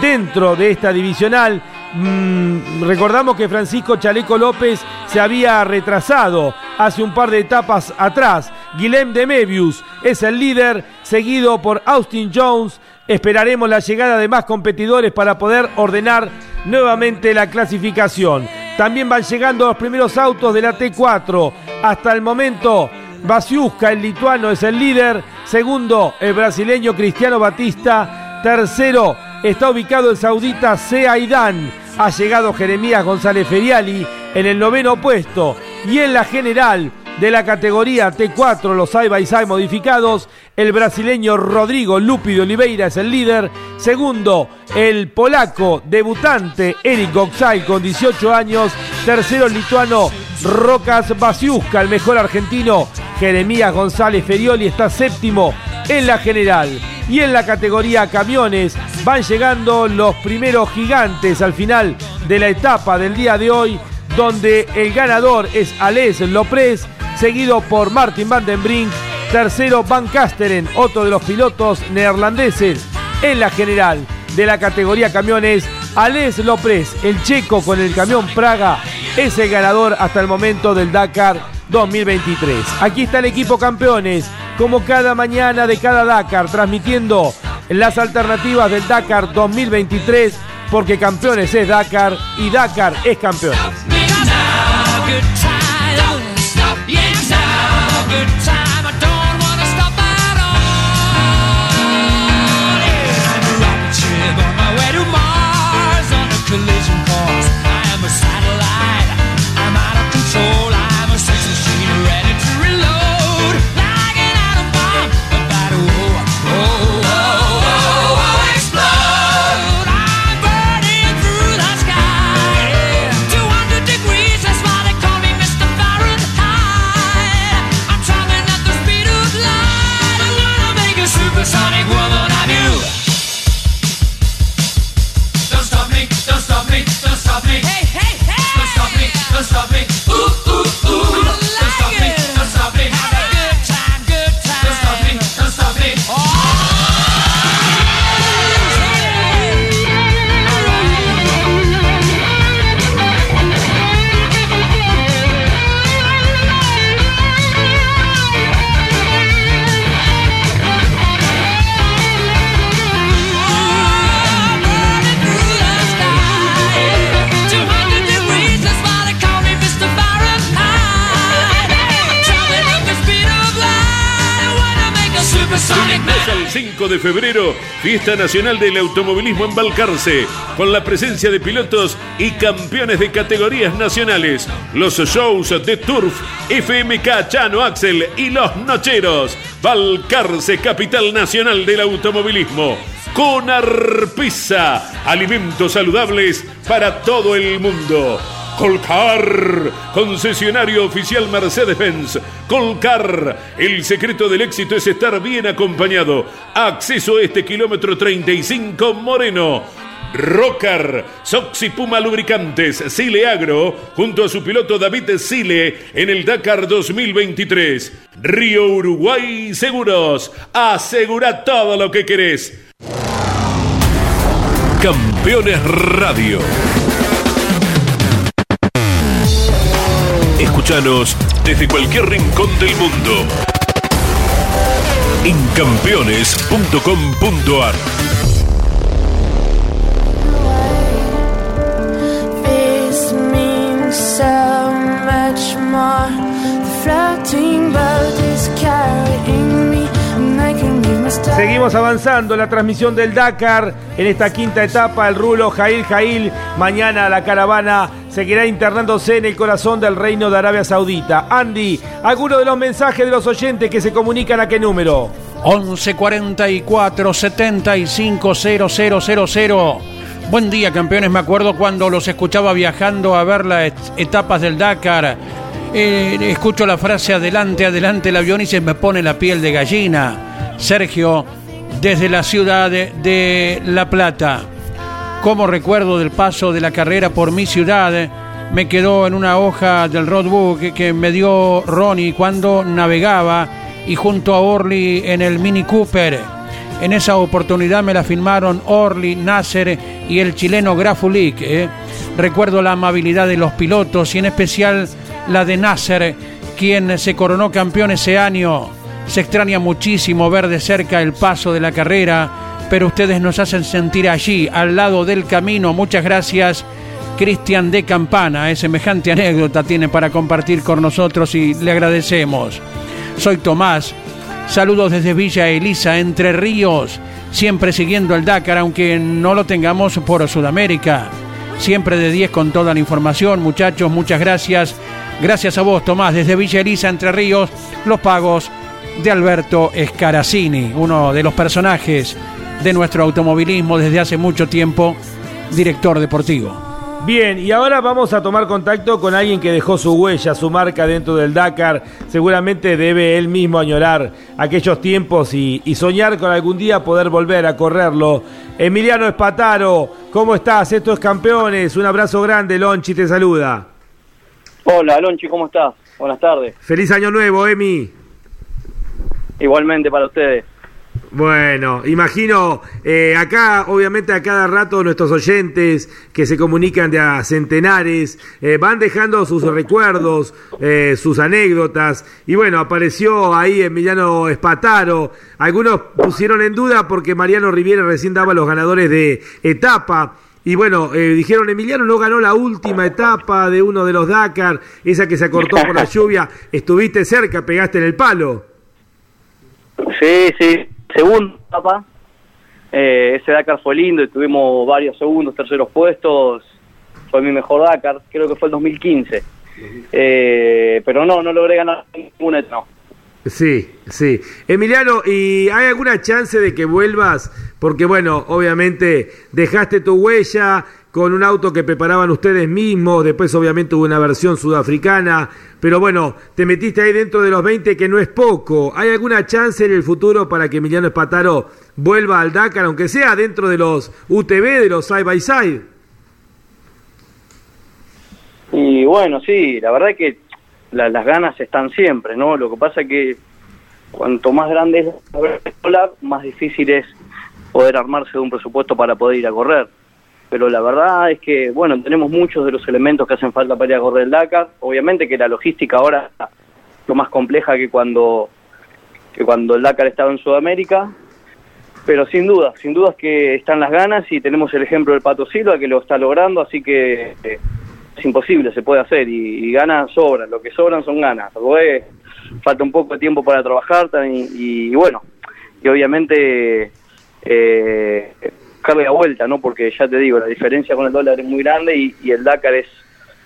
Speaker 2: dentro de esta divisional, mm, recordamos que Francisco Chaleco López se había retrasado hace un par de etapas atrás. Guilhem de Mebius es el líder, seguido por Austin Jones. Esperaremos la llegada de más competidores para poder ordenar nuevamente la clasificación. También van llegando los primeros autos de la T4. Hasta el momento, Basiuska, el lituano, es el líder. Segundo, el brasileño Cristiano Batista. Tercero, está ubicado el saudita Seaidan. Ha llegado Jeremías González Feriali en el noveno puesto. Y en la general de la categoría T4, los side by side modificados, el brasileño Rodrigo Lupi de Oliveira es el líder. Segundo, el polaco debutante Eric Goxay con 18 años. Tercero, el lituano Rocas Basiuska, el mejor argentino. Jeremías González Ferioli está séptimo en la general. Y en la categoría camiones van llegando los primeros gigantes al final de la etapa del día de hoy, donde el ganador es Ales López, seguido por Martin van den Brink. Tercero, Van Kasteren, otro de los pilotos neerlandeses en la general de la categoría camiones. Ales López, el checo con el camión Praga, es el ganador hasta el momento del Dakar 2023. Aquí está el equipo campeones, como cada mañana de cada Dakar, transmitiendo las alternativas del Dakar 2023, porque campeones es Dakar y Dakar es campeones.
Speaker 1: 5 de febrero, Fiesta Nacional del Automovilismo en Balcarce, con la presencia de pilotos y campeones de categorías nacionales, los shows de Turf, FMK Chano Axel y Los Nocheros, Balcarce, capital nacional del automovilismo. Con Arpisa, alimentos saludables para todo el mundo. Colcar, concesionario oficial Mercedes-Benz. Colcar, el secreto del éxito es estar bien acompañado. Acceso este kilómetro 35 Moreno. Rocar, Soxy Puma Lubricantes, Sile Agro, junto a su piloto David Sile en el Dakar 2023. Río Uruguay Seguros, asegura todo lo que querés. Campeones Radio. Escúchanos desde cualquier rincón del mundo. En campeones.com.ar.
Speaker 12: So much more. The floating boat is carrying
Speaker 2: Seguimos avanzando la transmisión del Dakar en esta quinta etapa. El rulo Jail Jail. Mañana la caravana seguirá internándose en el corazón del reino de Arabia Saudita. Andy, alguno de los mensajes de los oyentes que se comunican a qué número?
Speaker 10: 11 44 75 0000. Buen día, campeones. Me acuerdo cuando los escuchaba viajando a ver las et- etapas del Dakar. Eh, escucho la frase adelante, adelante el avión y se me pone la piel de gallina. Sergio, desde la ciudad de, La Plata. Como recuerdo del paso de la carrera por mi ciudad, me quedó en una hoja del roadbook que, que me dio Ronnie cuando navegaba y junto a Orly en el Mini Cooper. En esa oportunidad me la firmaron Orly, Nasser y el chileno Grafulik. ¿eh? Recuerdo la amabilidad de los pilotos y en especial la de Nasser, quien se coronó campeón ese año. Se extraña muchísimo ver de cerca el paso de la carrera, pero ustedes nos hacen sentir allí, al lado del camino. Muchas gracias, Cristian de Campana. Es semejante anécdota tiene para compartir con nosotros y le agradecemos. Soy Tomás. Saludos desde Villa Elisa, Entre Ríos. Siempre siguiendo el Dakar, aunque no lo tengamos por Sudamérica. Siempre de 10 con toda la información, muchachos. Muchas gracias. Gracias a vos, Tomás, desde Villa Elisa, Entre Ríos. Los pagos de Alberto Escaracini, uno de los personajes de nuestro automovilismo desde hace mucho tiempo, director deportivo.
Speaker 2: Bien, y ahora vamos a tomar contacto con alguien que dejó su huella, su marca dentro del Dakar. Seguramente debe él mismo añorar aquellos tiempos y, y soñar con algún día poder volver a correrlo. Emiliano Espataro, ¿cómo estás? Esto es Campeones. Un abrazo grande, Lonchi te saluda.
Speaker 13: Hola, Alonchi, ¿cómo estás? Buenas tardes.
Speaker 2: Feliz año nuevo, Emi.
Speaker 13: Igualmente para ustedes.
Speaker 2: Bueno, imagino, eh, acá obviamente a cada rato nuestros oyentes que se comunican de a centenares eh, van dejando sus recuerdos, eh, sus anécdotas y bueno, apareció ahí Emiliano Espataro, algunos pusieron en duda porque Mariano Riviera recién daba los ganadores de etapa. Y bueno, eh, dijeron, Emiliano no ganó la última etapa de uno de los Dakar, esa que se acortó por la lluvia. Estuviste cerca, pegaste en el palo.
Speaker 13: Sí, sí. Segunda etapa. Eh, ese Dakar fue lindo y tuvimos varios segundos, terceros puestos. Fue mi mejor Dakar, creo que fue el 2015. Eh, pero no, no logré ganar ninguna etapa.
Speaker 2: Sí, sí. Emiliano, ¿y hay alguna chance de que vuelvas? Porque bueno, obviamente dejaste tu huella con un auto que preparaban ustedes mismos, después obviamente hubo una versión sudafricana, pero bueno, te metiste ahí dentro de los 20 que no es poco. ¿Hay alguna chance en el futuro para que Emiliano Espataro vuelva al Dakar, aunque sea dentro de los UTV, de los side by side?
Speaker 13: Y bueno, sí, la verdad que la- las ganas están siempre, ¿no? Lo que pasa es que cuanto más grande es dólar, más difícil es poder armarse de un presupuesto para poder ir a correr. Pero la verdad es que, bueno, tenemos muchos de los elementos que hacen falta para ir a correr el Dakar. Obviamente que la logística ahora es lo más compleja que cuando, que cuando el Dakar estaba en Sudamérica. Pero sin duda, sin duda es que están las ganas y tenemos el ejemplo del Pato Silva que lo está logrando, así que eh, es imposible, se puede hacer y, ganas sobran, lo que sobran son ganas. Después falta un poco de tiempo para trabajar y, y bueno, y obviamente eh, buscarle la vuelta, ¿no? Porque ya te digo, la diferencia con el dólar es muy grande y, y el Dakar es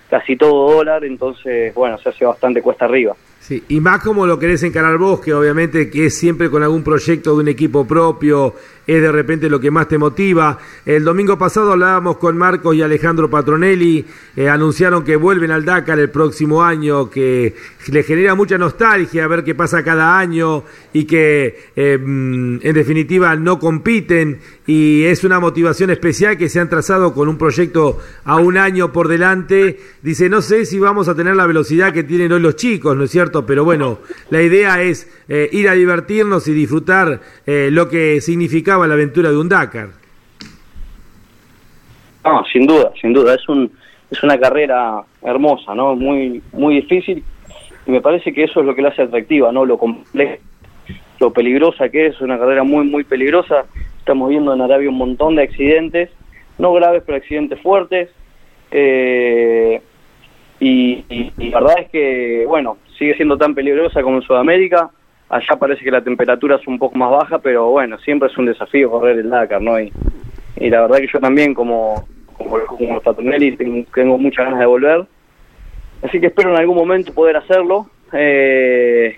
Speaker 13: casi todo dólar, entonces, bueno, se hace bastante cuesta arriba.
Speaker 2: Sí, y más como lo querés encarar vos, que obviamente que es siempre con algún proyecto de un equipo propio, es de repente lo que más te motiva. El domingo pasado hablábamos con Marcos y Alejandro Patronelli, eh, anunciaron que vuelven al Dakar el próximo año, que le genera mucha nostalgia ver qué pasa cada año y que eh, mm, en definitiva no compiten y es una motivación especial que se han trazado con un proyecto a un año por delante. Dice, no sé si vamos a tener la velocidad que tienen hoy los chicos, ¿no es cierto? Pero bueno, la idea es eh, ir a divertirnos y disfrutar eh, lo que significaba la aventura de un Dakar.
Speaker 13: No, sin duda, sin duda, es un es una carrera hermosa, ¿no? Muy muy difícil y me parece que eso es lo que la hace atractiva, ¿no? Lo complejo, lo peligrosa que es, una carrera muy muy peligrosa. Estamos viendo en Arabia un montón de accidentes, no graves, pero accidentes fuertes. Eh, y, la verdad es que, bueno, sigue siendo tan peligrosa como en Sudamérica. Allá parece que la temperatura es un poco más baja, pero bueno, siempre es un desafío correr el Dakar, ¿no? Y, y la verdad que yo también, como, como, como los Patronelli, tengo, tengo muchas ganas de volver. Así que espero en algún momento poder hacerlo. Eh,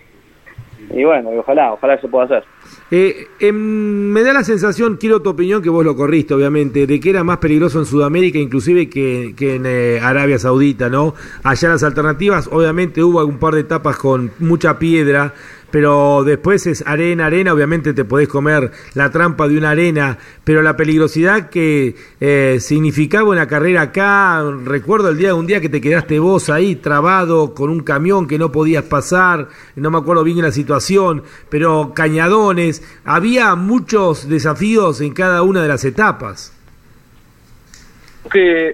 Speaker 13: y bueno, ojalá, ojalá se pueda hacer.
Speaker 2: Eh, em, me da la sensación, quiero tu opinión, que vos lo corriste, obviamente, de que era más peligroso en Sudamérica, inclusive que, en eh, Arabia Saudita, ¿no? Allá las alternativas, obviamente hubo un par de etapas con mucha piedra, pero después es arena, arena, obviamente te podés comer la trampa de una arena, pero la peligrosidad que eh, significaba una carrera acá, recuerdo el día un día que te quedaste vos ahí trabado con un camión que no podías pasar, no me acuerdo bien la situación, pero cañadones, había muchos desafíos en cada una de las etapas.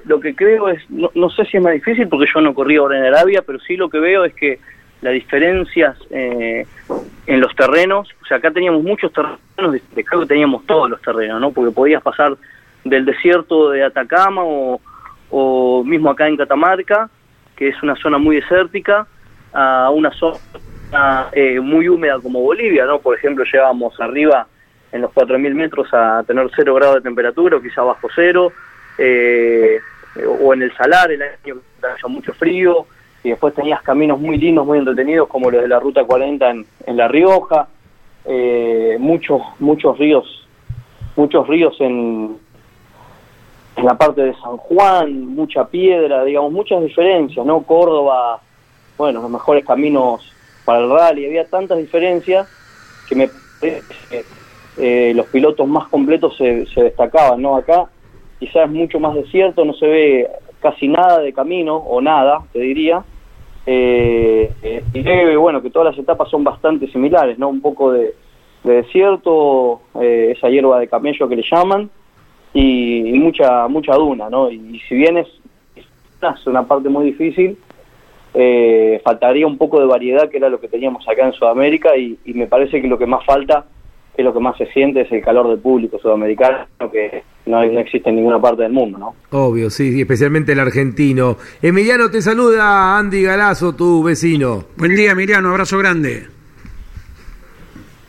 Speaker 13: lo que creo es, no sé si es más difícil porque yo no corrí ahora en Arabia, pero sí lo que veo es que las diferencias eh, en los terrenos, o sea, acá teníamos muchos terrenos, de- creo que teníamos todos los terrenos, ¿no? Porque podías pasar del desierto de Atacama o, mismo acá en Catamarca, que es una zona muy desértica, a una zona eh, muy húmeda como Bolivia, ¿no? Por ejemplo, llegábamos arriba en los 4.000 metros a tener 0 grados de temperatura, o quizá bajo cero, eh, o en el Salar, el año que mucho frío, y después tenías caminos muy lindos, muy entretenidos, como los de la Ruta 40 en, en La Rioja, eh, muchos, muchos ríos, muchos ríos en, en la parte de San Juan, mucha piedra, digamos, muchas diferencias, ¿no? Córdoba, bueno, los mejores caminos para el rally, había tantas diferencias que me que eh, los pilotos más completos se, se destacaban, ¿no? Acá quizás es mucho más desierto, no se ve casi nada de camino, o nada, te diría, eh, eh, y bueno, que todas las etapas son bastante similares, ¿no? Un poco de, de desierto, eh, esa hierba de camello que le llaman, y, mucha mucha duna, ¿no? Y, si bien es, una parte muy difícil, eh, faltaría un poco de variedad, que era lo que teníamos acá en Sudamérica, y me parece que lo que más falta, que lo que más se siente, es el calor del público sudamericano, que no, no existe en ninguna parte del mundo, ¿no?
Speaker 2: Obvio, sí, sí, especialmente el argentino. Emiliano te saluda, Andy Galazo, tu vecino.
Speaker 10: Buen día, Emiliano, abrazo grande.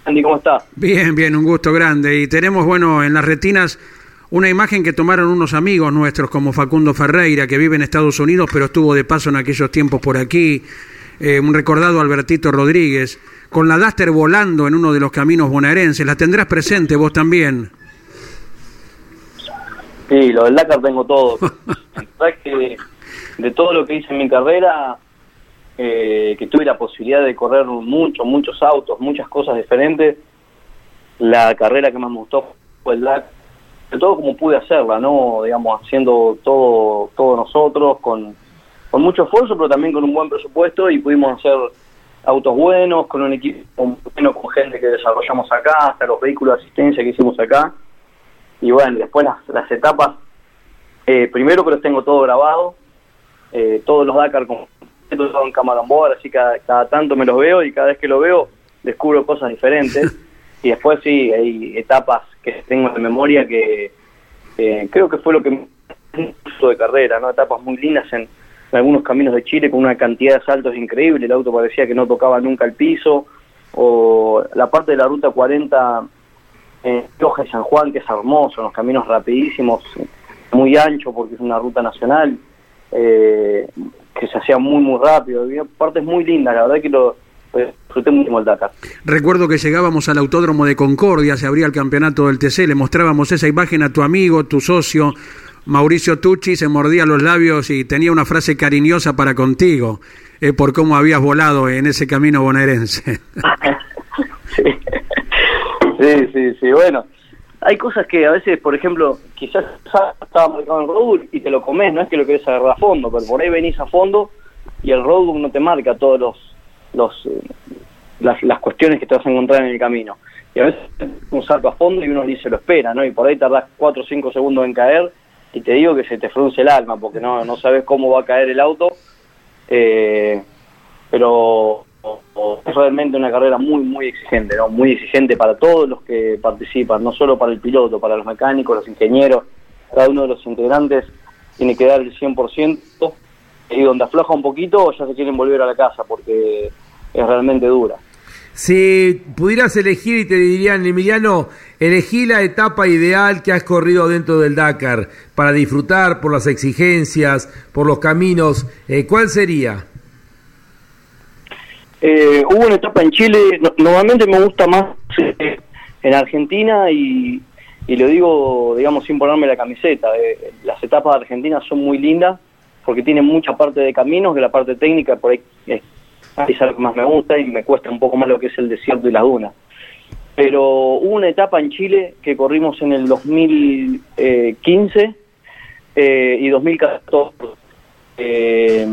Speaker 13: Andy, ¿cómo estás?
Speaker 10: Bien, bien, un gusto grande. Y tenemos, bueno, en las retinas una imagen que tomaron unos amigos nuestros como Facundo Ferreira, que vive en Estados Unidos, pero estuvo de paso en aquellos tiempos por aquí. Eh, un recordado Albertito Rodríguez, con la Duster volando en uno de los caminos bonaerenses. La tendrás presente vos también.
Speaker 13: Sí, lo del Dakar tengo todo. La verdad es que de todo lo que hice en mi carrera, eh, que tuve la posibilidad de correr muchos, muchos autos, muchas cosas diferentes, la carrera que más me gustó fue el Dakar. De todo como pude hacerla, ¿no? Digamos, haciendo todo, todo nosotros, con, con mucho esfuerzo, pero también con un buen presupuesto y pudimos hacer autos buenos, con un equipo bueno, con gente que desarrollamos acá, hasta los vehículos de asistencia que hicimos acá. Y bueno, después las, las etapas, eh, primero que los tengo todo grabado, eh, todos los Dakar con todo en board, así cada, cada tanto me los veo y cada vez que lo veo descubro cosas diferentes. y después sí, hay etapas que tengo de memoria que eh, creo que fue lo que me de carrera, ¿no? Etapas muy lindas en, algunos caminos de Chile con una cantidad de saltos increíble, el auto parecía que no tocaba nunca el piso, o la parte de la ruta 40 en Loja y San Juan, que es hermoso, los caminos rapidísimos, muy ancho porque es una ruta nacional, eh, que se hacía muy muy rápido, había partes muy lindas, la verdad que lo disfruté mucho el Dakar.
Speaker 10: Recuerdo que llegábamos al autódromo de Concordia, se abría el campeonato del TC, le mostrábamos esa imagen a tu amigo, tu socio, Mauricio Tucci, se mordía los labios y tenía una frase cariñosa para contigo, eh, por cómo habías volado en ese camino bonaerense.
Speaker 13: Sí, sí, sí, bueno. Hay cosas que a veces, por ejemplo, quizás estaba marcado en roadbook y te lo comes, no es que lo querés agarrar a fondo, pero por ahí venís a fondo y el roadbook no te marca todos los, eh, las, las cuestiones que te vas a encontrar en el camino. Y a veces un salto a fondo y uno ni se lo espera, ¿no? Y por ahí tardás 4 o 5 segundos en caer y te digo que se te frunce el alma porque no, no sabes cómo va a caer el auto. Eh, pero es realmente una carrera muy, muy exigente, ¿no? Muy exigente para todos los que participan, no solo para el piloto, para los mecánicos, los ingenieros, cada uno de los integrantes tiene que dar el 100%, y donde afloja un poquito ya se quieren volver a la casa porque es realmente dura.
Speaker 2: Si pudieras elegir y te dirían, Emiliano, elegí la etapa ideal que has corrido dentro del Dakar para disfrutar por las exigencias, por los caminos, eh, ¿cuál sería?
Speaker 13: Eh, hubo una etapa en Chile, no- normalmente me gusta más eh, en Argentina y, y lo digo, digamos, sin ponerme la camiseta. eh, las etapas de Argentina son muy lindas porque tienen mucha parte de caminos, que la parte técnica por ahí es, es algo que más me gusta y me cuesta un poco más lo que es el desierto y las dunas. Pero hubo una etapa en Chile que corrimos en el 2015 eh, y 2014. Eh,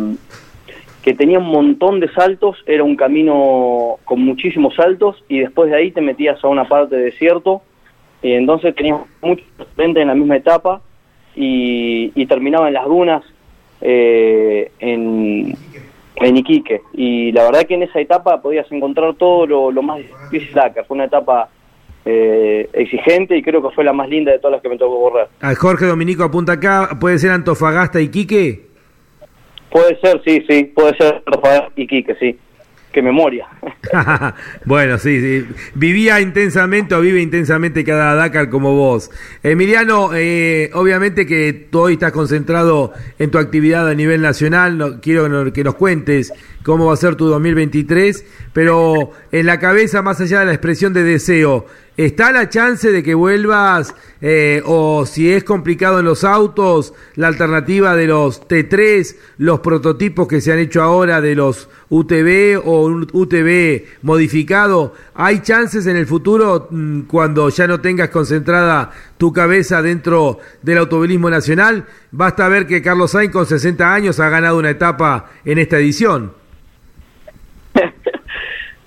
Speaker 13: que tenía un montón de saltos, era un camino con muchísimos saltos y después de ahí te metías a una parte de desierto y entonces tenías muchos frentes en la misma etapa y, y terminaba en las dunas eh, en, en Iquique y la verdad que en esa etapa podías encontrar todo lo, lo más difícil de Dakar, fue una etapa eh, exigente y creo que fue la más linda de todas las que me tocó correr.
Speaker 2: A Jorge Dominico apunta acá, ¿puede ser Antofagasta y Quique?
Speaker 13: Puede ser, sí, sí, puede ser Rafael Iquique, sí. Qué memoria.
Speaker 2: bueno, sí, sí. Vivía intensamente o vive intensamente cada Dakar como vos. Emiliano, eh, obviamente que tú hoy estás concentrado en tu actividad a nivel nacional. No, quiero que que nos cuentes cómo va a ser tu 2023, pero en la cabeza, más allá de la expresión de deseo, ¿está la chance de que vuelvas eh, o si es complicado en los autos, la alternativa de los T3, los prototipos que se han hecho ahora de los UTV o un UTV modificado, ¿hay chances en el futuro mm, cuando ya no tengas concentrada tu cabeza dentro del automovilismo nacional? Basta ver que Carlos Sainz con 60 años ha ganado una etapa en esta edición.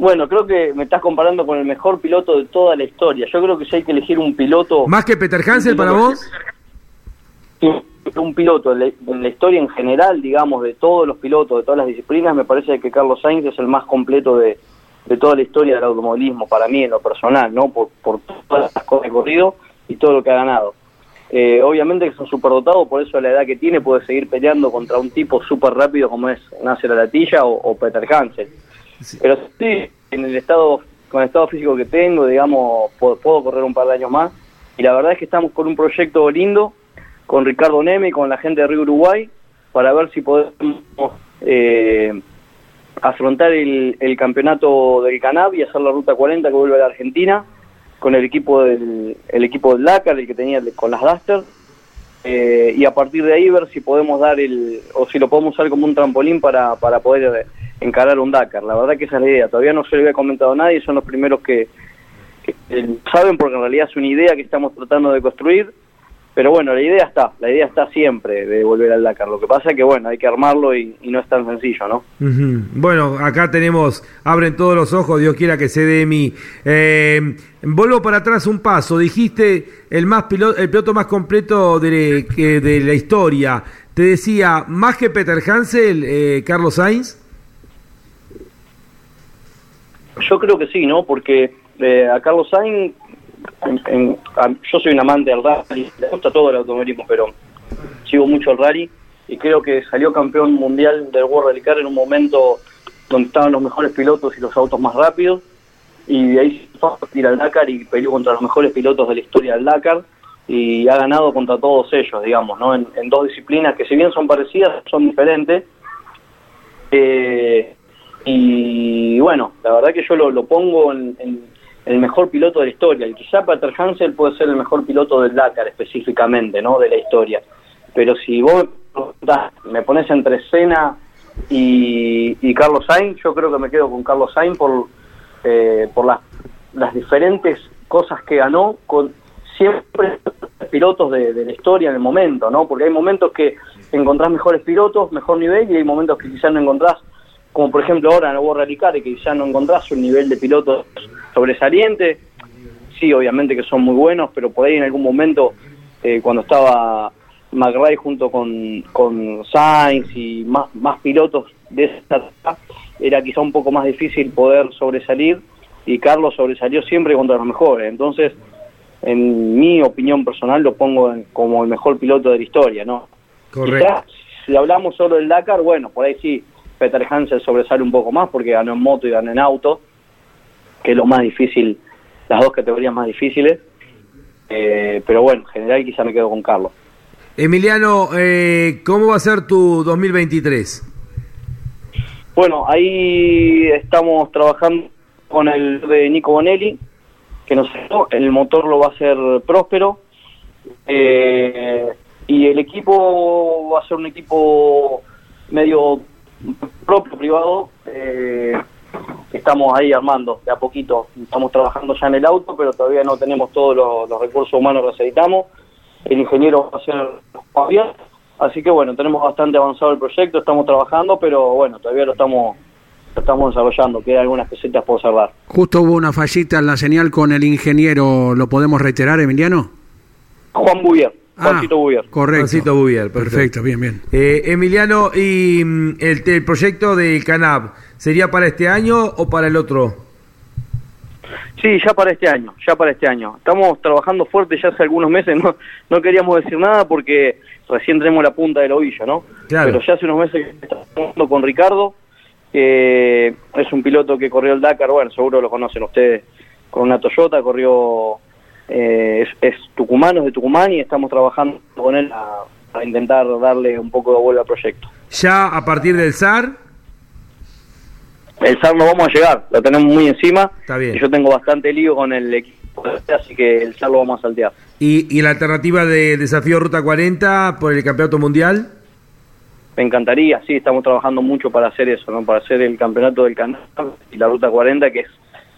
Speaker 13: Bueno, creo que me estás comparando con el mejor piloto de toda la historia. Yo creo que si hay que elegir un piloto...
Speaker 2: ¿Más que Peter Hansel para vos?
Speaker 13: Un piloto en la, historia en general, digamos, de todos los pilotos, de todas las disciplinas, me parece que Carlos Sainz es el más completo de, de toda la historia del automovilismo, para mí en lo personal, ¿no? Por, por todas las cosas que ha corrido y todo lo que ha ganado. Eh, obviamente que es un superdotado, por eso a la edad que tiene puede seguir peleando contra un tipo súper rápido como es Nasser Alatilla o, o Peter Hansel. Pero sí, en el estado, con el estado físico que tengo, digamos, puedo, correr un par de años más. Y la verdad es que estamos con un proyecto lindo, con Ricardo Neme y con la gente de Río Uruguay, para ver si podemos eh, afrontar el, el campeonato del Canab y hacer la ruta 40 que vuelve a la Argentina, con el equipo del, el equipo del Dakar, el que tenía con las Duster. Eh, y a partir de ahí ver si podemos dar el, o si lo podemos usar como un trampolín para, para poder encarar un Dakar. La verdad que esa es la idea. Todavía no se lo había comentado a nadie, son los primeros que, que, eh, saben porque en realidad es una idea que estamos tratando de construir pero bueno, la idea está, la idea está siempre de volver al Dakar. Lo que pasa es que bueno, hay que armarlo y, no es tan sencillo, ¿no?
Speaker 2: Bueno, acá tenemos, abren todos los ojos, Dios quiera que se dé mi. Eh, vuelvo para atrás un paso, dijiste el más pilo- el piloto más completo de, que- de la historia. Te decía, más que Peter Hansel, eh, Carlos Sainz.
Speaker 13: Yo creo que sí, ¿no? Porque eh, a Carlos Sainz, en- a- yo soy un amante del rally, me gusta todo el automovilismo, pero sigo mucho el rally y creo que salió campeón mundial del World Rally Car en un momento donde estaban los mejores pilotos y los autos más rápidos y de ahí se fue a ir al Dakar y peleó contra los mejores pilotos de la historia del Dakar y ha ganado contra todos ellos, digamos, ¿no? En, en dos disciplinas que si bien son parecidas, son diferentes. Eh, y bueno, la verdad que yo lo, lo pongo en, el mejor piloto de la historia. Y quizá Peter Hansel puede ser el mejor piloto del Dakar específicamente, ¿no? De la historia. Pero si vos me pones entre Senna y, y Carlos Sainz, yo creo que me quedo con Carlos Sainz por, eh, por las, las diferentes cosas que ganó con siempre pilotos de, de la historia en el momento, ¿no? Porque hay momentos que encontrás mejores pilotos, mejor nivel, y hay momentos que quizás no encontrás, como por ejemplo ahora en el World Rally que quizás no encontrás un nivel de pilotos sobresaliente. Sí, obviamente que son muy buenos, pero por ahí en algún momento, eh, cuando estaba McRae junto con, con Sainz y más, más pilotos de esa era quizá un poco más difícil poder sobresalir, y Carlos sobresalió siempre contra los mejores. Entonces, en mi opinión personal lo pongo en- como el mejor piloto de la historia, ¿no? Quizás, si hablamos solo del Dakar, bueno, por ahí sí, Peter Hansel sobresale un poco más porque ganó en moto y ganó en auto, que es lo más difícil, las dos categorías más difíciles. Eh, pero bueno, en general quizá me quedo con Carlos.
Speaker 2: Emiliano, eh, ¿cómo va a ser tu 2023?
Speaker 13: Bueno, ahí estamos trabajando con el de Nico Bonelli, que nos el motor lo va a hacer próspero. Eh, y el equipo va a ser un equipo medio propio, privado, eh, estamos ahí armando de a poquito. Estamos trabajando ya en el auto, pero todavía no tenemos todos los, los recursos humanos que necesitamos. El ingeniero va a ser Fabián. Así que bueno, tenemos bastante avanzado el proyecto, estamos trabajando, pero bueno, todavía lo estamos, lo estamos desarrollando, quedan algunas cositas por cerrar.
Speaker 10: Justo hubo una fallita en la señal con el ingeniero, ¿lo podemos reiterar, Emiliano?
Speaker 13: Juan Bubier, Juancito Bubier.
Speaker 10: Correcto.
Speaker 2: Juancito Bubier, perfecto.
Speaker 10: Perfecto, bien, bien.
Speaker 2: Eh, Emiliano, ¿y mm, el, el proyecto del CANAP sería para este año o para el otro?
Speaker 13: Sí, ya para este año, ya para este año. Estamos trabajando fuerte ya hace algunos meses, no, no queríamos decir nada porque recién tenemos la punta del ovillo, ¿no?
Speaker 2: Claro.
Speaker 13: Pero ya hace unos meses que estamos trabajando con Ricardo, que es un piloto que corrió el Dakar, bueno, seguro lo conocen ustedes, con una Toyota, corrió, eh, es, es tucumano, es de Tucumán y estamos trabajando con él a- intentar darle un poco de vuelta al proyecto.
Speaker 2: Ya a partir del SAR,
Speaker 13: El SAR no vamos a llegar, lo tenemos muy encima.
Speaker 2: Está bien.
Speaker 13: Y yo tengo bastante lío con el equipo, así que el SAR lo vamos a saltear.
Speaker 2: y, y la alternativa de desafío Ruta 40 por el Campeonato Mundial.
Speaker 13: Me encantaría, sí, estamos trabajando mucho para hacer eso, ¿no? Para hacer el campeonato del canal y la Ruta 40, que es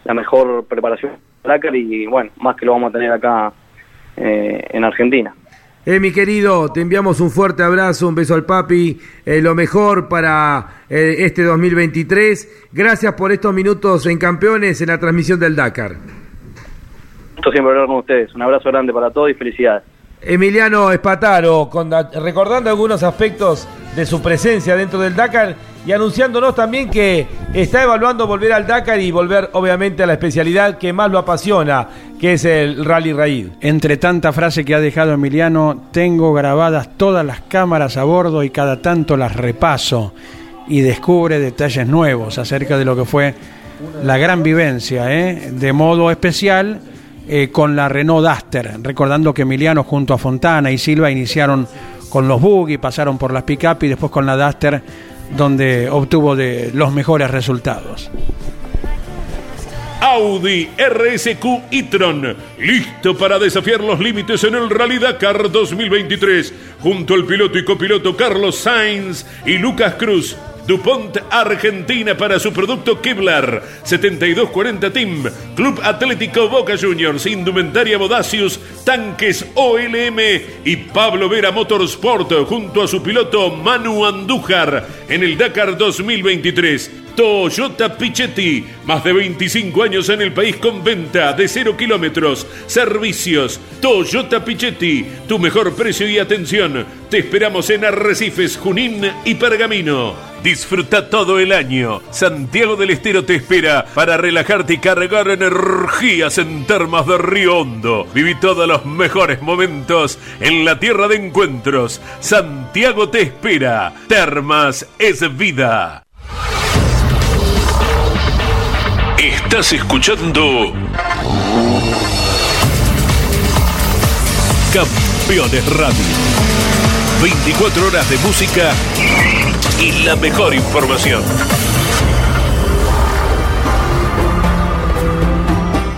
Speaker 13: la mejor preparación Dakar y bueno, más que lo vamos a tener acá eh, en Argentina.
Speaker 2: Eh, mi querido, te enviamos un fuerte abrazo, un beso al papi, eh, lo mejor para eh, este 2023. Gracias por estos minutos en Campeones en la transmisión del Dakar.
Speaker 13: Gusto siempre hablar con ustedes. Un abrazo grande para todos y felicidades.
Speaker 2: Emiliano Espataro, con- recordando algunos aspectos de su presencia dentro del Dakar y anunciándonos también que está evaluando volver al Dakar y volver obviamente a la especialidad que más lo apasiona, que es el Rally Raid.
Speaker 10: Entre tanta frase que ha dejado Emiliano, tengo grabadas todas las cámaras a bordo y cada tanto las repaso y descubre detalles nuevos acerca de lo que fue la gran vivencia, ¿eh? de modo especial eh, con la Renault Duster, recordando que Emiliano junto a Fontana y Silva iniciaron con los buggy, pasaron por las pick-up y después con la Duster, donde obtuvo de los mejores resultados.
Speaker 1: Audi RSQ e-tron, listo para desafiar los límites en el Rally Dakar 2023, junto al piloto y copiloto Carlos Sainz y Lucas Cruz. DuPont Argentina para su producto Kevlar. 7240 Team. Club Atlético Boca Juniors. Indumentaria Bodacius. Tanques OLM. Y Pablo Vera Motorsport junto a su piloto Manu Andújar en el Dakar 2023. Toyota Pichetti, más de 25 años en el país con venta de 0 kilómetros, servicios. Toyota Pichetti, tu mejor precio y atención. Te esperamos en Arrecifes, Junín y Pergamino. Disfruta todo el año. Santiago del Estero te espera para relajarte y cargar energías en termas de Río Hondo. Viví todos los mejores momentos en la tierra de encuentros. Santiago te espera. Termas es vida. Estás escuchando Campeones Radio. 24 horas de música y la mejor información.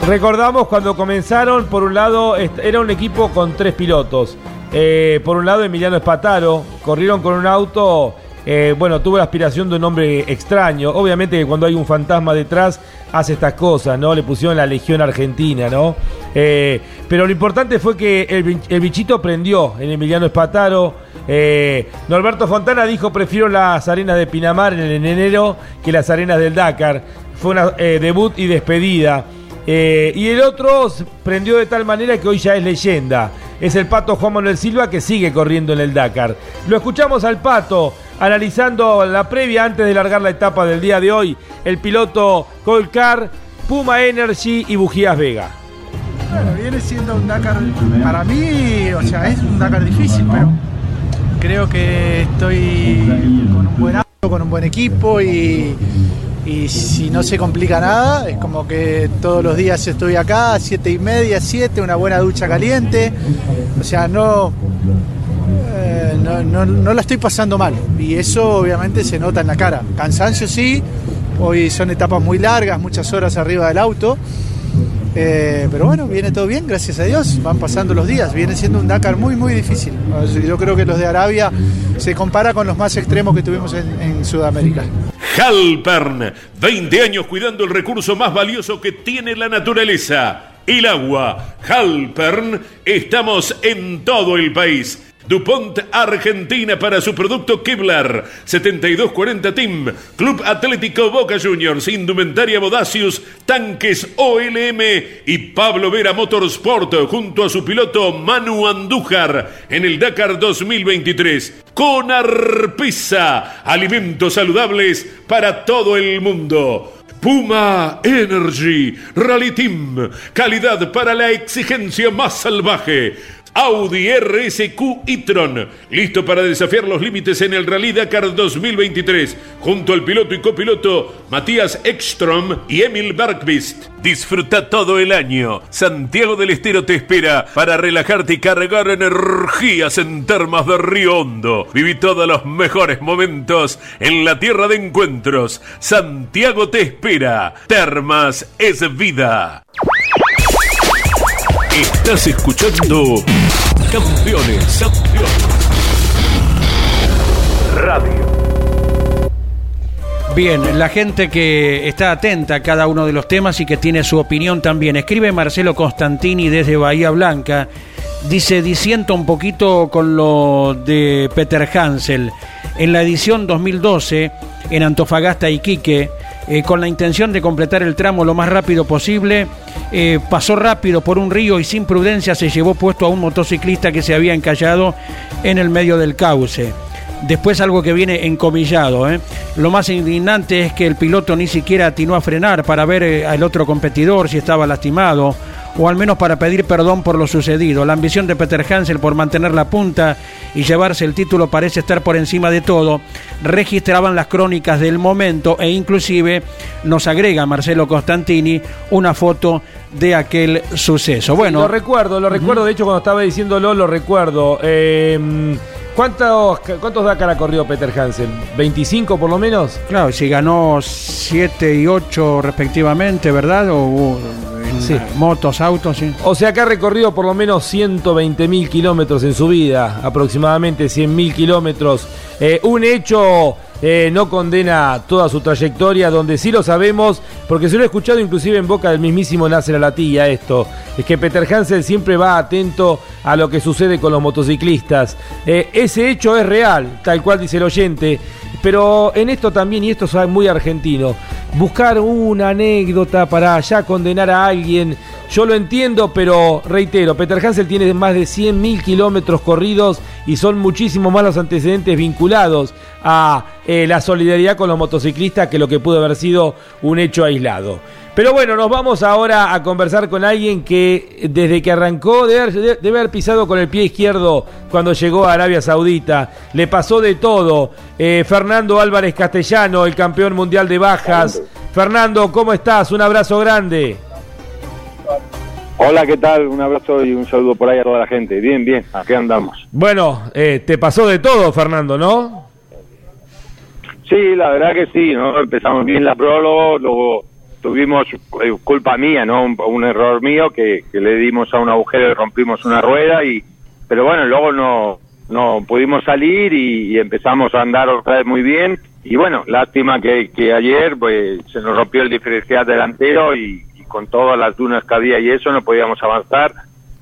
Speaker 2: Recordamos cuando comenzaron, por un lado era un equipo con tres pilotos. Eh, por un lado Emiliano Espataro, corrieron con un auto, eh, bueno, tuvo la aspiración de un hombre extraño. Obviamente que cuando hay un fantasma detrás hace estas cosas, ¿no? Le pusieron la Legión Argentina, ¿no? Eh, pero lo importante fue que el, bi- el bichito prendió en Emiliano Espataro. Eh, Norberto Fontana dijo, prefiero las arenas de Pinamar en, en enero que las arenas del Dakar. Fue una debut y despedida. Y el otro prendió de tal manera que hoy ya es leyenda. Es el pato Juan Manuel Silva que sigue corriendo en el Dakar. Lo escuchamos al pato analizando la previa antes de largar la etapa del día de hoy. El piloto Colcar, Puma Energy y Bujías Vega.
Speaker 14: Bueno, viene siendo un Dakar para mí, o sea, es un Dakar difícil, pero creo que estoy con un buen auto, con un buen equipo y, y si no se complica nada, es como que todos los días estoy acá, siete y media, siete, una buena ducha caliente, o sea, no, no, no- no la estoy pasando mal y eso obviamente se nota en la cara. Cansancio sí, hoy son etapas muy largas, muchas horas arriba del auto. Eh, pero bueno, viene todo bien, gracias a Dios. Van pasando los días. Viene siendo un Dakar muy, muy difícil. Yo creo que los de Arabia se compara con los más extremos que tuvimos en, Sudamérica.
Speaker 1: Halpern, 20 años cuidando el recurso más valioso que tiene la naturaleza, el agua. Halpern, estamos en todo el país. DuPont Argentina para su producto Kevlar. 7240 Team. Club Atlético Boca Juniors. Indumentaria Bodacius. Tanques OLM. Y Pablo Vera Motorsport junto a su piloto Manu Andújar en el Dakar 2023. Con Arpisa. Alimentos saludables para todo el mundo. Puma Energy Rally Team. Calidad para la exigencia más salvaje. Audi RSQ e-tron, listo para desafiar los límites en el Rally Dakar 2023, junto al piloto y copiloto Matías Ekstrom y Emil Bergqvist. Disfruta todo el año. Santiago del Estero te espera para relajarte y cargar energías en termas de Río Hondo. Viví todos los mejores momentos en la tierra de encuentros. Santiago te espera. Termas es vida. Estás escuchando Campeones, Campeones. Radio.
Speaker 10: Bien, la gente que está atenta a cada uno de los temas y que tiene su opinión también. Escribe Marcelo Constantini desde Bahía Blanca. Dice, disiento un poquito con lo de Peter Hansel. En la edición 2012, en Antofagasta, Iquique, eh, con la intención de completar el tramo lo más rápido posible, eh, pasó rápido por un río y sin prudencia se llevó puesto a un motociclista que se había encallado en el medio del cauce. Después algo que viene encomillado. ¿eh? Lo más indignante es que el piloto ni siquiera atinó a frenar para ver eh, al otro competidor si estaba lastimado o al menos para pedir perdón por lo sucedido. La ambición de Peter Hansel por mantener la punta y llevarse el título parece estar por encima de todo. Registraban las crónicas del momento e inclusive nos agrega Marcelo Constantini una foto de aquel suceso. Bueno,
Speaker 2: Lo recuerdo, lo recuerdo. De hecho, cuando estaba diciéndolo, lo recuerdo. Eh, ¿Cuántos, ¿Cuántos Dakar ha corrido Peter Hansen? ¿25 por lo menos?
Speaker 10: Claro, si ganó 7 y 8 respectivamente, ¿verdad? O en
Speaker 2: Sí.
Speaker 10: motos, autos, sí.
Speaker 2: O sea que ha recorrido por lo menos 120 mil kilómetros en su vida, aproximadamente 100 mil kilómetros. Eh, un hecho eh, no condena toda su trayectoria, donde sí lo sabemos, porque se lo he escuchado inclusive en boca del mismísimo Nasser Alatilla esto, es que Peter Hansel siempre va atento a lo que sucede con los motociclistas. Eh, ese hecho es real, tal cual dice el oyente, pero en esto también, y esto es muy argentino, buscar una anécdota para ya condenar a alguien, yo lo entiendo, pero reitero, Peter Hansel tiene más de 100.000 kilómetros corridos y son muchísimos más los antecedentes vinculados a eh, la solidaridad con los motociclistas que lo que pudo haber sido un hecho aislado. Pero bueno, nos vamos ahora a conversar con alguien que desde que arrancó debe haber, pisado con el pie izquierdo cuando llegó a Arabia Saudita. Le pasó de todo. Eh, Fernando Álvarez Castellano, el campeón mundial de bajas. Fernando, ¿cómo estás? Un abrazo grande.
Speaker 15: Hola, ¿qué tal? Un abrazo y un saludo por ahí a toda la gente. Bien, bien, aquí andamos.
Speaker 2: Bueno, eh, te pasó de todo, Fernando, ¿no?
Speaker 15: Sí, la verdad que sí, ¿no? Empezamos bien la prólogo, luego tuvimos eh, culpa mía, ¿no? Un, un error mío que, que, le dimos a un agujero y rompimos una rueda y pero bueno, luego no no pudimos salir y, y, empezamos a andar otra vez muy bien y bueno, lástima que, que ayer pues se nos rompió el diferencial delantero y, y, con todas las dunas que había y eso no podíamos avanzar.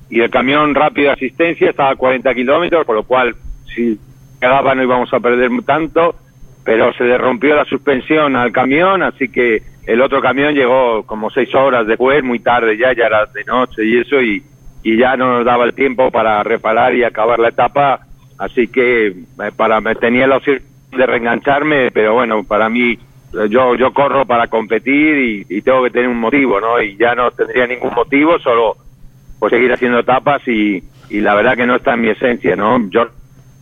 Speaker 15: Y el camión rápido de asistencia estaba a 40 kilómetros, por lo cual si quedaba no íbamos a perder tanto, pero se le rompió la suspensión al camión, así que el otro camión llegó como seis horas después, muy tarde ya, ya era de noche y eso, y, y ya no nos daba el tiempo para reparar y acabar la etapa, así que eh, para me tenía la opción de reengancharme, pero bueno, para mí yo yo corro para competir y, tengo que tener un motivo, ¿no? Y ya no tendría ningún motivo, solo pues seguir haciendo etapas y, y la verdad que no está en mi esencia, ¿no? Yo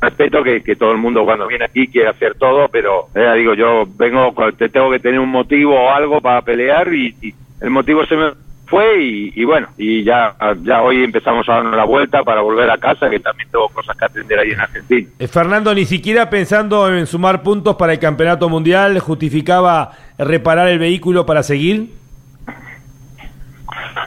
Speaker 15: respeto que, que, todo el mundo cuando viene aquí quiere hacer todo, pero eh, digo, yo vengo, te tengo que tener un motivo o algo para pelear y, y el motivo se me fue y, y, bueno, y ya, ya hoy empezamos a darnos la vuelta para volver a casa, que también tengo cosas que atender ahí en Argentina.
Speaker 2: Eh, Fernando, ni siquiera pensando en sumar puntos para el Campeonato Mundial, justificaba reparar el vehículo para seguir.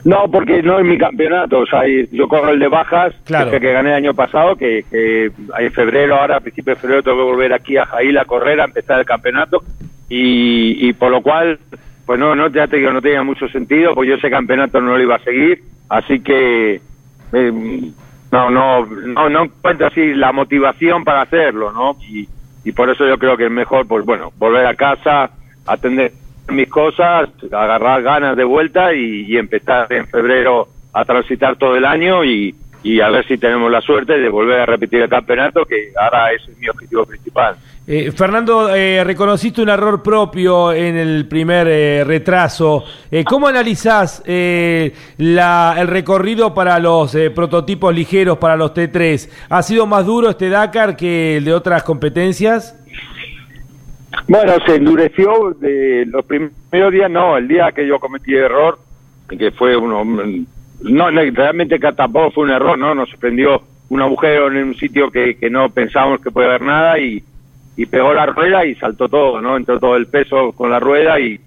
Speaker 15: No, porque no es mi campeonato. O sea, yo corro el de bajas,
Speaker 2: claro.
Speaker 15: que, que, gané el año pasado, que, que en febrero, ahora a principios de febrero, tengo que volver aquí a Jail a correr, a empezar el campeonato. Y, y por lo cual, pues no, no, ya te digo, no tenía mucho sentido, pues yo ese campeonato no lo iba a seguir. Así que, eh, no, no, no, no encuentro así la motivación para hacerlo, ¿no? Y, y por eso yo creo que es mejor, pues bueno, volver a casa, atender mis cosas, agarrar ganas de vuelta y, empezar en febrero a transitar todo el año y, y, a ver si tenemos la suerte de volver a repetir el campeonato, que ahora es mi objetivo principal.
Speaker 2: Eh, Fernando, eh, reconociste un error propio en el primer eh, retraso. Eh, ¿Cómo analizás eh, la, el recorrido para los eh, prototipos ligeros, para los T3? ¿Ha sido más duro este Dakar que el de otras competencias?
Speaker 15: Bueno, se endureció de los primeros días, no, el día que yo cometí error, que fue uno, no, realmente tampoco fue un error, ¿no? Nos sorprendió un agujero en un sitio que, que no pensábamos que puede haber nada y, y pegó la rueda y saltó todo, ¿no? Entró todo el peso con la rueda y,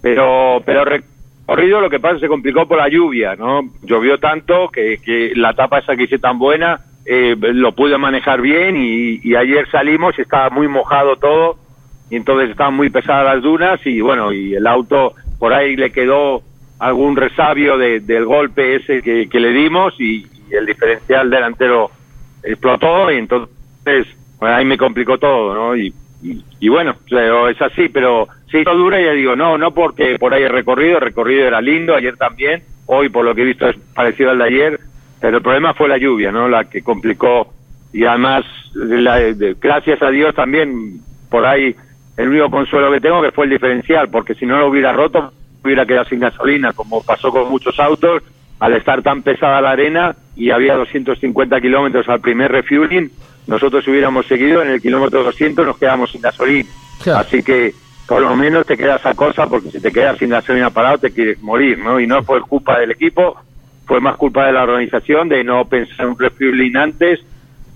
Speaker 15: pero, pero recorrido lo que pasa se complicó por la lluvia, ¿no? Llovió tanto que, que la etapa esa que hice tan buena, eh, lo pude manejar bien y, y ayer salimos y estaba muy mojado todo y entonces estaban muy pesadas las dunas y bueno, y el auto por ahí le quedó algún resabio de, del golpe ese que, le dimos y, el diferencial delantero explotó y entonces ahí me complicó todo, ¿no? Y, y, y bueno, es así, pero sí, todo dura y digo, no, no porque por ahí el recorrido, el recorrido era lindo, ayer también, hoy por lo que he visto es parecido al de ayer, pero el problema fue la lluvia, ¿no? La que complicó y además, la, de, gracias a Dios también por ahí el único consuelo que tengo que fue el diferencial, porque si no lo hubiera roto, hubiera quedado sin gasolina, como pasó con muchos autos, al estar tan pesada la arena y había 250 kilómetros al primer refueling, nosotros hubiéramos seguido, en el kilómetro 200 nos quedamos sin gasolina. Claro. Así que por lo menos te queda esa cosa, porque si te quedas sin gasolina parado te quieres morir, ¿no? Y no fue culpa del equipo, fue más culpa de la organización, de no pensar en un refueling antes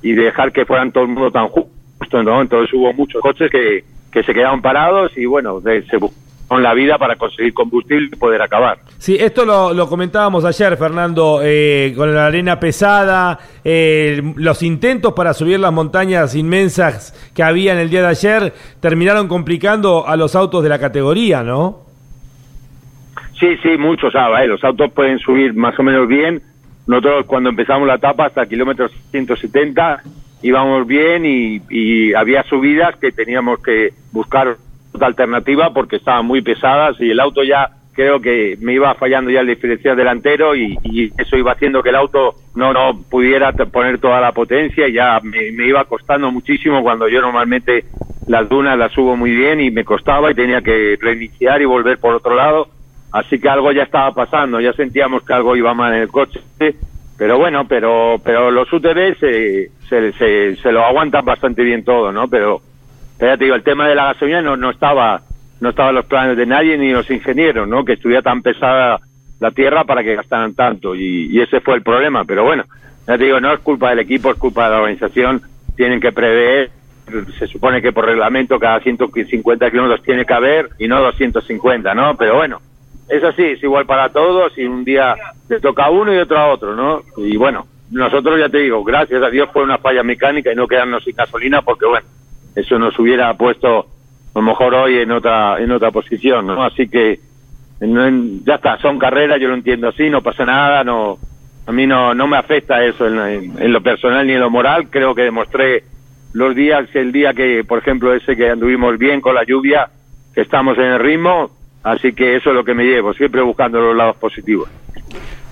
Speaker 15: y dejar que fueran todo el mundo tan justo, ¿no? Entonces hubo muchos coches que que se quedaron parados y bueno, de, se con la vida para conseguir combustible y poder acabar.
Speaker 2: Sí, esto lo, lo comentábamos ayer, Fernando, eh, con la arena pesada, eh, los intentos para subir las montañas inmensas que había en el día de ayer terminaron complicando a los autos de la categoría, ¿no?
Speaker 15: Sí, sí, muchos, ah, los autos pueden subir más o menos bien. Nosotros cuando empezamos la etapa hasta kilómetros 170 íbamos bien y, y había subidas que teníamos que buscar otra alternativa porque estaban muy pesadas y el auto ya creo que me iba fallando ya el diferencial delantero y, eso iba haciendo que el auto no no pudiera poner toda la potencia y ya me, iba costando muchísimo cuando yo normalmente las dunas las subo muy bien y me costaba y tenía que reiniciar y volver por otro lado. Así que algo ya estaba pasando ya sentíamos que algo iba mal en el coche pero bueno pero pero los UTV se, se, se, se lo aguantan bastante bien todo no pero ya te digo, el tema de la gasolina no, no estaba no estaba en los planes de nadie ni los ingenieros, ¿no? Que estuviera tan pesada la tierra para que gastaran tanto y, y ese fue el problema. Pero bueno, ya te digo, no es culpa del equipo, es culpa de la organización. Tienen que prever. Se supone que por reglamento cada 150 kilómetros tiene que haber y no 250, ¿no? Pero bueno, es así, es igual para todos y un día te toca a uno y otro a otro, ¿no? Y bueno, nosotros ya te digo, gracias a Dios fue una falla mecánica y no quedarnos sin gasolina porque bueno, eso nos hubiera puesto a lo mejor hoy en otra en otra posición ¿no? así que no ya está son carreras yo lo entiendo así no pasa nada no a mí no no me afecta eso en, en- en lo personal ni en lo moral creo que demostré los días el día que por ejemplo ese que anduvimos bien con la lluvia que estamos en el ritmo así que eso es lo que me llevo siempre buscando los lados positivos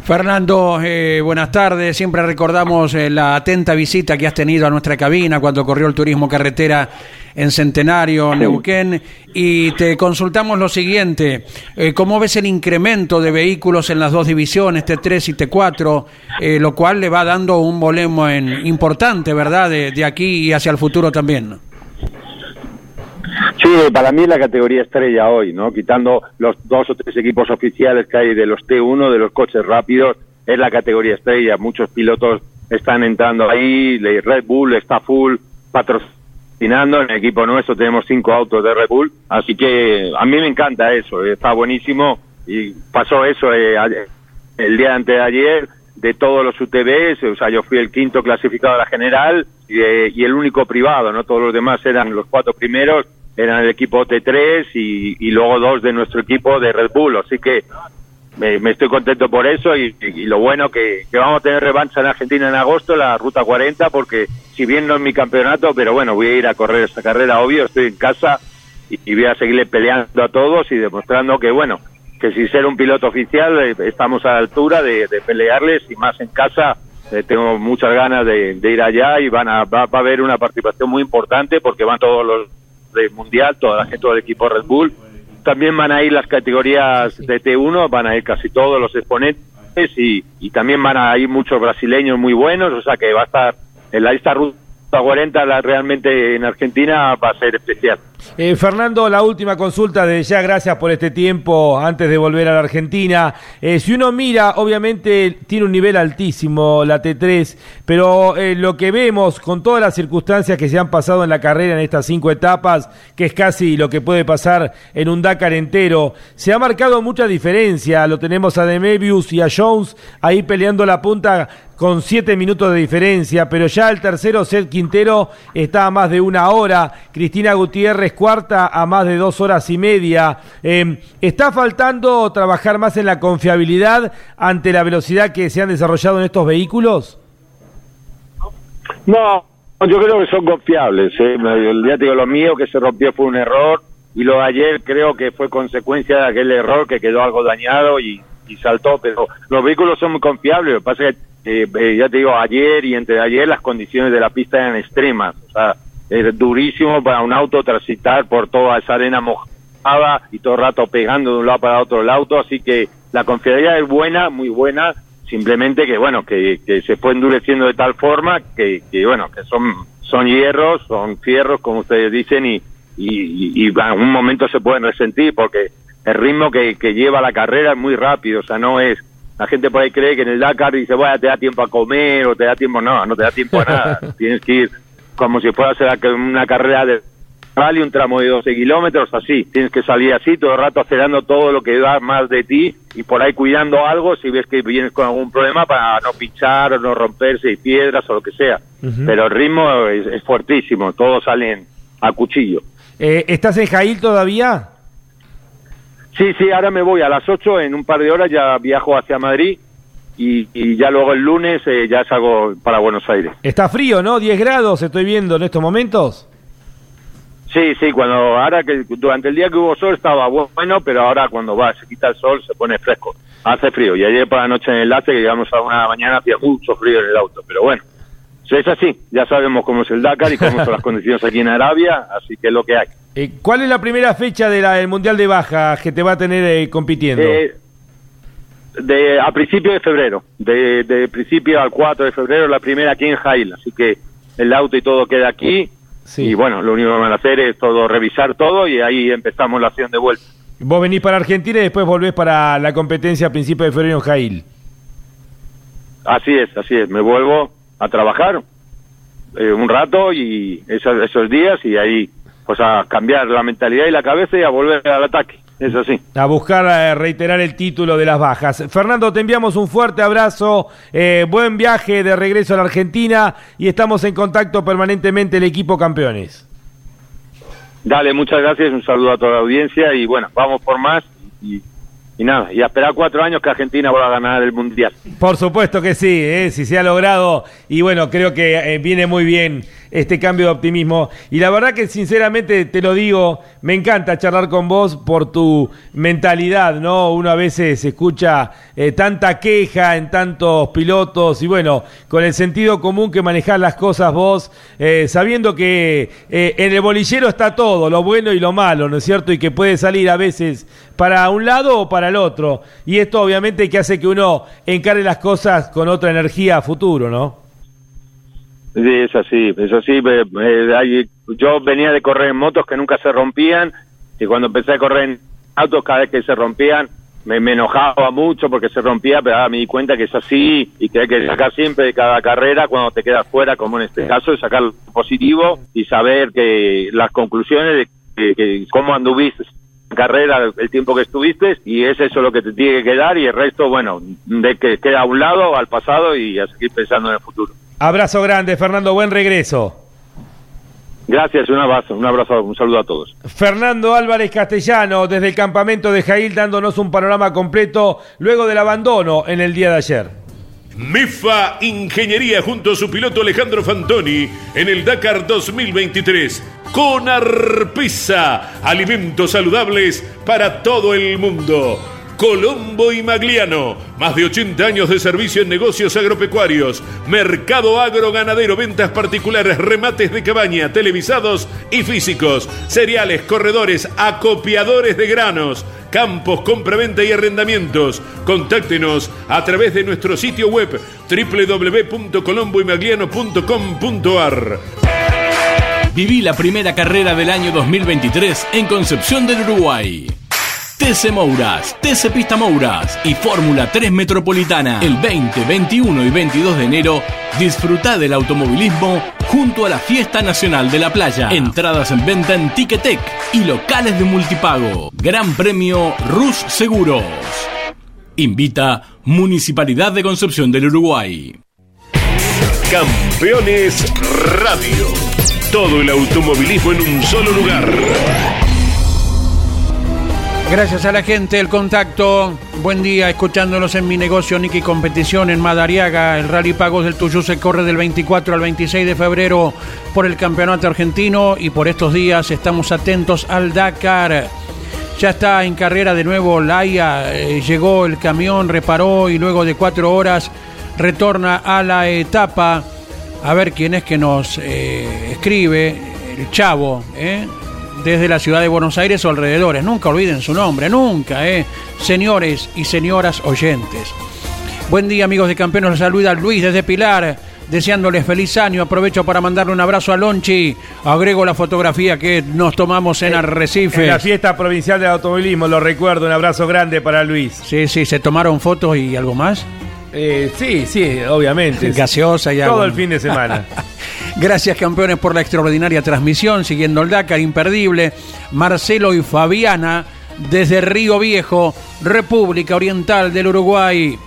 Speaker 10: Fernando, eh, buenas tardes. Siempre recordamos eh, la atenta visita que has tenido a nuestra cabina cuando corrió el turismo carretera en Centenario, Neuquén, y te consultamos lo siguiente. Eh, ¿Cómo ves el incremento de vehículos en las dos divisiones, T3 y T4, eh, lo cual le va dando un volumen importante, ¿verdad?, de, de aquí y hacia el futuro también.
Speaker 15: Sí, para mí es la categoría estrella hoy, ¿no? Quitando los dos o tres equipos oficiales que hay de los T1, de los coches rápidos, es la categoría estrella. Muchos pilotos están entrando ahí, Red Bull está full patrocinando. En el equipo nuestro tenemos cinco autos de Red Bull, así que a mí me encanta eso, está buenísimo. Y pasó eso eh, ayer- el día antes de ayer de todos los UTVs, o sea, yo fui el quinto clasificado de la general y, eh, y el único privado, ¿no? Todos los demás eran los cuatro primeros, eran el equipo T3 y, y luego dos de nuestro equipo de Red Bull, así que me, estoy contento por eso y, lo bueno que, que vamos a tener revancha en Argentina en agosto, la Ruta 40, porque si bien no es mi campeonato, pero bueno, voy a ir a correr esta carrera, obvio, estoy en casa y, voy a seguirle peleando a todos y demostrando que, bueno, que sin ser un piloto oficial eh, estamos a la altura de, de pelearles y más en casa. eh, tengo muchas ganas de, de ir allá y van a, va, va a haber una participación muy importante porque van todos los del mundial, toda la gente, todo el equipo Red Bull. También van a ir las categorías de T1, van a ir casi todos los exponentes y, y también van a ir muchos brasileños muy buenos, o sea que va a estar en la lista ruta 40 la, realmente en Argentina va a ser especial.
Speaker 2: Eh, Fernando, la última consulta de ya, gracias por este tiempo antes de volver a la Argentina. Eh, si uno mira, obviamente tiene un nivel altísimo la T3, pero eh, lo que vemos con todas las circunstancias que se han pasado en la carrera en estas cinco etapas, que es casi lo que puede pasar en un Dakar entero, se ha marcado mucha diferencia. Lo tenemos a Demebius y a Jones ahí peleando la punta con siete minutos de diferencia, pero ya el tercero, Seth Quintero, está a más de una hora. Cristina Gutiérrez, cuarta, a más de dos horas y media. Eh, ¿Está faltando trabajar más en la confiabilidad ante la velocidad que se han desarrollado en estos vehículos?
Speaker 15: No, yo creo que son confiables. ¿eh? Ya te digo, lo mío que se rompió fue un error y lo de ayer creo que fue consecuencia de aquel error que quedó algo dañado y, y saltó, pero los vehículos son muy confiables. Lo que pasa es que, eh, eh, ya te digo, ayer y entre ayer las condiciones de la pista eran extremas. O sea, es durísimo para un auto transitar por toda esa arena mojada y todo el rato pegando de un lado para otro el auto, así que la confiabilidad es buena, muy buena, simplemente que bueno, que, que se fue endureciendo de tal forma que, que bueno, que son, son hierros, son fierros, como ustedes dicen, y, y, y en algún momento se pueden resentir porque el ritmo que, que lleva la carrera es muy rápido, o sea, no es, la gente por ahí cree que en el Dakar dice, bueno, te da tiempo a comer o te da tiempo, no, no te da tiempo a nada, tienes que ir como si fuera a ser una carrera de rally, un tramo de 12 kilómetros, así. Tienes que salir así, todo el rato acelerando todo lo que da más de ti y por ahí cuidando algo si ves que vienes con algún problema para no pinchar o no romperse y piedras o lo que sea. Pero el ritmo es, es fuertísimo, todos salen a cuchillo.
Speaker 2: Eh, ¿Estás en Jail todavía?
Speaker 15: Sí, sí, ahora me voy a las 8, en un par de horas ya viajo hacia Madrid y, y ya luego el lunes eh, ya salgo para Buenos Aires.
Speaker 2: Está frío, ¿no? 10 grados estoy viendo en estos momentos.
Speaker 15: Sí, sí, cuando ahora que durante el día que hubo sol estaba bueno, pero ahora cuando va, se quita el sol, se pone fresco. Hace frío. Y ayer por la noche en el enlace, que llegamos a una mañana, hacía mucho frío en el auto. Pero bueno, es así. Ya sabemos cómo es el Dakar y cómo son las condiciones aquí en Arabia, así que es lo que hay.
Speaker 2: Eh, ¿Cuál es la primera fecha de del Mundial de Baja que te va a tener eh, compitiendo?
Speaker 15: Eh, de, a principio de febrero, de, de principio al 4 de febrero, la primera aquí en Jail. Así que el auto y todo queda aquí. Y bueno, lo único que van a hacer es todo revisar todo y ahí empezamos la acción de vuelta.
Speaker 2: Vos venís para Argentina y después volvés para la competencia a principios de febrero en Jail.
Speaker 15: Así es, así es. Me vuelvo a trabajar eh, un rato y esos, esos días y ahí pues a cambiar la mentalidad y la cabeza y a volver al ataque. Es así.
Speaker 2: A buscar reiterar el título de las bajas. Fernando, te enviamos un fuerte abrazo, eh, buen viaje de regreso a la Argentina y estamos en contacto permanentemente el equipo campeones.
Speaker 15: Dale, muchas gracias, un saludo a toda la audiencia y bueno, vamos por más y, y nada, y a esperar cuatro años que Argentina vuelva a ganar el Mundial.
Speaker 2: Por supuesto que sí, eh, si se ha logrado y bueno, creo que eh, viene muy bien este cambio de optimismo y la verdad que sinceramente te lo digo, me encanta charlar con vos por tu mentalidad, ¿no? Uno a veces escucha eh, tanta queja en tantos pilotos y bueno, con el sentido común que manejás las cosas vos, eh, sabiendo que eh, en el bolillero está todo, lo bueno y lo malo, ¿no es cierto? Y que puede salir a veces para un lado o para el otro. Y esto obviamente que hace que uno encare las cosas con otra energía a futuro, ¿no?
Speaker 15: Sí, es así, es así. eh, eh, hay- yo venía de correr en motos que nunca se rompían y cuando empecé a correr en autos cada vez que se rompían me, me enojaba mucho porque se rompía, pero me di cuenta que es así y que hay que sacar siempre de cada carrera cuando te quedas fuera, como en este caso, es sacar lo positivo y saber que las conclusiones de que, que cómo anduviste en carrera el tiempo que estuviste y es eso lo que te tiene que quedar y el resto, bueno, de que queda a un lado, al pasado y a seguir pensando en el futuro.
Speaker 2: Abrazo grande, Fernando, buen regreso.
Speaker 15: Gracias, un abrazo, un abrazo, un saludo a todos.
Speaker 2: Fernando Álvarez Castellano, desde el campamento de Jail, dándonos un panorama completo luego del abandono en el día de ayer.
Speaker 1: MEFA Ingeniería junto a su piloto Alejandro Fantoni en el Dakar 2023. Con Arpesa, alimentos saludables para todo el mundo. Colombo y Magliano, más de 80 años de servicio en negocios agropecuarios, mercado agroganadero, ventas particulares, remates de cabaña, televisados y físicos, cereales, corredores, acopiadores de granos, campos, compraventa y arrendamientos. Contáctenos a través de nuestro sitio web www.colomboymagliano.com.ar.
Speaker 5: Viví la primera carrera del año 2023 en Concepción del Uruguay. TC Mouras, TC Pista Mouras y Fórmula 3 Metropolitana. El 20, 21 y 22 de enero, disfruta del automovilismo junto a la Fiesta Nacional de la Playa. Entradas en venta en Ticketek y locales de multipago. Gran premio Rus Seguros. Invita Municipalidad de Concepción del Uruguay.
Speaker 1: Campeones Radio. Todo el automovilismo en un solo lugar.
Speaker 10: Gracias a la gente, el contacto. Buen día, escuchándolos en mi negocio Niki Competición en Madariaga. El Rally Pagos del Tuyú se corre del 24 al 26 de febrero por el Campeonato Argentino y por estos días estamos atentos al Dakar. Ya está en carrera de nuevo Laia, eh, llegó el camión, reparó y luego de cuatro horas retorna a la etapa. A ver quién es que nos eh, escribe, el Chavo, ¿eh? Desde la ciudad de Buenos Aires o alrededores. Nunca olviden su nombre, nunca, ¿eh? señores y señoras oyentes. Buen día amigos de Campeones, los saluda Luis desde Pilar, deseándoles feliz año. Aprovecho para mandarle un abrazo a Lonchi. Agrego la fotografía que nos tomamos en Arrecife.
Speaker 2: En la fiesta provincial del automovilismo, lo recuerdo, un abrazo grande para Luis.
Speaker 10: Sí, sí, se tomaron fotos y algo más.
Speaker 2: Eh, sí, sí, obviamente.
Speaker 10: Gaseosa y
Speaker 2: Todo el fin de semana.
Speaker 10: Gracias campeones por la extraordinaria transmisión, siguiendo el Dakar, imperdible. Marcelo y Fabiana, desde Río Viejo, República Oriental del Uruguay.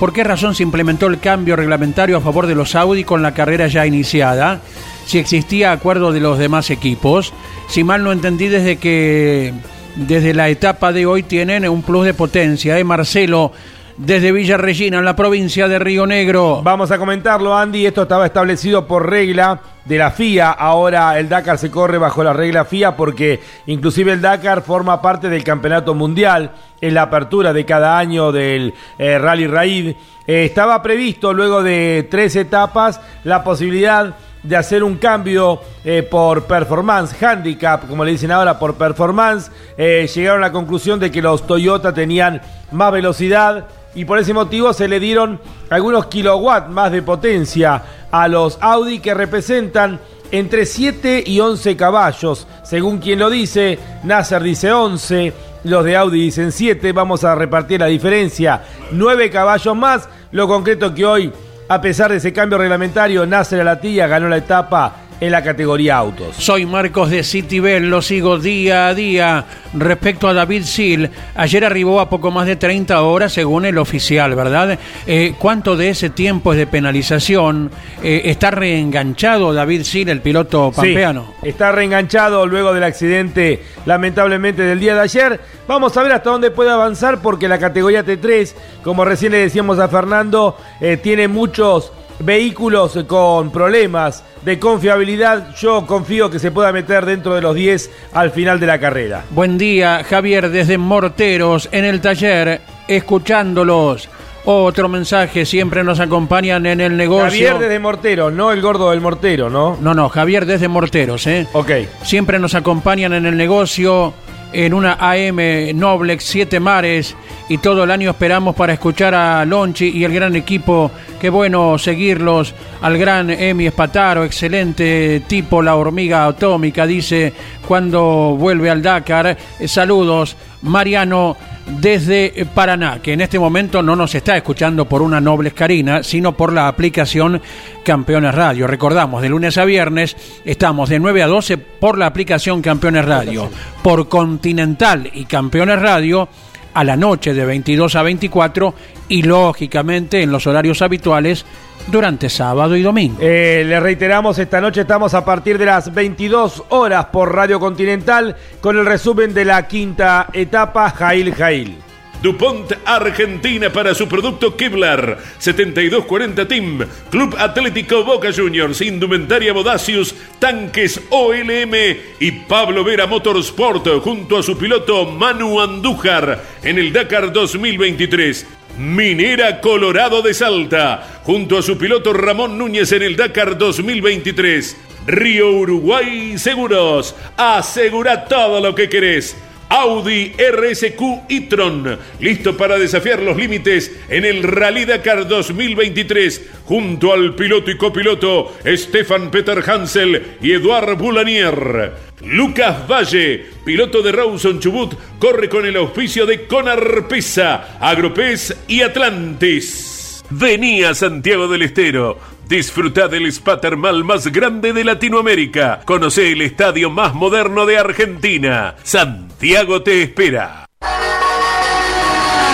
Speaker 10: ¿Por qué razón se implementó el cambio reglamentario a favor de los Audi con la carrera ya iniciada? Si existía acuerdo de los demás equipos. Si mal no entendí desde que desde la etapa de hoy tienen un plus de potencia, ¿eh? Marcelo, desde Villa Regina, en la provincia de Río Negro.
Speaker 2: Vamos a comentarlo, Andy. Esto estaba establecido por regla de la FIA. Ahora el Dakar se corre bajo la regla FIA porque inclusive el Dakar forma parte del campeonato mundial. Es la apertura de cada año del eh, Rally Raid. Eh, estaba previsto luego de tres etapas la posibilidad de hacer un cambio eh, por performance, handicap, como le dicen ahora, por performance. Eh, llegaron a la conclusión de que los Toyota tenían más velocidad y por ese motivo se le dieron algunos kilowatts más de potencia a los Audi que representan entre 7 y 11 caballos. Según quien lo dice, Nasser dice 11, los de Audi dicen 7, vamos a repartir la diferencia, 9 caballos más. Lo concreto que hoy, a pesar de ese cambio reglamentario, Nasser Alatilla ganó la etapa en la categoría autos.
Speaker 10: Soy Marcos de Citibel, lo sigo día a día. Respecto a David Sil, ayer arribó a poco más de 30 horas según el oficial, ¿verdad? Eh, ¿Cuánto de ese tiempo es de penalización? Eh, ¿Está reenganchado David Sil, el piloto pampeano?
Speaker 2: Sí, está reenganchado luego del accidente, lamentablemente, del día de ayer. Vamos a ver hasta dónde puede avanzar porque la categoría T3, como recién le decíamos a Fernando, eh, tiene muchos vehículos con problemas de confiabilidad. Yo confío que se pueda meter dentro de los 10 al final de la carrera.
Speaker 10: Buen día, Javier, desde Morteros, en el taller, escuchándolos. Otro mensaje, siempre nos acompañan en el negocio.
Speaker 2: Javier desde Mortero, no el gordo del Mortero, ¿no?
Speaker 10: No, no, Javier desde Morteros, ¿eh?
Speaker 2: Ok.
Speaker 10: Siempre nos acompañan en el negocio en una AM Noblex Siete Mares y todo el año esperamos para escuchar a Lonchi y el gran equipo. Qué bueno seguirlos. Al gran Emi Espataro, excelente tipo, la hormiga atómica, dice cuando vuelve al Dakar. Eh, Saludos, Mariano desde Paraná, que en este momento no nos está escuchando por una noble escarina, sino por la aplicación Campeones Radio. Recordamos, de lunes a viernes estamos de 9 a 12 por la aplicación Campeones Radio, por Continental y Campeones Radio a la noche de 22 a 24 y lógicamente en los horarios habituales durante sábado y domingo.
Speaker 2: Eh, le reiteramos, esta noche estamos a partir de las 22 horas por Radio Continental con el resumen de la quinta etapa Jail Jail.
Speaker 1: DuPont Argentina para su producto Kevlar. 7240 Team Club Atlético Boca Juniors Indumentaria Bodacius Tanques OLM y Pablo Vera Motorsport junto a su piloto Manu Andújar en el Dakar 2023 Minera Colorado de Salta junto a su piloto Ramón Núñez en el Dakar 2023 Río Uruguay Seguros. Asegura todo lo que querés Audi RSQ e-tron, listo para desafiar los límites en el Rally Dakar 2023, junto al piloto y copiloto Stefan Peter Hansel y Eduard Boulanier. Lucas Valle, piloto de Rawson Chubut, corre con el auspicio de Conar Pesa, Agropez y Atlantis. Vení a Santiago del Estero. Disfruta del spa termal más grande de Latinoamérica. Conoce el estadio más moderno de Argentina. Santiago te espera.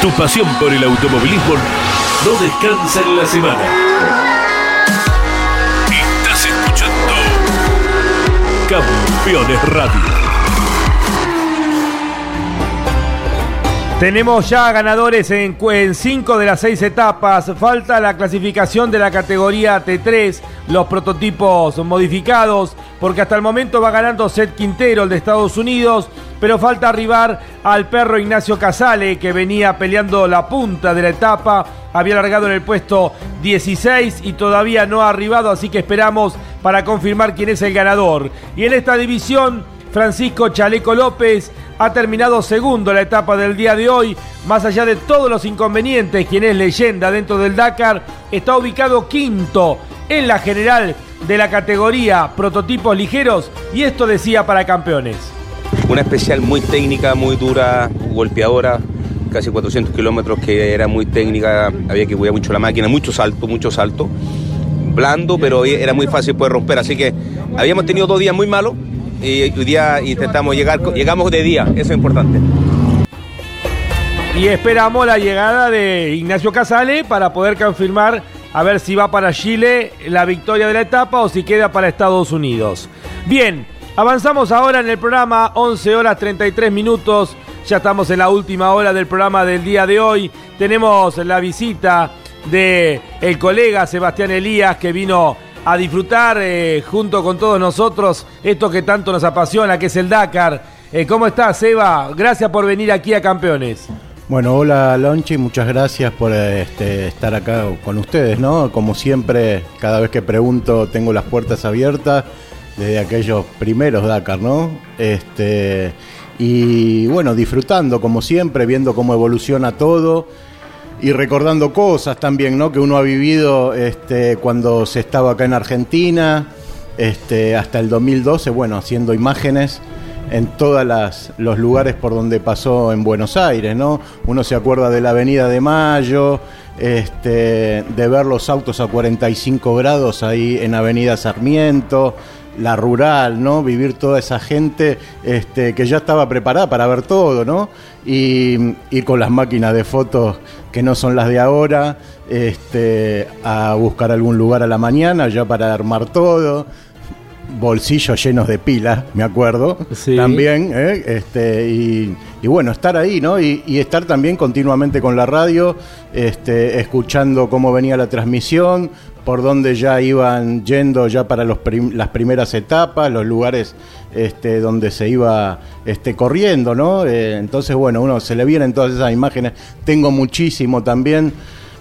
Speaker 1: Tu pasión por el automovilismo no descansa en la semana. Estás escuchando Campeones Radio.
Speaker 2: Tenemos ya ganadores en, en cinco de las seis etapas. Falta la clasificación de la categoría T3, los prototipos modificados, porque hasta el momento va ganando Seth Quintero, el de Estados Unidos, pero falta arribar al perro Ignacio Casale, que venía peleando la punta de la etapa. Había largado en el puesto 16 y todavía no ha arribado, así que esperamos para confirmar quién es el ganador. Y en esta división, Francisco Chaleco López ha terminado segundo la etapa del día de hoy. Más allá de todos los inconvenientes, quien es leyenda dentro del Dakar, está ubicado quinto en la general de la categoría prototipos ligeros. Y esto decía para campeones.
Speaker 16: Una especial muy técnica, muy dura, golpeadora, casi 400 kilómetros, que era muy técnica, había que cuidar mucho la máquina, mucho salto, mucho salto. Blando, pero era muy fácil poder romper. Así que habíamos tenido dos días muy malos y hoy día intentamos llegar, llegamos de día, eso es importante.
Speaker 2: Y esperamos la llegada de Ignacio Casale para poder confirmar a ver si va para Chile la victoria de la etapa o si queda para Estados Unidos. Bien, avanzamos ahora en el programa, 11 horas 33 minutos. Ya estamos en la última hora del programa del día de hoy. Tenemos la visita de el colega Sebastián Elías que vino a disfrutar eh, junto con todos nosotros esto que tanto nos apasiona, que es el Dakar. Eh, ¿Cómo estás, Seba? Gracias por venir aquí a Campeones.
Speaker 17: Bueno, hola Lonchi, muchas gracias por este, estar acá con ustedes, ¿no? Como siempre, cada vez que pregunto tengo las puertas abiertas desde aquellos primeros Dakar, ¿no? Este, y bueno, disfrutando como siempre, viendo cómo evoluciona todo y recordando cosas también, ¿no? Que uno ha vivido este, cuando se estaba acá en Argentina, este, hasta el 2012, bueno, haciendo imágenes en todos los lugares por donde pasó en Buenos Aires, ¿no? Uno se acuerda de la Avenida de Mayo, este, de ver los autos a 45 grados ahí en Avenida Sarmiento, la rural, ¿no? Vivir toda esa gente este, que ya estaba preparada para ver todo, ¿no? Y ir con las máquinas de fotos que no son las de ahora, este, a buscar algún lugar a la mañana ya para armar todo bolsillos llenos de pilas, me acuerdo, también, ¿eh? este, y, bueno, estar ahí, ¿no? Y, estar también continuamente con la radio, este, escuchando cómo venía la transmisión, por dónde ya iban yendo ya para los las primeras etapas, los lugares este, donde se iba este, corriendo, ¿no? Eh, entonces, bueno, uno se le vienen todas esas imágenes, tengo muchísimo también.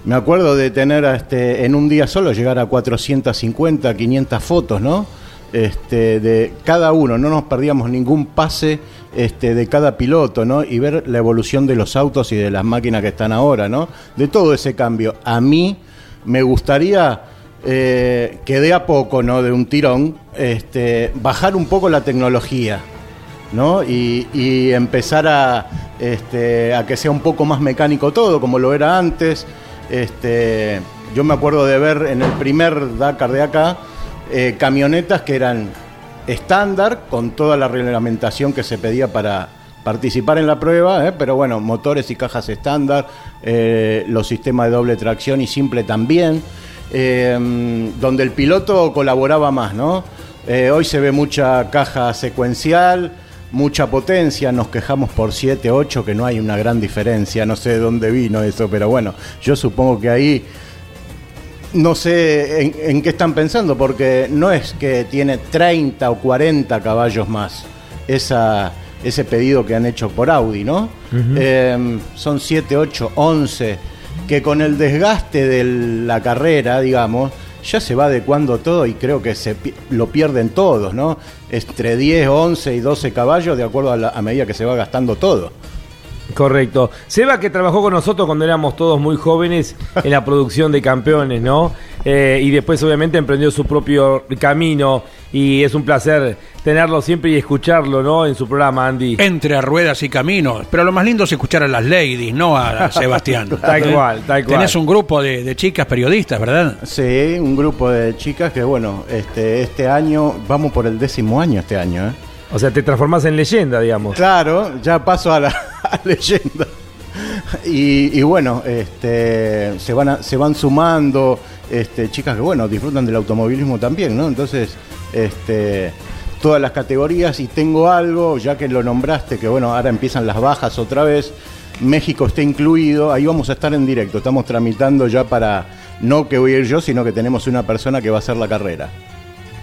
Speaker 17: Me acuerdo de tener este, en un día solo llegar a 450, 500 fotos, ¿no? este, de cada uno, no nos perdíamos ningún pase este, de cada piloto, ¿no? Y ver la evolución de los autos y de las máquinas que están ahora, ¿no? De todo ese cambio. A mí me gustaría eh, que de a poco, ¿no? De un tirón, este, bajar un poco la tecnología, ¿no? Y, empezar a, este, a que sea un poco más mecánico todo, como lo era antes. Este, yo me acuerdo de ver en el primer Dakar de acá, eh, camionetas que eran estándar con toda la reglamentación que se pedía para participar en la prueba, eh, pero bueno, motores y cajas estándar, los sistemas de doble tracción y simple también, donde el piloto colaboraba más, ¿no? hoy se ve mucha caja secuencial, mucha potencia, nos quejamos por 7, 8, que no hay una gran diferencia, no sé de dónde vino eso, pero bueno, yo supongo que ahí no sé en, qué están pensando, porque no es que tiene 30 o 40 caballos más esa, ese pedido que han hecho por Audi, ¿no? Em, son 7, 8, 11, que con el desgaste de la carrera, digamos, ya se va adecuando todo y creo que se lo pierden todos, ¿no? Entre 10, 11 y 12 caballos de acuerdo a, a medida que se va gastando todo.
Speaker 2: Correcto. Seba que trabajó con nosotros cuando éramos todos muy jóvenes en la producción de campeones, ¿no? Eh, y después obviamente emprendió su propio camino y es un placer tenerlo siempre y escucharlo, ¿no? En su programa, Andy.
Speaker 10: Entre ruedas y caminos. Pero lo más lindo es escuchar a las ladies, no a Sebastián.
Speaker 2: tal cual, tal cual.
Speaker 10: Tenés un grupo de, chicas periodistas, ¿verdad?
Speaker 17: Sí, un grupo de chicas que, bueno, este, este año, vamos por el décimo año este año, ¿eh?
Speaker 2: O sea, te transformás en leyenda, digamos.
Speaker 17: Claro, ya paso a la leyenda. Y, bueno, este, se, van se van sumando este, chicas que, bueno, disfrutan del automovilismo también, ¿no? Entonces, este, todas las categorías y tengo algo, ya que lo nombraste, que bueno, ahora empiezan las bajas otra vez, México está incluido, ahí vamos a estar en directo, estamos tramitando ya para, no que voy a ir yo, sino que tenemos una persona que va a hacer la carrera.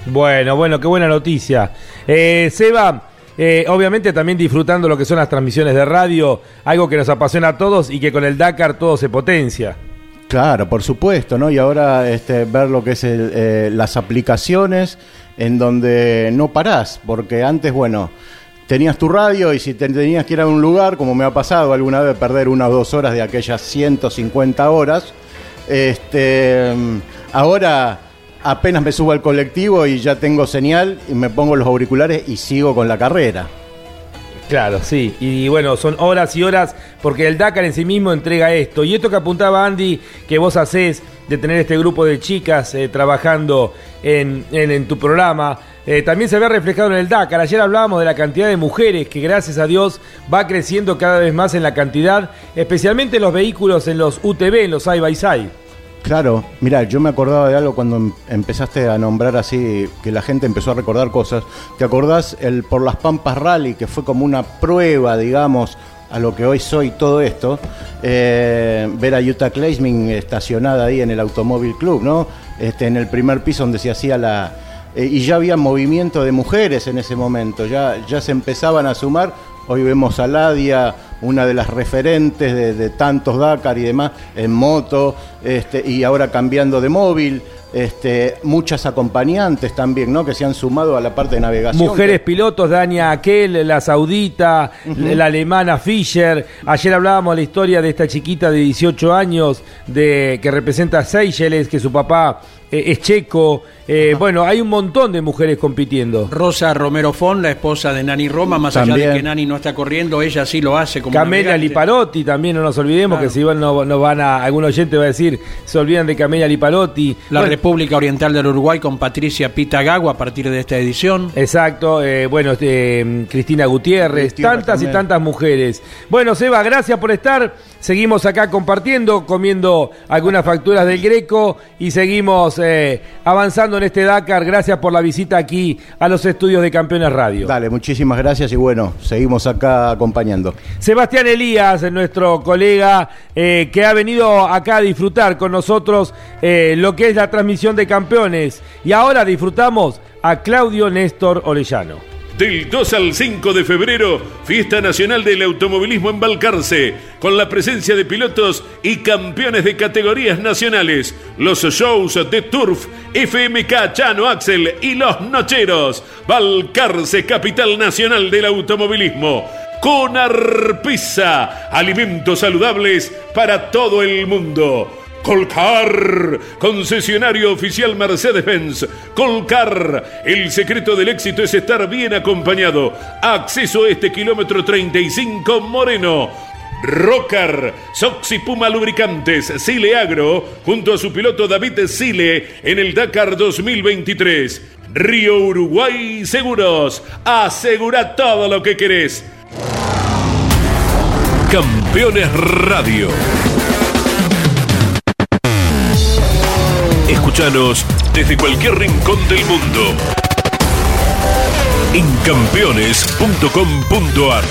Speaker 2: Bueno, bueno, qué buena noticia. Eh, Seba, eh, obviamente también disfrutando lo que son las transmisiones de radio, algo que nos apasiona a todos y que con el Dakar todo se potencia.
Speaker 17: Claro, por supuesto, ¿no? Y ahora este, ver lo que es eh, las aplicaciones en donde no parás, porque antes, bueno, tenías tu radio y si te tenías que ir a un lugar, como me ha pasado alguna vez, perder una o dos horas de aquellas 150 horas, este, ahora apenas me subo al colectivo y ya tengo señal y me pongo los auriculares y sigo con la carrera.
Speaker 2: Claro, sí. Y bueno, son horas y horas porque el Dakar en sí mismo entrega esto. Y esto que apuntaba Andy, que vos hacés de tener este grupo de chicas eh, trabajando en, en- tu programa, eh, también se ve reflejado en el Dakar. Ayer hablábamos de la cantidad de mujeres que gracias a Dios va creciendo cada vez más en la cantidad, especialmente en los vehículos, en los UTV, en los side by side.
Speaker 17: Claro, mira, yo me acordaba de algo cuando em- empezaste a nombrar así, que la gente empezó a recordar cosas. ¿Te acordás el por las Pampas Rally, que fue como una prueba, digamos, a lo que hoy soy todo esto? Eh, ver a Utah Kleismin estacionada ahí en el Automóvil Club, ¿no? Este, en el primer piso donde se hacía la... eh, y ya había movimiento de mujeres en ese momento, ya, ya se empezaban a sumar. Hoy vemos a Ladia, una de las referentes de, de tantos Dakar y demás, en moto, este, y ahora cambiando de móvil. Este, muchas acompañantes también, ¿no? Que se han sumado a la parte de navegación.
Speaker 2: Mujeres pilotos, Dania Aquel, la saudita, la alemana Fischer. Ayer hablábamos de la historia de esta chiquita de 18 años de, que representa a Seychelles, que su papá eh, es checo. Eh, bueno, hay un montón de mujeres compitiendo.
Speaker 10: Rosa Romero Fon, la esposa de Nani Roma, más allá de que Nani no está corriendo, ella sí lo hace como
Speaker 2: Camelia. Liparotti, también no nos olvidemos
Speaker 10: Claro.
Speaker 2: que si igual no, no van a, algún oyente va a decir, se olvidan de Camelia Liparotti.
Speaker 10: La
Speaker 2: Bueno,
Speaker 10: República Oriental del Uruguay con Patricia Pitagagua a partir de esta edición.
Speaker 2: Exacto, eh, bueno, este, Cristina Gutiérrez,
Speaker 10: Cristina
Speaker 2: tantas
Speaker 10: también.
Speaker 2: y tantas mujeres. Bueno, Seba, gracias por estar. Seguimos acá compartiendo, comiendo algunas facturas del Greco y seguimos eh, avanzando en este Dakar. Gracias por la visita aquí a los estudios de Campeones Radio.
Speaker 17: Dale, muchísimas gracias y bueno, seguimos acá acompañando.
Speaker 2: Sebastián Elías, nuestro colega eh, que ha venido acá a disfrutar con nosotros eh, lo que es la transmisión de campeones. Y ahora disfrutamos a Claudio Néstor Orellano.
Speaker 1: Del 2 al 5 de febrero, Fiesta Nacional del Automovilismo en Balcarce, con la presencia de pilotos y campeones de categorías nacionales, los shows de Turf, FMK, Chano Axel y Los Nocheros. Balcarce, capital nacional del automovilismo. Con Arpisa, alimentos saludables para todo el mundo. Colcar, concesionario oficial Mercedes-Benz. Colcar, el secreto del éxito es estar bien acompañado. Acceso a este kilómetro 35 Moreno. Rocar, Soxy Puma Lubricantes, Sile Agro, junto a su piloto David Sile en el Dakar 2023. Río Uruguay Seguros, asegura todo lo que querés.
Speaker 5: Campeones Radio. Escúchanos desde cualquier rincón del mundo. En campeones.com.ar.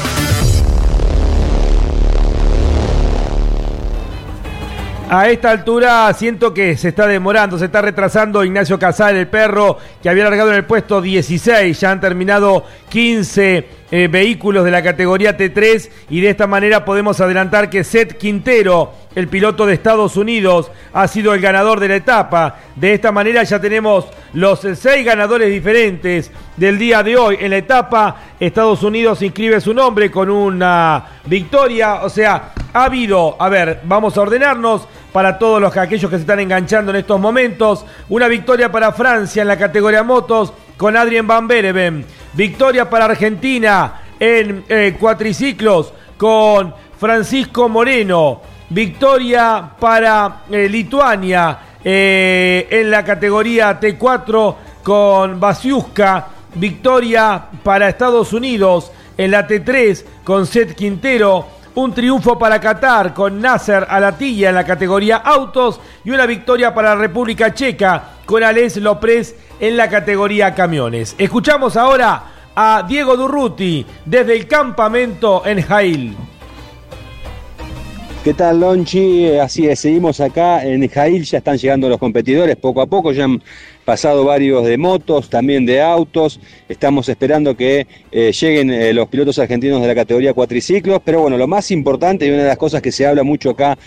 Speaker 2: A esta altura siento que se está demorando, se está retrasando Ignacio Casal, el perro, que había largado en el puesto 16. Ya han terminado 15 eh, vehículos de la categoría T3 y de esta manera podemos adelantar que Seth Quintero, el piloto de Estados Unidos, ha sido el ganador de la etapa. De esta manera ya tenemos los seis ganadores diferentes del día de hoy. En la etapa, Estados Unidos inscribe su nombre con una victoria. O sea, ha habido, a ver, vamos a ordenarnos para todos los aquellos que se están enganchando en estos momentos. Una victoria para Francia en la categoría motos con Adrien Van Bereven. Victoria para Argentina en eh, cuatriciclos con Francisco Moreno. Victoria para eh, Lituania eh, en la categoría T4 con Basiuska. Victoria para Estados Unidos en la T3 con Seth Quintero. Un triunfo para Qatar con Nasser Alatilla en la categoría autos y una victoria para la República Checa con Alex López en la categoría camiones. Escuchamos ahora a Diego Durruti desde el campamento en Jail.
Speaker 18: ¿Qué tal, Lonchi? Eh, Así es, seguimos acá en Jail, ya están llegando los competidores poco a poco, ya pasado varios de motos, también de autos, estamos esperando que eh, lleguen eh, los pilotos argentinos de la categoría cuatriciclos, pero bueno, lo más importante y una de las cosas que se habla mucho acá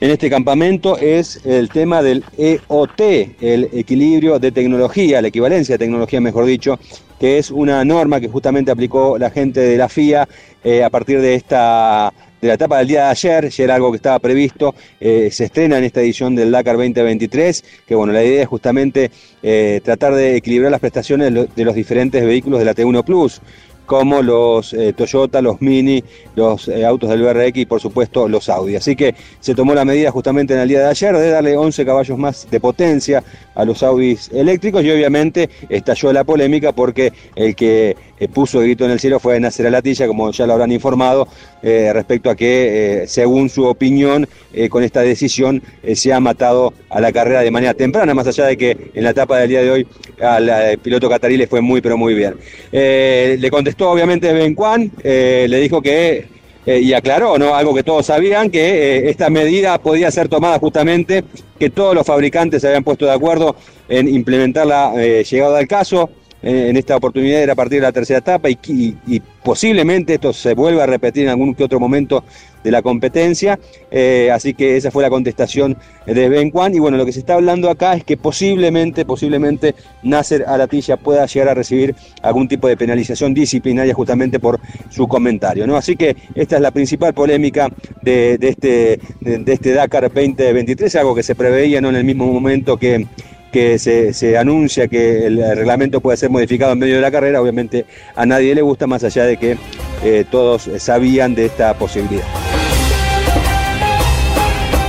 Speaker 18: en este campamento es el tema del EOT, el equilibrio de tecnología, la equivalencia de tecnología, mejor dicho, que es una norma que justamente aplicó la gente de la FIA eh, a partir de esta de la etapa del día de ayer, ya era algo que estaba previsto, eh, se estrena en esta edición del Dakar 2023, que bueno, la idea es justamente eh, tratar de equilibrar las prestaciones de lo- de los diferentes vehículos de la T1 Plus. como los eh, Toyota, los Mini, los autos del BRX y por supuesto los Audi. Así que se tomó la medida justamente en el día de ayer de darle 11 caballos más de potencia a los Audis eléctricos y obviamente estalló la polémica porque el que puso el grito en el cielo fue Nacer Latilla, como ya lo habrán informado, eh, respecto a que, eh, según su opinión, eh, con esta decisión se ha matado a la carrera de manera temprana, más allá de que en la etapa del día de hoy al piloto catarí le fue muy, pero muy bien. Le contestó obviamente Ben eh, le dijo que y aclaró, ¿no? Algo que todos sabían, que esta medida podía ser tomada justamente, que todos los fabricantes se habían puesto de acuerdo en implementarla eh, llegado al caso. Eh, en esta oportunidad era a partir de la tercera etapa y, posiblemente esto se vuelva a repetir en algún que otro momento de la competencia. Eh, así que esa fue la contestación de Ben Kwan. Y bueno, lo que se está hablando acá es que posiblemente, posiblemente Nasser Alatilla pueda llegar a recibir algún tipo de penalización disciplinaria justamente por su comentario. ¿no? Así que esta es la principal polémica de, de este, de, de este Dakar 2023, algo que se preveía ¿no? en el mismo momento que que se, se anuncia que el reglamento puede ser modificado en medio de la carrera, obviamente a nadie le gusta, más allá de que eh, todos sabían de esta posibilidad.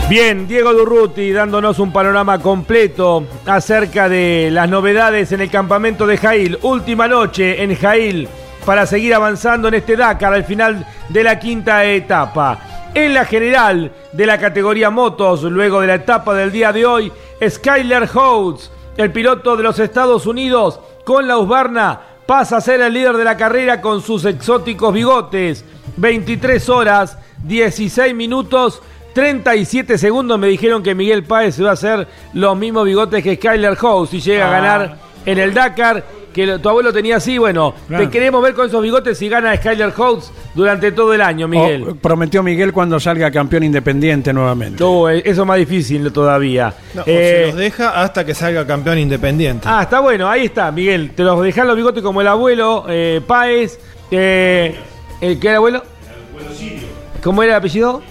Speaker 2: Bien, Diego Durruti dándonos un panorama completo acerca de las novedades en el campamento de Jail. Última noche en Jail para seguir avanzando en este Dakar al final de la quinta etapa. En la general de la categoría motos, luego de la etapa del día de hoy, Skyler Hodes, el piloto de los Estados Unidos, con la Husqvarna, pasa a ser el líder de la carrera con sus exóticos bigotes. 23 horas, 16 minutos 37 segundos me dijeron que Miguel Páez va a hacer los mismos bigotes que Skyler Howe si llega a
Speaker 10: Ah.
Speaker 2: ganar en el Dakar. Que lo- tu abuelo tenía así, bueno,
Speaker 10: Claro.
Speaker 2: te queremos ver con esos bigotes si gana Skyler Howe durante todo el año, Miguel.
Speaker 10: O- prometió Miguel cuando salga campeón independiente nuevamente.
Speaker 2: No, eh, eso es más difícil todavía.
Speaker 11: No, o
Speaker 2: Eh,
Speaker 11: se los deja hasta que salga campeón independiente.
Speaker 2: Ah, está bueno, ahí está, Miguel. Te los dejan los bigotes como el abuelo eh, Páez. Eh, ¿El qué era abuelo? ¿Cómo era el apellido?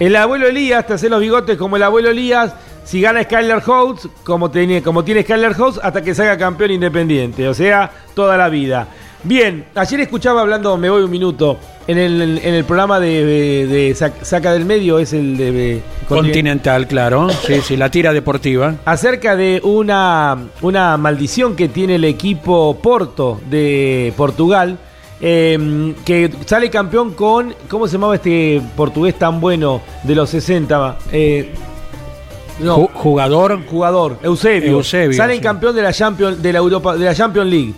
Speaker 2: El abuelo Elías, te hace los bigotes como el abuelo Elías. Si gana Skyler House, como tiene, como tiene Skyler House, hasta que salga campeón independiente. O sea, toda la vida. Bien, ayer escuchaba hablando, me voy un minuto, en el, en el programa de, de- de Sac- Saca del Medio, es el de... de-
Speaker 10: Continental, claro. Sí, sí, la tira deportiva.
Speaker 2: acerca de una, una maldición que tiene el equipo Porto de Portugal, eh, que sale campeón con, ¿cómo se llamaba este portugués tan bueno de los 60? Eh, no,
Speaker 10: Ju- jugador.
Speaker 2: jugador, Eusebio.
Speaker 10: Eusebio,
Speaker 2: Salen
Speaker 10: sí.
Speaker 2: campeón de la Champions de la Europa de la Champions League.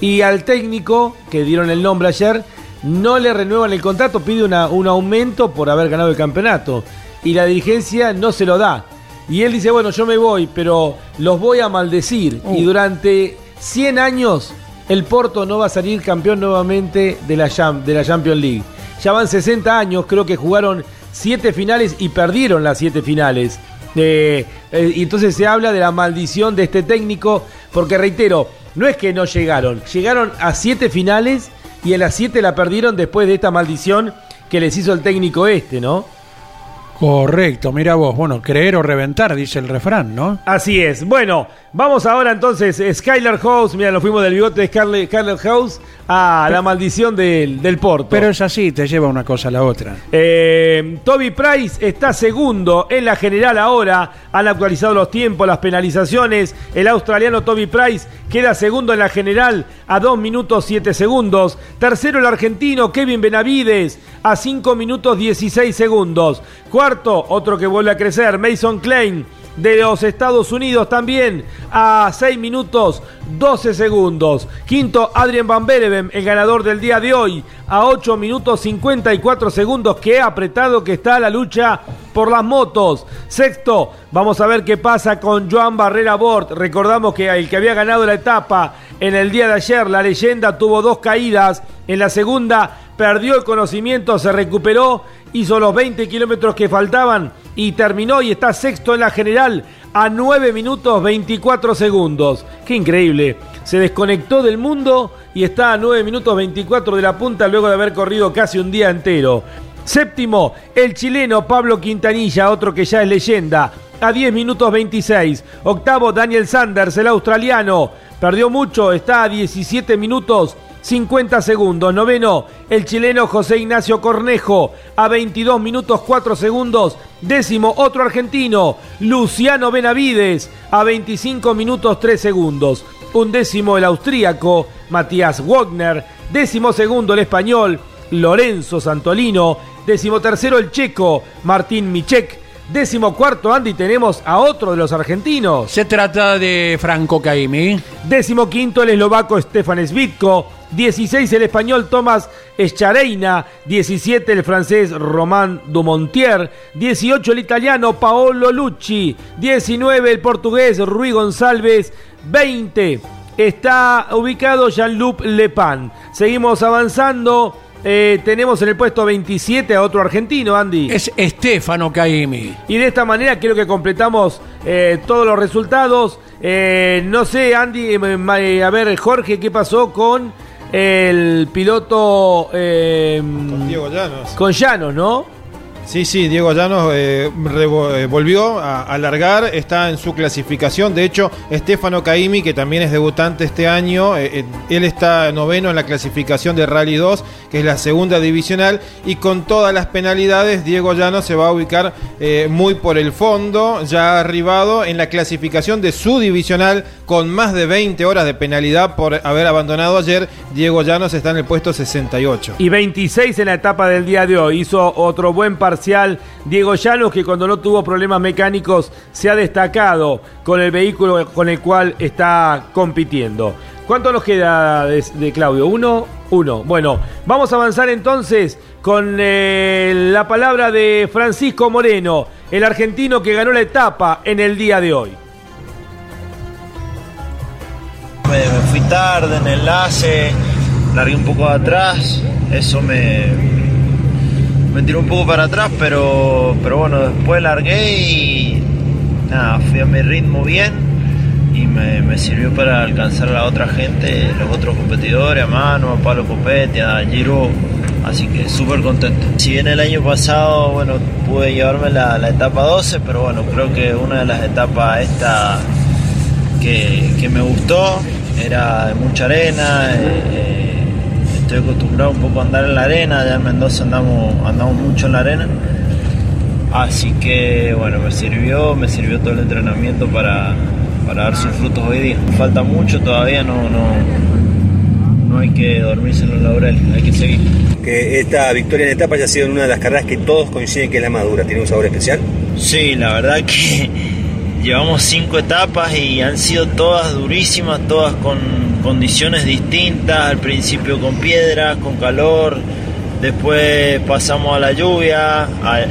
Speaker 2: Y al técnico que dieron el nombre ayer no le renuevan el contrato, pide una- un aumento por haber ganado el campeonato y la dirigencia no se lo da. Y él dice, "Bueno, yo me voy, pero los voy a maldecir y durante 100 años el Porto no va a salir campeón nuevamente de la, de la Champions League. Ya van 60 años, creo que jugaron 7 finales y perdieron las 7 finales. Eh, y entonces se habla de la maldición de este técnico, porque reitero, no es que no llegaron, llegaron a 7 finales y en las 7 la perdieron después de esta maldición que les hizo el técnico este, ¿no?
Speaker 10: Correcto, mira vos. Bueno, creer o reventar, dice el refrán, ¿no?
Speaker 2: Así es. Bueno, vamos ahora entonces, Skyler House, mira, nos fuimos del bigote de Scarlett House a la maldición del, del Porto.
Speaker 10: Pero es así, te lleva una cosa a la otra.
Speaker 2: Eh, Toby Price está segundo en la general ahora. Han actualizado los tiempos, las penalizaciones. El australiano Toby Price queda segundo en la general a 2 minutos 7 segundos. Tercero el argentino Kevin Benavides a 5 minutos 16 segundos. Cuarto, otro que vuelve a crecer, Mason Klein de los Estados Unidos también a 6 minutos 12 segundos. Quinto, Adrian Van Bereven, el ganador del día de hoy, a 8 minutos 54 segundos. Qué apretado que está la lucha por las motos. Sexto, vamos a ver qué pasa con Joan Barrera Bort. Recordamos que el que había ganado la etapa en el día de ayer, la leyenda tuvo dos caídas. En la segunda perdió el conocimiento, se recuperó, hizo los 20 kilómetros que faltaban y terminó y está sexto en la general a 9 minutos 24 segundos. Qué increíble. Se desconectó del mundo y está a 9 minutos 24 de la punta luego de haber corrido casi un día entero. Séptimo, el chileno Pablo Quintanilla, otro que ya es leyenda, a 10 minutos 26. Octavo, Daniel Sanders, el australiano, perdió mucho, está a 17 minutos 50 segundos. Noveno, el chileno José Ignacio Cornejo a 22 minutos 4 segundos. Décimo, otro argentino, Luciano Benavides a 25 minutos 3 segundos. Un décimo, el austríaco Matías Wagner. Décimo segundo, el español Lorenzo Santolino. Décimo tercero, el checo Martín Michek. Décimo cuarto, Andy, tenemos a otro de los argentinos.
Speaker 10: Se trata de Franco Caimi.
Speaker 2: Décimo quinto, el eslovaco Stefan Svitko. 16 el español Tomás Eschareina, 17 el francés Román Dumontier, 18 el italiano Paolo Lucci, 19 el portugués Rui González, 20 está ubicado Jean-Luc Lepan. Seguimos avanzando. Eh, tenemos en el puesto 27 a otro argentino, Andy.
Speaker 10: Es Estefano Caimi.
Speaker 2: Y de esta manera creo que completamos eh, todos los resultados. Eh, no sé, Andy, a ver, Jorge, ¿qué pasó con el piloto...
Speaker 11: con Diego Llanos.
Speaker 2: Con Llanos, ¿no?
Speaker 11: Sí, sí, Diego Llanos eh, eh, volvió a alargar, está en su clasificación. De hecho, Estefano Caimi, que también es debutante este año, eh, él está noveno en la clasificación de Rally 2, que es la segunda divisional, y con todas las penalidades, Diego Llanos se va a ubicar muy por el fondo, ya arribado en la clasificación de su divisional, con más de 20 horas de penalidad por haber abandonado ayer. Diego Llanos está en el puesto 68.
Speaker 2: Y 26 en la etapa del día de hoy. Hizo otro buen partido Diego Llanos, que cuando no tuvo problemas mecánicos se ha destacado con el vehículo con el cual está compitiendo. ¿Cuánto nos queda de, Claudio? ¿Uno? Uno. Bueno, vamos a avanzar entonces con eh, la palabra de Francisco Moreno, el argentino que ganó la etapa en el día de hoy.
Speaker 19: Me, fui tarde en el enlace, largué un poco atrás, eso me, me tiró un poco para atrás, pero, pero bueno, después largué y fui a mi ritmo bien y me, sirvió para alcanzar a la otra gente, los otros competidores, a Mano, a Pablo Copetti, a Giro, así que súper contento. Si bien el año pasado, bueno, pude llevarme la, etapa 12, pero bueno, creo que una de las etapas esta que, me gustó era mucha arena. Eh, eh, estoy acostumbrado un poco a andar en la arena, allá en Mendoza andamos, andamos mucho en la arena. Así que bueno, me sirvió, me sirvió todo el entrenamiento para, dar sus frutos hoy día. Falta mucho todavía, no, no, no hay que dormirse en los laureles, hay que seguir.
Speaker 20: Que esta victoria en etapa haya sido una de las carreras que todos coinciden que es la madura, ¿tiene un sabor especial?
Speaker 19: Sí, la verdad que llevamos cinco etapas y han sido todas durísimas, todas con condiciones distintas, al principio con piedras, con calor, después pasamos a la lluvia,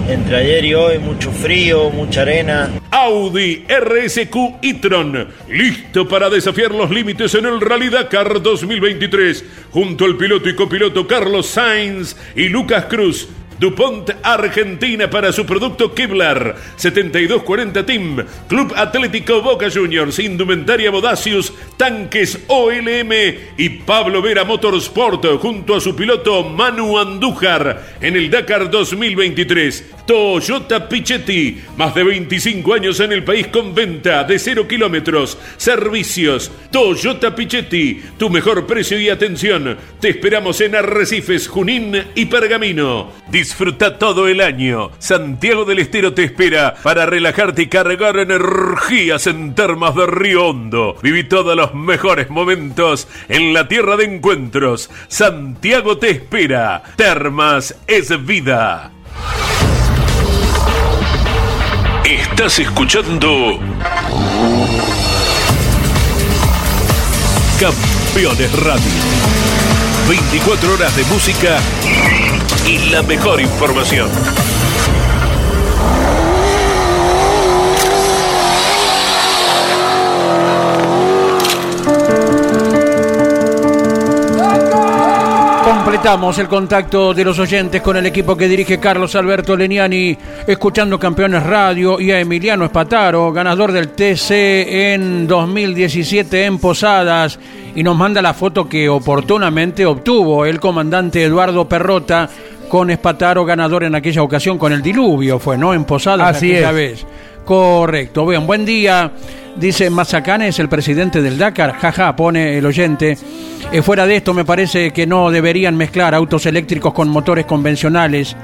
Speaker 19: entre ayer y hoy mucho frío, mucha arena.
Speaker 1: Audi RSQ e-tron, listo para desafiar los límites en el Rally Dakar 2023, junto al piloto y copiloto Carlos Sainz y Lucas Cruz DuPont Argentina para su producto Kevlar. 7240 Team Club Atlético Boca Juniors Indumentaria Bodacius Tanques OLM y Pablo Vera Motorsport junto a su piloto Manu Andújar en el Dakar 2023 Toyota Pichetti más de 25 años en el país con venta de 0 kilómetros. Servicios Toyota Pichetti tu mejor precio y atención. Te esperamos en Arrecifes Junín y Pergamino Disfruta todo el año. Santiago del Estero te espera para relajarte y cargar energías en termas de Río Hondo. Viví todos los mejores momentos en la tierra de encuentros. Santiago te espera. Termas es vida. Estás escuchando Campeones Radio. 24 horas de música y la mejor información.
Speaker 10: Completamos el contacto de los oyentes con el equipo que dirige Carlos Alberto Leniani, escuchando Campeones Radio y a Emiliano Espataro, ganador del TC en 2017 en Posadas, y nos manda la foto que oportunamente obtuvo el comandante Eduardo Perrota con Espataro, ganador en aquella ocasión con el diluvio, fue, ¿no? En Posadas
Speaker 2: Así
Speaker 10: aquella
Speaker 2: es.
Speaker 10: vez Correcto. Bien, buen día. Dice Mazacane es el presidente del Dakar. Jaja, pone el oyente. Eh, fuera de esto, me parece que no deberían mezclar autos eléctricos con motores convencionales.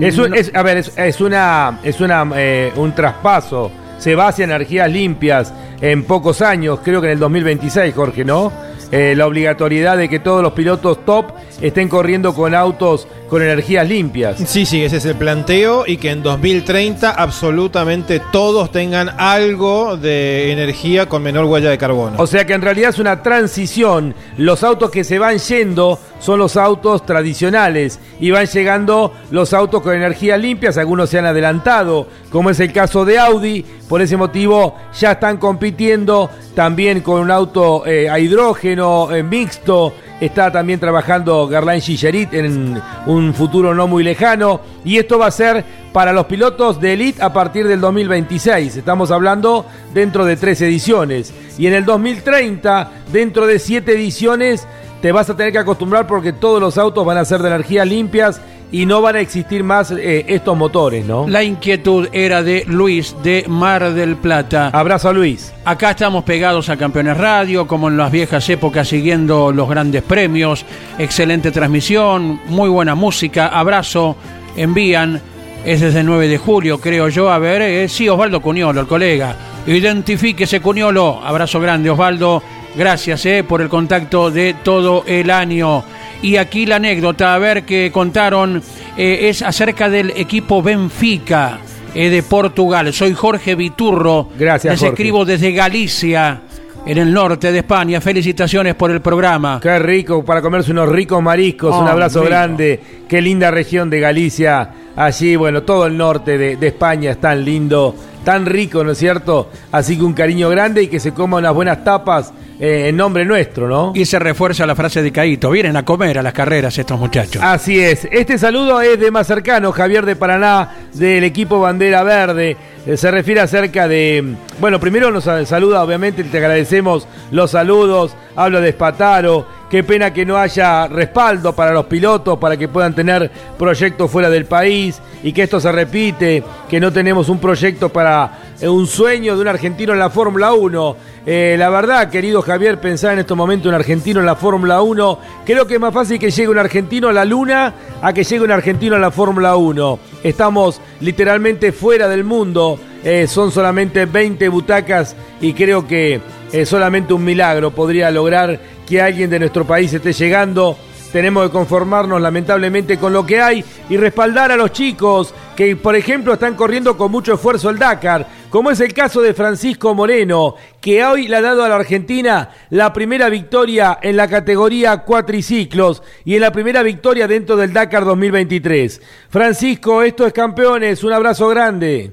Speaker 2: Es un- es- a ver, es, es una, es una, eh, un traspaso. Se va hacia energías limpias en pocos años, creo que en el 2026, Jorge, ¿no? Eh, la obligatoriedad de que todos los pilotos top estén corriendo con autos con energías limpias.
Speaker 11: Sí, sí, ese es el planteo y que en 2030 absolutamente todos tengan algo de energía con menor huella de carbono.
Speaker 2: O sea que en realidad es una transición. Los autos que se van yendo son los autos tradicionales y van llegando los autos con energías limpias. Algunos se han adelantado, como es el caso de Audi. Por ese motivo ya están compitiendo también con un auto eh, a hidrógeno eh, mixto. Está también trabajando Garlain Gillerit en un futuro no muy lejano. Y esto va a ser para los pilotos de Elite a partir del 2026. Estamos hablando dentro de tres ediciones. Y en el 2030, dentro de siete ediciones, te vas a tener que acostumbrar porque todos los autos van a ser de energías limpias y no van a existir más eh, estos motores, ¿no?
Speaker 10: La inquietud era de Luis de Mar del Plata.
Speaker 2: Abrazo a Luis.
Speaker 10: Acá estamos pegados a Campeones Radio, como en las viejas épocas, siguiendo los grandes premios. Excelente transmisión, muy buena música. Abrazo, envían. Es desde el 9 de julio, creo yo. A ver, eh, sí, Osvaldo Cuñolo, el colega. Identifíquese, Cuñolo. Abrazo grande, Osvaldo. Gracias eh, por el contacto de todo el año. Y aquí la anécdota, a ver qué contaron, eh, es acerca del equipo Benfica eh, de Portugal. Soy Jorge Viturro.
Speaker 2: Gracias,
Speaker 10: Les
Speaker 2: Jorge.
Speaker 10: escribo desde Galicia, en el norte de España. Felicitaciones por el programa.
Speaker 2: Qué rico para comerse unos ricos mariscos. un
Speaker 10: Oh,
Speaker 2: abrazo
Speaker 10: rico.
Speaker 2: grande. Qué linda región de Galicia. Allí, bueno, todo el norte de, de España es tan lindo, tan rico, ¿no es cierto? Así que un cariño grande y que se coma unas buenas tapas eh, en nombre nuestro, ¿no?
Speaker 10: Y se refuerza la frase de Caíto. Vienen a comer a las carreras estos muchachos.
Speaker 2: Así es. Este saludo es de más cercano, Javier de Paraná, del equipo Bandera Verde. Eh, Se refiere acerca de. Bueno, primero nos sa- saluda, obviamente, te agradecemos los saludos. Habla de Espataro. Qué pena que no haya respaldo para los pilotos, para que puedan tener proyectos fuera del país y que esto se repite, que no tenemos un proyecto para un sueño de un argentino en la Fórmula 1. Eh, la verdad, querido Javier, pensar en estos momentos un argentino en la Fórmula 1, creo que es más fácil que llegue un argentino a la Luna a que llegue un argentino a la Fórmula 1. Estamos literalmente fuera del mundo, eh, son solamente 20 butacas y creo que eh, solamente un milagro podría lograr que alguien de nuestro país esté llegando. Tenemos que conformarnos lamentablemente con lo que hay y respaldar a los chicos que, por ejemplo, están corriendo con mucho esfuerzo el Dakar, como es el caso de Francisco Moreno, que hoy le ha dado a la Argentina la primera victoria en la categoría cuatriciclos y en la primera victoria dentro del Dakar 2023. Francisco, esto es campeones, un abrazo grande.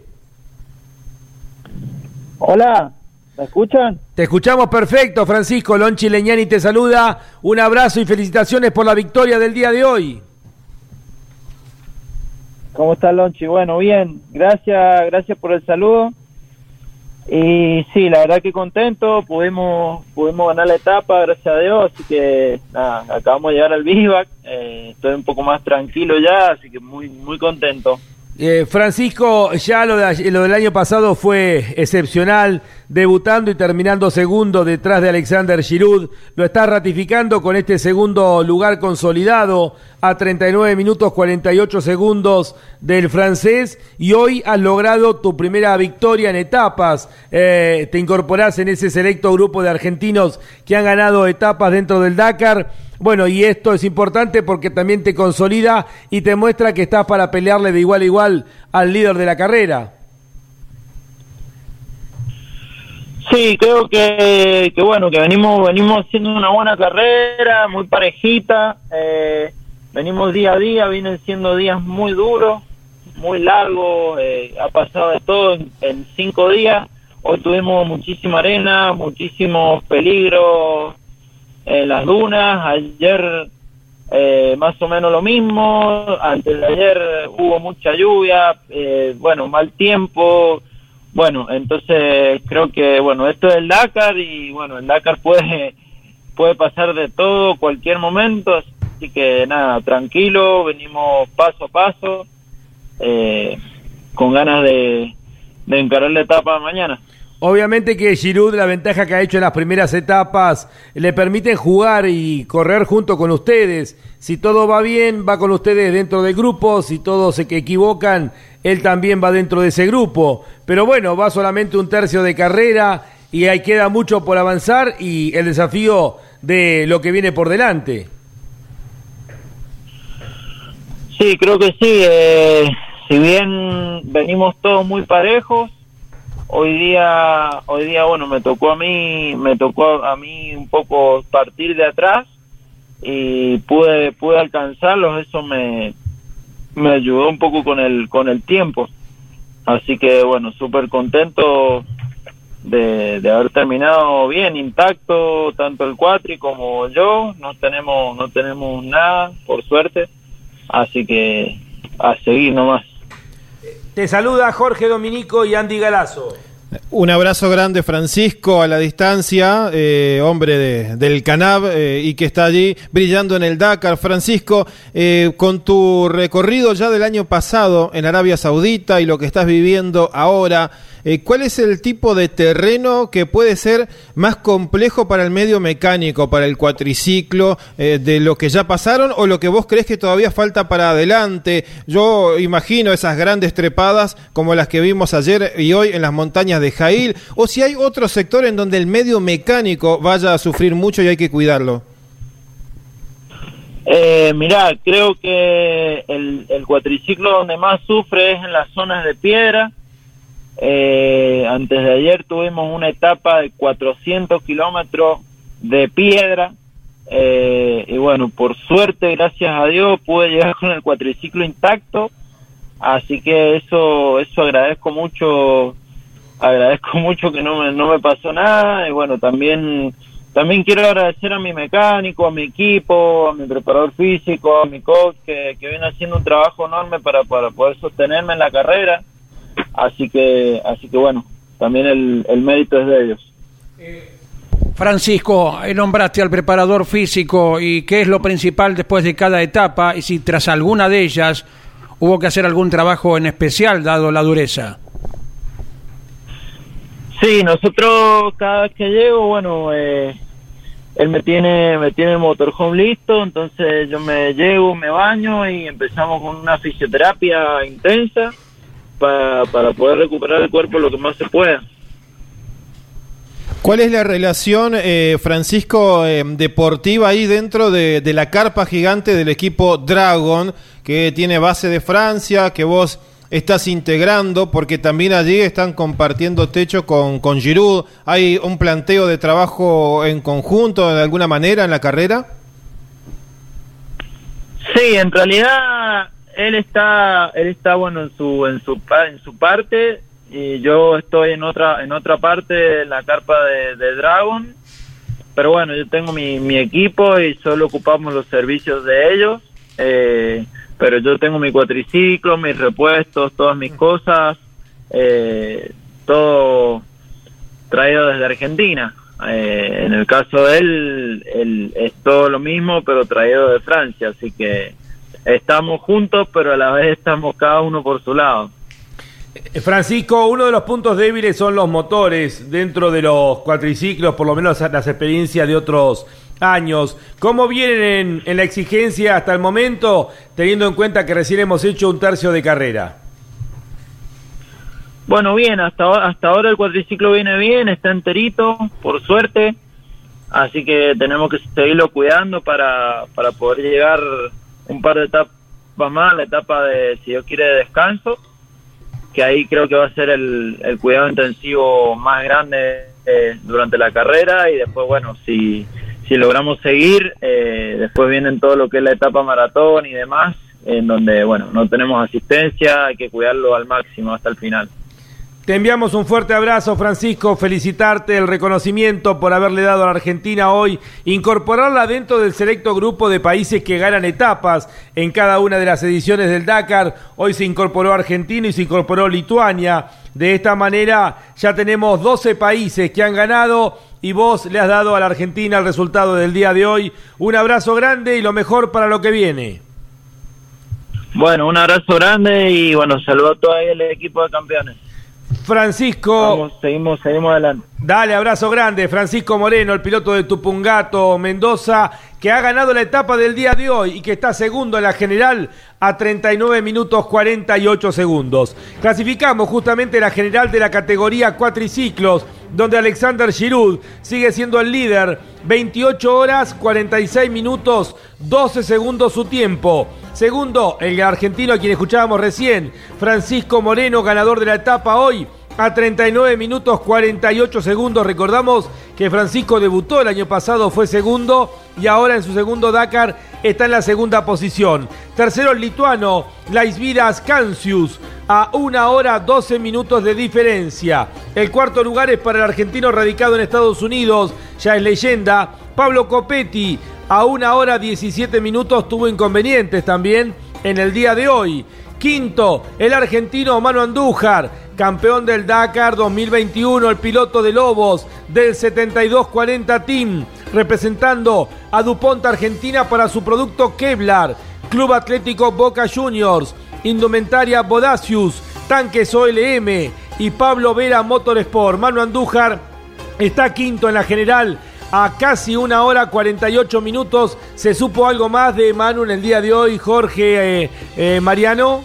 Speaker 21: Hola, ¿me escuchan?
Speaker 2: Te escuchamos perfecto, Francisco. Lonchi Leñani te saluda. Un abrazo y felicitaciones por la victoria del día de hoy.
Speaker 21: ¿Cómo está Lonchi? Bueno, bien, gracias, gracias por el saludo. Y sí, la verdad que contento, pudimos, pudimos ganar la etapa, gracias a Dios, así que nada, acabamos de llegar al Bivac, eh, estoy un poco más tranquilo ya, así que muy, muy contento.
Speaker 2: Eh, Francisco, ya lo, de- lo del año pasado fue excepcional, debutando y terminando segundo detrás de Alexander Giroud. Lo está ratificando con este segundo lugar consolidado a 39 minutos 48 segundos del francés y hoy has logrado tu primera victoria en etapas. Eh, te incorporás en ese selecto grupo de argentinos que han ganado etapas dentro del Dakar. Bueno, y esto es importante porque también te consolida y te muestra que estás para pelearle de igual a igual al líder de la carrera.
Speaker 21: Sí, creo que, que bueno, que venimos venimos haciendo una buena carrera, muy parejita, eh, venimos día a día, vienen siendo días muy duros, muy largos, eh, ha pasado de todo en, cinco días, hoy tuvimos muchísima arena, muchísimos peligros en las dunas, ayer eh, más o menos lo mismo, antes de ayer hubo mucha lluvia, eh, bueno, mal tiempo, bueno, entonces creo que, bueno, esto es el Dakar y bueno, el Dakar puede, puede pasar de todo, cualquier momento, así que nada, tranquilo, venimos paso a paso, eh, con ganas de, de encarar la etapa de mañana.
Speaker 2: Obviamente que Giroud, la ventaja que ha hecho en las primeras etapas, le permite jugar y correr junto con ustedes. Si todo va bien, va con ustedes dentro del grupo. Si todos se equivocan, él también va dentro de ese grupo. Pero bueno, va solamente un tercio de carrera y ahí queda mucho por avanzar y el desafío de lo que viene por delante.
Speaker 21: Sí, creo que sí. eh, si bien venimos todos muy parejos, hoy día, hoy día, bueno, me tocó a mí, me tocó a mí un poco partir de atrás y pude, pude alcanzarlos. Eso me, me ayudó un poco con el, con el tiempo. Así que bueno, súper contento de, de haber terminado bien, intacto, tanto el cuatri como yo. No tenemos, no tenemos nada, por suerte. Así que a seguir nomás.
Speaker 2: Te saluda Jorge Dominico y Andy Galazo.
Speaker 3: Un abrazo grande, Francisco, a la distancia, eh, hombre de- del Canab eh, y que está allí brillando en el Dakar. Francisco, eh, con tu recorrido ya del año pasado en Arabia Saudita y lo que estás viviendo ahora, ¿cuál es el tipo de terreno que puede ser más complejo para el medio mecánico, para el cuatriciclo, de lo que ya pasaron o lo que vos crees que todavía falta para adelante? Yo imagino esas grandes trepadas como las que vimos ayer y hoy en las montañas de Jail, o si hay otro sector en donde el medio mecánico vaya a sufrir mucho y hay que cuidarlo.
Speaker 21: Eh, mirá, creo que el, el cuatriciclo donde más sufre es en las zonas de piedra. Eh, antes de ayer tuvimos una etapa de 400 kilómetros de piedra. Eh, y bueno, por suerte, gracias a Dios, pude llegar con el cuatriciclo intacto. Así que eso, eso agradezco mucho, agradezco mucho que no me, no me pasó nada. Y bueno, también también quiero agradecer a mi mecánico, a mi equipo, a mi preparador físico, a mi coach, que, que viene haciendo un trabajo enorme para, para poder sostenerme en la carrera. Así que, así que bueno, también el, el mérito es de ellos.
Speaker 10: Francisco, eh, nombraste al preparador físico y qué es lo principal después de cada etapa y si tras alguna de ellas hubo que hacer algún trabajo en especial dado la dureza.
Speaker 21: Sí, nosotros cada vez que llego, bueno, eh, él me tiene, me tiene el motorhome listo, entonces yo me llego, me baño y empezamos con una fisioterapia intensa para, para poder recuperar el cuerpo lo que más se pueda.
Speaker 3: ¿Cuál es la relación, eh, Francisco, eh, deportiva ahí dentro de, de la carpa gigante del equipo Dragon, que tiene base de Francia, que vos estás integrando, porque también allí están compartiendo techo con, con Giroud? ¿Hay un planteo de trabajo en conjunto de alguna manera en la carrera?
Speaker 21: Sí, en realidad él está, él está bueno en su, en su, en su parte y yo estoy en otra, en otra parte, en la carpa de, de Dragon. Pero bueno, yo tengo mi, mi equipo y solo ocupamos los servicios de ellos. Eh, pero yo tengo mi cuatriciclo, mis repuestos, todas mis cosas, eh, todo traído desde Argentina. Eh, en el caso de él, él es todo lo mismo, pero traído de Francia. Así que estamos juntos, pero a la vez estamos cada uno por su lado.
Speaker 2: Eh, Francisco, uno de los puntos débiles son los motores dentro de los cuatriciclos, por lo menos las experiencias de otros años. ¿Cómo vienen en, en la exigencia hasta el momento, teniendo en cuenta que recién hemos hecho un tercio de carrera?
Speaker 21: Bueno, bien, hasta, hasta ahora el cuatriciclo viene bien, está enterito, por suerte. Así que tenemos que seguirlo cuidando para, para poder llegar un par de etapas más, la etapa de, si Dios quiere, de descanso. Que ahí creo que va a ser el, el cuidado intensivo más grande eh, durante la carrera. Y después, bueno, si, si logramos seguir, eh, después vienen todo lo que es la etapa maratón y demás, en donde, bueno, no tenemos asistencia, hay que cuidarlo al máximo hasta el final.
Speaker 2: Te enviamos un fuerte abrazo, Francisco. Felicitarte el reconocimiento por haberle dado a la Argentina hoy, incorporarla dentro del selecto grupo de países que ganan etapas en cada una de las ediciones del Dakar. Hoy se incorporó Argentina y se incorporó Lituania. De esta manera ya tenemos 12 países que han ganado y vos le has dado a la Argentina el resultado del día de hoy. Un abrazo grande y lo mejor para lo que viene.
Speaker 21: Bueno, un abrazo grande y bueno, saludo a todo el equipo de campeones.
Speaker 2: Francisco.
Speaker 21: Vamos, seguimos, seguimos adelante.
Speaker 2: Dale, abrazo grande. Francisco Moreno, el piloto de Tupungato, Mendoza, que ha ganado la etapa del día de hoy y que está segundo en la general a 39 minutos 48 segundos. Clasificamos justamente la general de la categoría cuatriciclos, donde Alexander Giroud sigue siendo el líder. 28 horas 46 minutos 12 segundos su tiempo. Segundo, el argentino a quien escuchábamos recién, Francisco Moreno, ganador de la etapa hoy, a 39 minutos 48 segundos. Recordamos que Francisco debutó el año pasado, fue segundo y ahora en su segundo Dakar está en la segunda posición. Tercero el lituano, Laisvidas Cancius, a una hora 12 minutos de diferencia. El cuarto lugar es para el argentino radicado en Estados Unidos, ya es leyenda, Pablo Copetti, a una hora 17 minutos tuvo inconvenientes también en el día de hoy. Quinto, el argentino Manu Andújar, campeón del Dakar 2021, el piloto de Lobos del 7240 Team, representando a DuPont Argentina para su producto Kevlar, Club Atlético Boca Juniors, Indumentaria Bodacius, Tanques OLM y Pablo Vera Motorsport. Manu Andújar está quinto en la general a casi una hora 48 minutos. ¿Se supo algo más de Manu en el día de hoy, Jorge eh, eh, Mariano?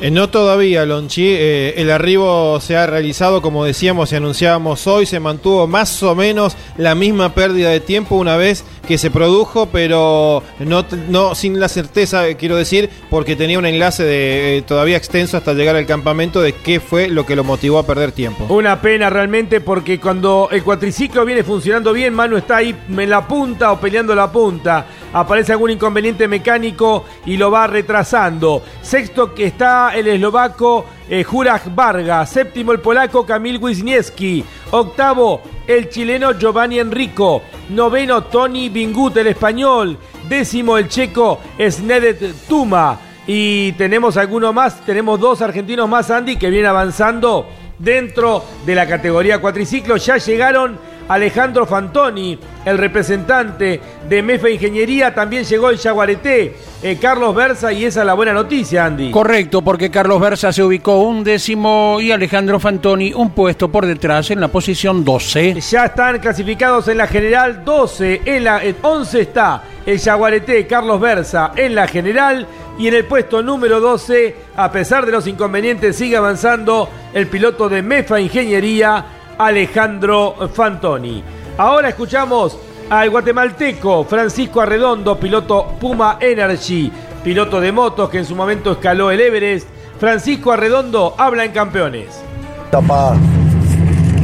Speaker 11: Eh, no todavía, Lonchi. El arribo se ha realizado, como decíamos y anunciábamos hoy, se mantuvo más o menos la misma pérdida de tiempo una vez que se produjo, pero no, no sin la certeza, quiero decir, porque tenía un enlace de, eh, todavía extenso hasta llegar al campamento de qué fue lo que lo motivó a perder tiempo.
Speaker 2: Una pena realmente porque cuando el cuatriciclo viene funcionando bien, Manu está ahí en la punta o peleando la punta. Aparece algún inconveniente mecánico y lo va retrasando. Sexto que está el eslovaco eh, Juraj Vargas. Séptimo el polaco Kamil Wisniewski. Octavo el chileno Giovanni Enrico. Noveno Tony Bingut el español. Décimo el checo Snedet Tuma. Y tenemos alguno más, tenemos dos argentinos más, Andy, que vienen avanzando dentro de la categoría cuatriciclo. Ya llegaron Alejandro Fantoni, el representante de MEFA Ingeniería, también llegó el Yaguareté, eh, Carlos Versa, y esa es la buena noticia, Andy.
Speaker 10: Correcto, porque Carlos Versa se ubicó un décimo y Alejandro Fantoni un puesto por detrás en la posición 12.
Speaker 2: Ya están clasificados en la general 12, en la en 11 está el Yaguareté Carlos Versa en la general y en el puesto número 12, a pesar de los inconvenientes, sigue avanzando el piloto de MEFA Ingeniería, Alejandro Fantoni. Ahora escuchamos al guatemalteco Francisco Arredondo, piloto Puma Energy, piloto de motos que en su momento escaló el Everest. Francisco Arredondo habla en campeones.
Speaker 22: etapa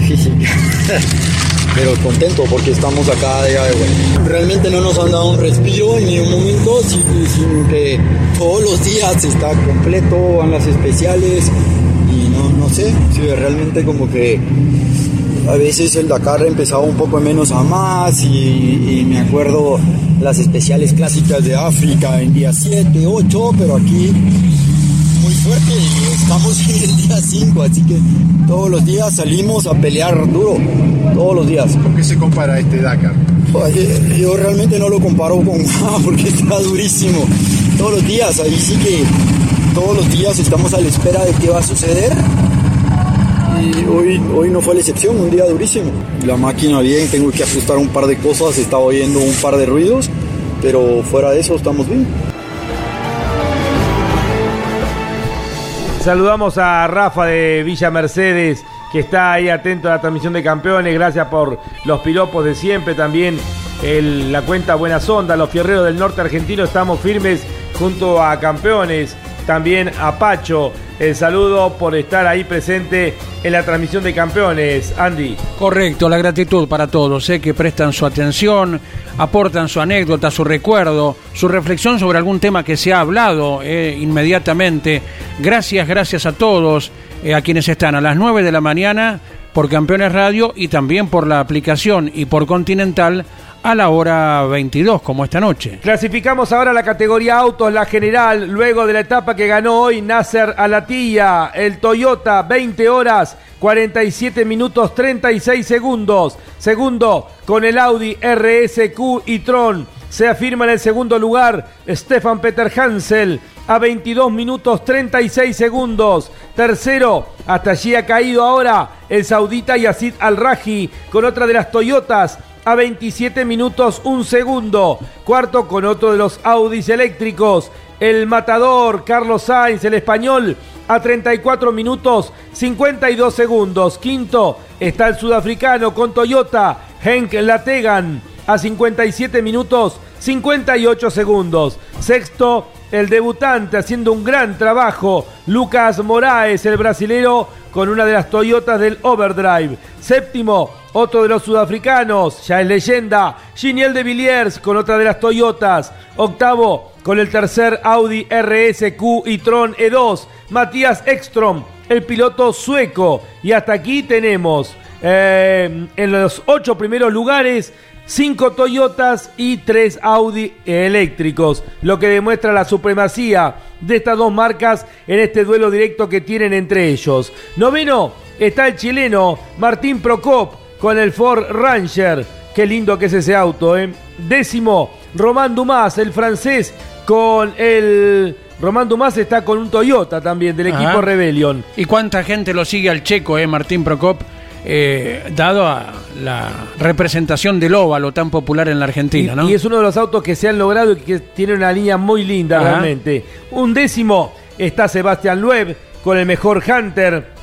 Speaker 22: física. Pero contento porque estamos acá de vuelta. Realmente no nos han dado un respiro en ningún momento, todos los días está completo, van las especiales y no, no sé, sí, realmente como que a veces el Dakar empezaba un poco menos a más y, y me acuerdo las especiales clásicas de África en día 7, 8, pero aquí muy fuerte estamos en el día 5, así que todos los días salimos a pelear duro, todos los días. ¿Con qué se compara este Dakar? Yo realmente no lo comparo con nada porque está durísimo. Todos los días, ahí sí que todos los días estamos a la espera de qué va a suceder. Y hoy, hoy no fue la excepción, un día durísimo. La máquina bien, tengo que ajustar un par de cosas, estaba oyendo un par de ruidos, pero fuera de eso estamos bien.
Speaker 2: Saludamos a Rafa de Villa Mercedes, que está ahí atento a la transmisión de campeones. Gracias por los piropos de siempre. También el- la cuenta Buenas Ondas, los fierreros del norte argentino, estamos firmes junto a campeones. También a Pacho, el saludo por estar ahí presente en la transmisión de campeones. Andy.
Speaker 10: Correcto, la gratitud para todos, sé que prestan su atención, aportan su anécdota, su recuerdo, su reflexión sobre algún tema que se ha hablado eh, inmediatamente. Gracias, gracias a todos, eh, a quienes están a las 9 de la mañana por Campeones Radio y también por la aplicación y por Continental a la hora 22, como esta noche.
Speaker 2: Clasificamos ahora la categoría autos, la general, luego de la etapa que ganó hoy Nasser Alatilla, el Toyota, 20 horas, 47 minutos, 36 segundos. Segundo, con el Audi RSQ y Tron. Se afirma en el segundo lugar Stefan Peter Hansel a 22 minutos 36 segundos. Tercero, hasta allí ha caído ahora el saudita Yacid Al-Raji con otra de las Toyotas a 27 minutos un segundo. Cuarto con otro de los Audis eléctricos. El matador Carlos Sainz, el español, a 34 minutos 52 segundos. Quinto está el sudafricano con Toyota, Henk Lategan, a 57 minutos 58 segundos. Sexto, el debutante haciendo un gran trabajo, Lucas Moraes, el brasilero, con una de las Toyotas del Overdrive. Séptimo, otro de los sudafricanos, ya es leyenda, Giniel de Villiers con otra de las Toyotas. Octavo, con el tercer Audi RSQ y Tron E2, Matías Ekstrom, el piloto sueco. Y hasta aquí tenemos eh, en los ocho primeros lugares cinco Toyotas y tres Audi eléctricos, lo que demuestra la supremacía de estas dos marcas en este duelo directo que tienen entre ellos. Noveno está el chileno Martín Procop con el Ford Ranger. Qué lindo que es ese auto, ¿eh? Décimo, Román Dumas, el francés, con el... Román Dumas está con un Toyota también del equipo
Speaker 10: Ajá.
Speaker 2: Rebellion.
Speaker 10: ¿Y cuánta gente lo sigue al checo, eh, Martín Procop? Eh, dado a la representación del óvalo tan popular en la Argentina,
Speaker 2: Y,
Speaker 10: ¿no?
Speaker 2: y es uno de los autos que se han logrado y que tiene una línea muy linda
Speaker 10: Ajá.
Speaker 2: realmente. Un décimo está Sebastián Loeb con el mejor Hunter.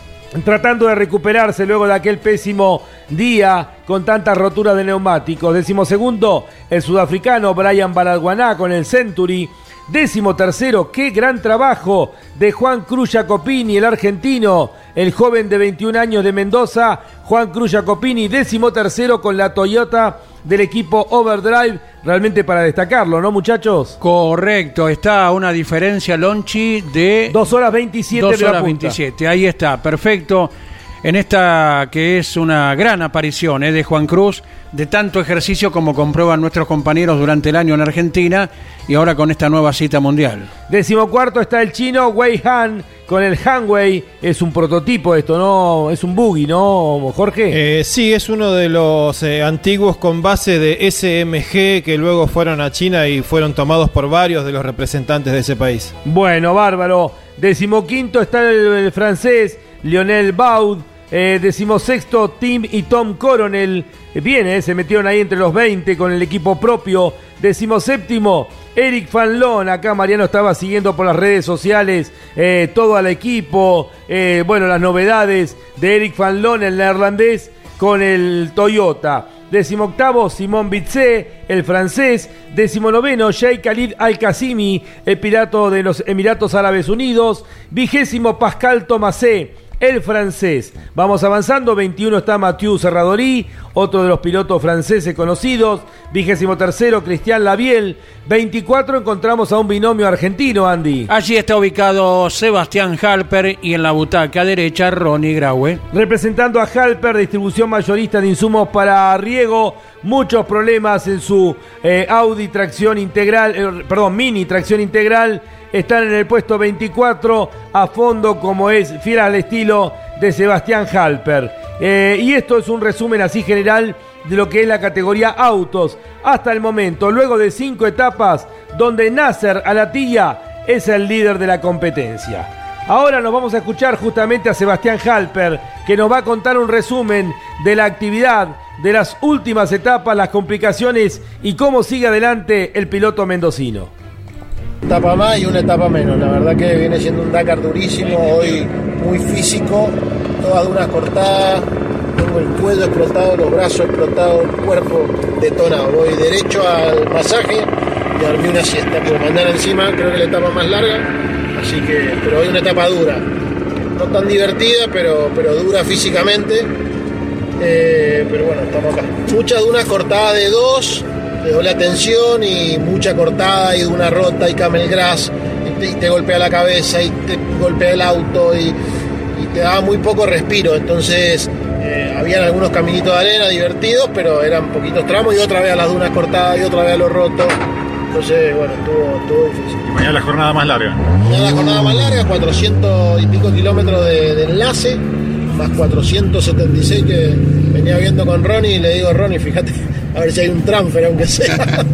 Speaker 2: Tratando de recuperarse luego de aquel pésimo día con tantas roturas de neumáticos. Décimo segundo, el sudafricano Brian Balaguaná con el Century. Décimo tercero, qué gran trabajo de Juan Cruz Jacopini, el argentino, el joven de 21 años de Mendoza, Juan Cruz Jacopini, décimo tercero con la Toyota del equipo Overdrive, realmente para destacarlo, ¿no muchachos?
Speaker 10: Correcto, está una diferencia Lonchi de
Speaker 2: 2 horas 27
Speaker 10: 2
Speaker 2: de la
Speaker 10: horas
Speaker 2: punta.
Speaker 10: 27, ahí está, perfecto. En esta que es una gran aparición eh, de Juan Cruz, de tanto ejercicio como comprueban nuestros compañeros durante el año en Argentina y ahora con esta nueva cita mundial.
Speaker 2: Decimocuarto está el chino Wei Han con el Hanwei. Es un prototipo esto, ¿no? Es un buggy, ¿no, Jorge?
Speaker 11: Eh, sí, es uno de los eh, antiguos con base de SMG que luego fueron a China y fueron tomados por varios de los representantes de ese país.
Speaker 2: Bueno, bárbaro. Decimoquinto está el, el francés Lionel Baud. Eh, decimosexto, Tim y Tom Coronel. Bien, eh, se metieron ahí entre los 20 con el equipo propio. Decimoséptimo, Eric Fanlon. Acá Mariano estaba siguiendo por las redes sociales eh, todo al equipo. Bueno, las novedades de Eric Fanlon, el neerlandés, con el Toyota. Decimoctavo, Simón Bitzé, el francés. Decimonoveno, Sheikh Khalid Al-Qasimi, el piloto de los Emiratos Árabes Unidos. Vigésimo, Pascal Tomasé, el francés. Vamos avanzando, 21 está Mathieu Serradori, otro de los pilotos franceses conocidos. Vigésimo tercero, Cristian Labiel. 24 encontramos a un binomio argentino, Andy.
Speaker 10: Allí está ubicado Sebastián Halper y en la butaca derecha Ronnie Graue.
Speaker 2: Representando a Halper, distribución mayorista de insumos para riego, muchos problemas en su eh, Audi tracción integral, eh, perdón, mini tracción integral. Están en el puesto 24 a fondo como es fiel al estilo de Sebastián Halper. Eh, y esto es un resumen así general de lo que es la categoría autos hasta el momento, luego de cinco etapas donde Nasser Alatilla es el líder de la competencia. Ahora nos vamos a escuchar justamente a Sebastián Halper, que nos va a contar un resumen de la actividad, de las últimas etapas, las complicaciones y cómo sigue adelante el piloto mendocino.
Speaker 23: Etapa más y una etapa menos. La verdad que viene siendo un Dakar durísimo, hoy muy físico, todas duras cortadas, tengo el cuello explotado, los brazos explotados, el cuerpo detonado. Voy derecho al pasaje y a dormir una siesta, porque mañana encima creo que la etapa más larga, así que, pero hoy una etapa dura. No tan divertida, pero, pero dura físicamente. Eh, pero bueno, estamos acá. Muchas dunas cortadas de dos, de doble atención y mucha cortada y una rota y camel grass y te, y te golpea la cabeza y te golpea el auto y, y te daba muy poco respiro. Entonces eh, habían algunos caminitos de arena divertidos, pero eran poquitos tramos y otra vez a las dunas cortadas y otra vez a lo roto. Entonces, bueno, estuvo, estuvo difícil.
Speaker 24: Y mañana la jornada más larga.
Speaker 23: Mañana la jornada más larga, 400 y pico kilómetros de, de enlace, más 476 que venía viendo con Ronnie y le digo, Ronnie, fíjate, a ver si hay un transfer, aunque sea.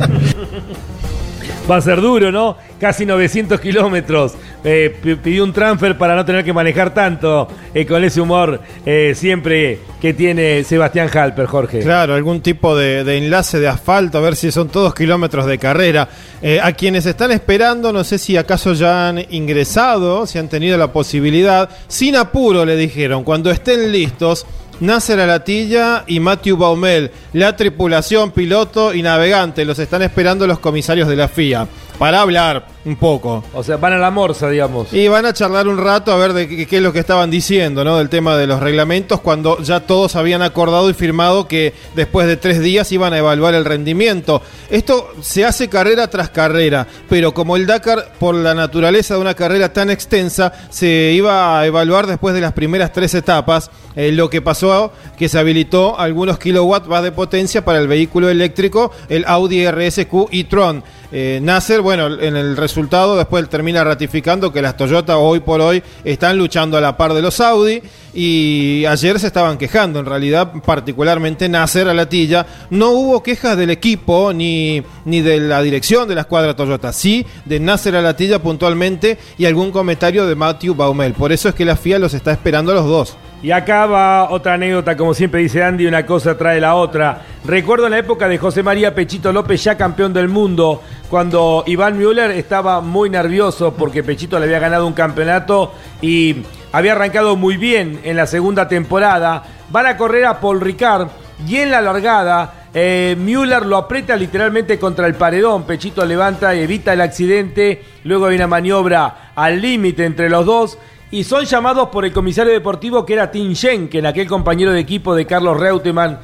Speaker 2: Va a ser duro, ¿no? Casi 900 kilómetros. Eh, pi- pidió un transfer para no tener que manejar tanto eh, con ese humor eh, siempre que tiene Sebastián Halper, Jorge.
Speaker 3: Claro, algún tipo de, de enlace de asfalto, a ver si son todos kilómetros de carrera. Eh, a quienes están esperando, no sé si acaso ya han ingresado, si han tenido la posibilidad. Sin apuro, le dijeron, cuando estén listos. Nasser Alatilla y Matthew Baumel, la tripulación, piloto y navegante, los están esperando los comisarios de la FIA para hablar un poco.
Speaker 2: O sea, van a la morsa, digamos.
Speaker 3: Y van a charlar un rato a ver de qué, qué es lo que estaban diciendo, ¿no? Del tema de los reglamentos, cuando ya todos habían acordado y firmado que después de tres días iban a evaluar el rendimiento. Esto se hace carrera tras carrera, pero como el Dakar, por la naturaleza de una carrera tan extensa, se iba a evaluar después de las primeras tres etapas, eh, lo que pasó que se habilitó algunos kilowatts más de potencia para el vehículo eléctrico, el Audi RSQ e-tron. Eh, Nasser, bueno, en el resultado después termina ratificando que las Toyota hoy por hoy están luchando a la par de los Audi y ayer se estaban quejando, en realidad particularmente Nasser a la tilla, no hubo quejas del equipo ni, ni de la dirección de la escuadra Toyota, sí de Nasser a la tilla puntualmente y algún comentario de Matthew Baumel, por eso es que la FIA los está esperando a los dos.
Speaker 2: Y acá va otra anécdota, como siempre dice Andy, una cosa trae la otra. Recuerdo en la época de José María Pechito López, ya campeón del mundo, cuando Iván Müller estaba muy nervioso porque Pechito le había ganado un campeonato y había arrancado muy bien en la segunda temporada. Van a correr a Paul Ricard y en la largada eh, Müller lo aprieta literalmente contra el paredón. Pechito levanta y evita el accidente. Luego hay una maniobra al límite entre los dos. Y son llamados por el comisario deportivo que era Tim Schenken, aquel compañero de equipo de Carlos Reutemann,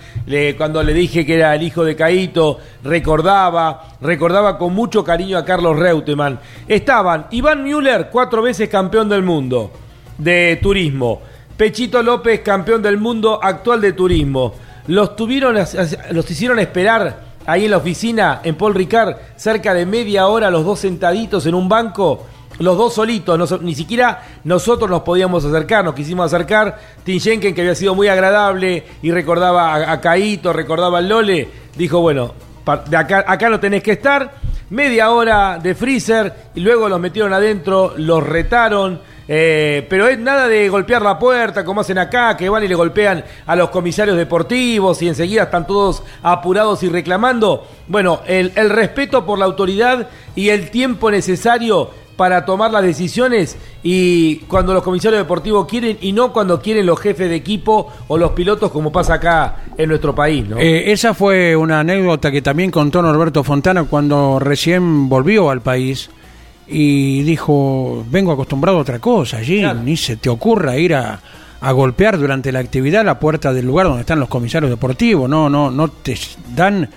Speaker 2: cuando le dije que era el hijo de Caito, recordaba, recordaba con mucho cariño a Carlos Reutemann. Estaban Iván Müller, cuatro veces campeón del mundo de turismo. Pechito López, campeón del mundo actual de turismo. Los tuvieron, los hicieron esperar ahí en la oficina, en Paul Ricard, cerca de media hora, los dos sentaditos en un banco, los dos solitos, no so- ni siquiera nosotros nos podíamos acercar, nos quisimos acercar. Tim Schenken, que había sido muy agradable y recordaba a, a Caíto, recordaba al Lole, dijo, bueno, de acá, acá no tenés que estar. Media hora de freezer y luego los metieron adentro, los retaron. Eh, pero es nada de golpear la puerta como hacen acá, que van y le golpean a los comisarios deportivos y enseguida están todos apurados y reclamando. Bueno, el, el respeto por la autoridad y el tiempo necesario para tomar las decisiones y cuando los comisarios deportivos quieren y no cuando quieren los jefes de equipo o los pilotos como pasa acá en nuestro país, ¿no?
Speaker 10: Eh, esa fue una anécdota que también contó Norberto Fontana cuando recién volvió al país y dijo, vengo acostumbrado a otra cosa allí, ni se te ocurra ir a, a golpear durante la actividad la puerta del lugar donde están los comisarios deportivos, no, no, no te dan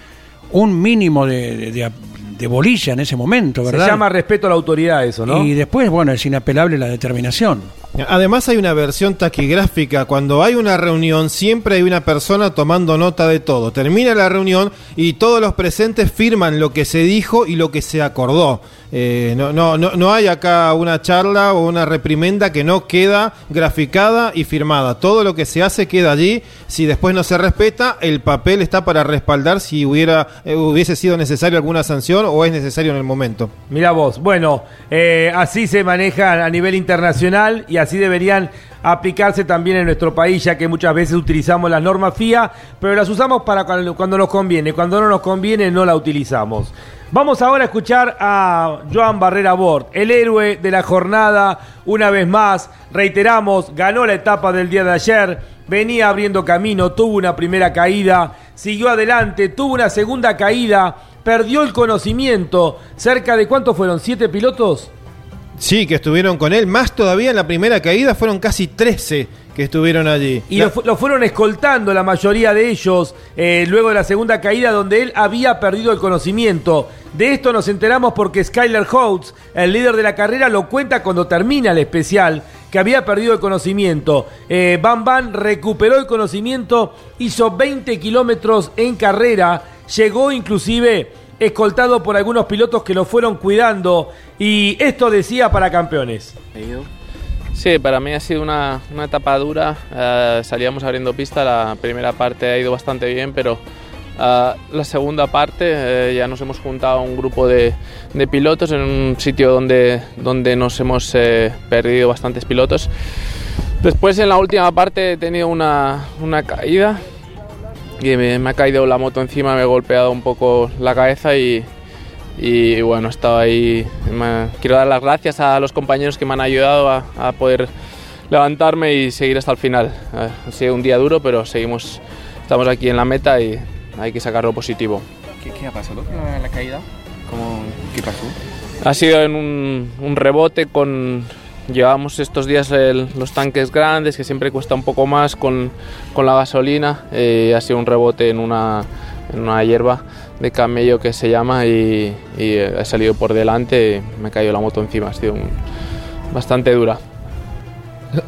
Speaker 10: un mínimo de, de, de- de bolilla en ese momento,
Speaker 2: Se
Speaker 10: ¿verdad?
Speaker 2: llama respeto a la autoridad eso, ¿no?
Speaker 10: Y después, bueno, es inapelable la determinación.
Speaker 3: Además hay una versión taquigráfica. Cuando hay una reunión siempre hay una persona tomando nota de todo. Termina la reunión y todos los presentes firman lo que se dijo y lo que se acordó. Eh, no, no, no, no hay acá una charla o una reprimenda que no queda graficada y firmada. Todo lo que se hace queda allí. Si después no se respeta, el papel está para respaldar si hubiera, eh, hubiese sido necesario alguna sanción o es necesario en el momento.
Speaker 2: Mira vos, bueno, eh, así se maneja a nivel internacional y así deberían aplicarse también en nuestro país, ya que muchas veces utilizamos las normas FIA, pero las usamos para cuando nos conviene, cuando no nos conviene no la utilizamos. Vamos ahora a escuchar a Joan Barrera Bort, el héroe de la jornada, una vez más, reiteramos, ganó la etapa del día de ayer, venía abriendo camino, tuvo una primera caída, siguió adelante, tuvo una segunda caída, perdió el conocimiento, cerca de cuántos fueron, siete pilotos.
Speaker 3: Sí, que estuvieron con él. Más todavía en la primera caída fueron casi 13 que estuvieron allí.
Speaker 2: Y
Speaker 3: La-
Speaker 2: lo, fu- lo fueron escoltando la mayoría de ellos eh, luego de la segunda caída donde él había perdido el conocimiento. De esto nos enteramos porque Skyler Holtz, el líder de la carrera, lo cuenta cuando termina el especial, que había perdido el conocimiento. Eh, Van Van recuperó el conocimiento, hizo 20 kilómetros en carrera, llegó inclusive escoltado por algunos pilotos que lo fueron cuidando y esto decía para campeones.
Speaker 25: Sí, para mí ha sido una, una etapa dura. Eh, salíamos abriendo pista, la primera parte ha ido bastante bien, pero Ah, la segunda parte eh, ya nos hemos juntado un grupo de, de pilotos en un sitio donde, donde nos hemos perdido bastantes pilotos. Después en la última parte he tenido una, una caída y me, me ha caído la moto encima, me he golpeado un poco la cabeza y, y bueno, he estado ahí. Me- quiero dar las gracias a los compañeros que me han ayudado a, a poder levantarme y seguir hasta el final. Ha sido un día duro, pero seguimos, estamos aquí en la meta y hay que sacarlo positivo.
Speaker 26: ¿Qué, qué ha pasado la, la caída? ¿Cómo, ¿Qué pasó?
Speaker 25: Ha sido en un, un rebote con... Llevamos estos días el- los tanques grandes, que siempre cuesta un poco más con, con la gasolina. eh, ha sido un rebote en una, en una hierba de camello que se llama y, y, eh, he salido por delante y me caído la moto encima. Ha sido un- bastante dura.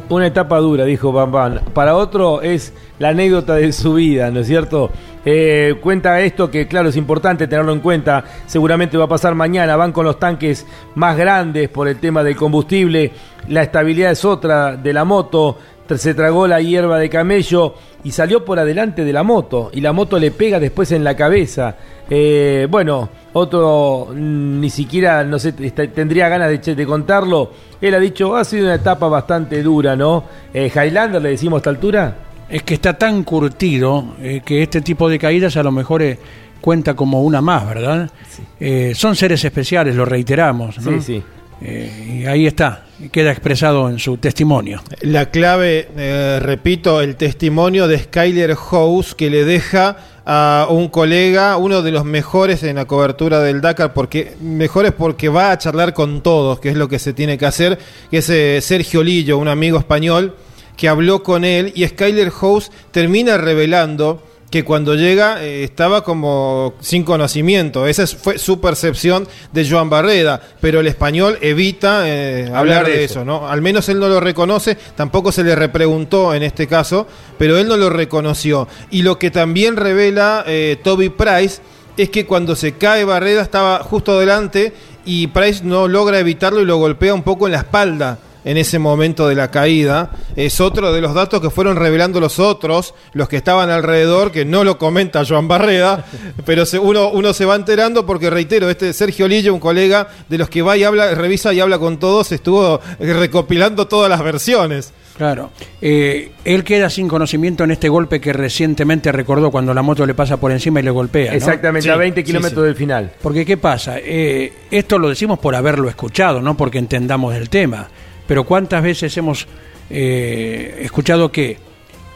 Speaker 2: Una etapa dura, dijo Bam Bam. Para otro es la anécdota de su vida, ¿no es cierto? Eh, cuenta esto que, claro, es importante tenerlo en cuenta. Seguramente va a pasar mañana. Van con los tanques más grandes por el tema del combustible. La estabilidad es otra de la moto. Se tragó la hierba de camello y salió por adelante de la moto. Y la moto le pega después en la cabeza. Eh, bueno, otro mm, ni siquiera, no sé, est- tendría ganas de, de contarlo. Él ha dicho, ha sido una etapa bastante dura, ¿no? Eh, Highlander, le decimos a esta altura.
Speaker 10: Es que está tan curtido eh, que este tipo de caídas a lo mejor eh, cuenta como una más, ¿verdad? Eh, son seres especiales, lo reiteramos. ¿no?
Speaker 2: Sí, sí.
Speaker 10: Eh, y ahí está, queda expresado en su testimonio.
Speaker 3: La clave, eh, repito, el testimonio de Skyler House que le deja a un colega, uno de los mejores en la cobertura del Dakar, porque mejores porque va a charlar con todos, que es lo que se tiene que hacer, que es eh, Sergio Lillo, un amigo español que habló con él y Skyler House termina revelando que cuando llega eh, estaba como sin conocimiento. Esa es- fue su percepción de Joan Barreda, pero el español evita eh, hablar, de, eso. ¿no? Al menos él no lo reconoce, tampoco se le repreguntó en este caso, pero él no lo reconoció. Y lo que también revela eh, Toby Price es que cuando se cae Barreda estaba justo delante y Price no logra evitarlo y lo golpea un poco en la espalda en ese momento de la caída. Es otro de los datos que fueron revelando los otros, los que estaban alrededor, que no lo comenta Joan Barreda, pero se- uno, uno se va enterando porque, reitero, este Sergio Lillo, un colega de los que va y habla, revisa y habla con todos, estuvo recopilando todas las versiones.
Speaker 10: Claro. Eh, él queda sin conocimiento en este golpe que recientemente recordó cuando la moto le pasa por encima y le golpea. ¿no?
Speaker 2: Exactamente, a 20 kilómetros del final.
Speaker 10: Porque ¿qué pasa? Eh, esto lo decimos por haberlo escuchado, no porque entendamos el tema. Pero ¿cuántas veces hemos eh, escuchado que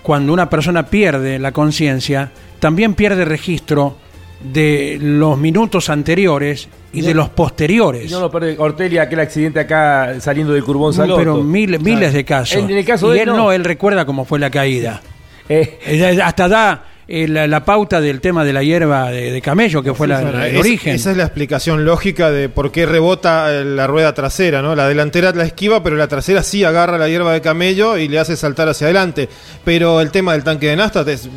Speaker 10: cuando una persona pierde la conciencia, también pierde registro de los minutos anteriores y de los posteriores?
Speaker 2: No lo pierde Ortelli, aquel accidente acá saliendo del Curbón
Speaker 10: No,
Speaker 2: Salotto.
Speaker 10: pero miles, miles de casos.
Speaker 2: En, el caso
Speaker 10: y
Speaker 2: de
Speaker 10: él no. él recuerda cómo fue la caída. Eh, hasta da eh, la, la pauta del tema de la hierba de, de camello, que fue la- el
Speaker 3: es-
Speaker 10: origen.
Speaker 3: Esa es la explicación lógica de por qué rebota eh, la rueda trasera, ¿no? La delantera la esquiva, pero la trasera sí agarra la hierba de camello y le hace saltar hacia adelante. Pero el tema del tanque de nafta, es-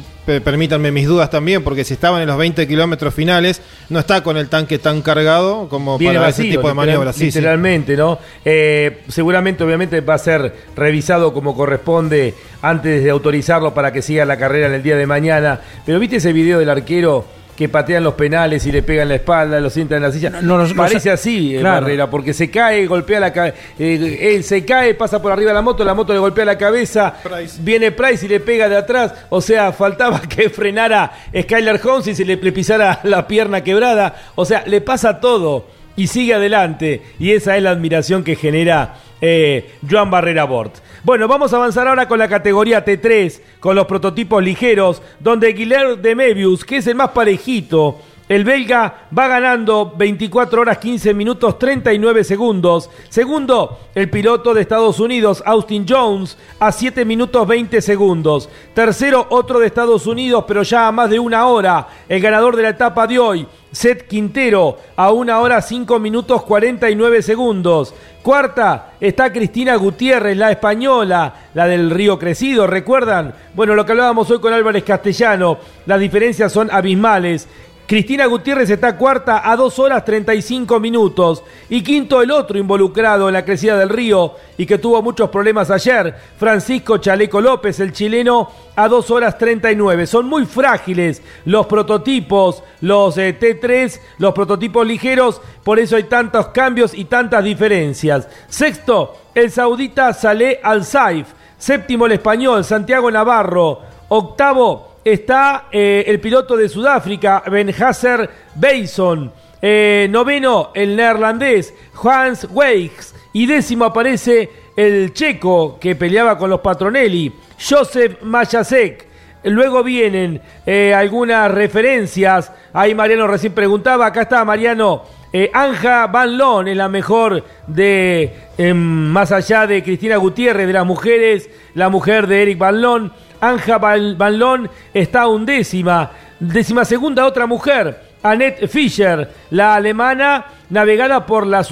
Speaker 3: permítanme mis dudas también, porque si estaban en los 20 kilómetros finales, no está con el tanque tan cargado como
Speaker 2: Viene
Speaker 3: para
Speaker 2: vacío,
Speaker 3: ese tipo de maniobras. Sí, sí.
Speaker 2: literalmente, ¿no? Eh, seguramente, obviamente, va a ser revisado como corresponde antes de autorizarlo para que siga la carrera en el día de mañana. Pero ¿viste ese video del arquero que patean los penales y le pegan la espalda, lo sientan en la silla?
Speaker 10: no, no,
Speaker 2: Parece
Speaker 10: no,
Speaker 2: así, eh,
Speaker 10: claro.
Speaker 2: Barrera, porque se cae, golpea la cabeza. él se cae, pasa por arriba de la moto, la moto le golpea la cabeza. Viene Price y le pega de atrás. O sea, faltaba que frenara Skyler Holmes y se le, le pisara la pierna quebrada. O sea, le pasa todo y sigue adelante. Y esa es la admiración que genera eh, Joan Barrera Bort. Bueno, vamos a avanzar ahora con la categoría T3, con los prototipos ligeros, donde Guilherme de Mebius, que es el más parejito, el belga va ganando 24 horas 15 minutos 39 segundos. Segundo, el piloto de Estados Unidos, Austin Jones, a 7 minutos 20 segundos. Tercero, otro de Estados Unidos, pero ya a más de una hora. El ganador de la etapa de hoy, Seth Quintero, a una hora 5 minutos 49 segundos. Cuarta está Cristina Gutiérrez, la española, la del Río Crecido, ¿recuerdan? Bueno, lo que hablábamos hoy con Álvarez Castellano, las diferencias son abismales. Cristina Gutiérrez está cuarta a 2 horas 35 minutos. Y quinto el otro involucrado en la crecida del río y que tuvo muchos problemas ayer, Francisco Chaleco López, el chileno, a 2 horas 39. Son muy frágiles los prototipos, los eh, T3, los prototipos ligeros, por eso hay tantos cambios y tantas diferencias. Sexto, el saudita Saleh Al-Saif. Séptimo, el español Santiago Navarro. Octavo, está eh, el piloto de Sudáfrica, Ben Hasser Beison. Eh, noveno, el neerlandés Hans Weichs. Y décimo aparece el checo que peleaba con los Patronelli, Joseph Mayasek. Luego vienen eh, algunas referencias. Ahí Mariano recién preguntaba. Acá está Mariano. Eh, Anja Van Loon es la mejor de, em, más allá de Cristina Gutiérrez, de las mujeres, la mujer de Eric Van Loon. Anja Loon está undécima. Décima segunda otra mujer, Annette Fischer, la alemana navegada por la,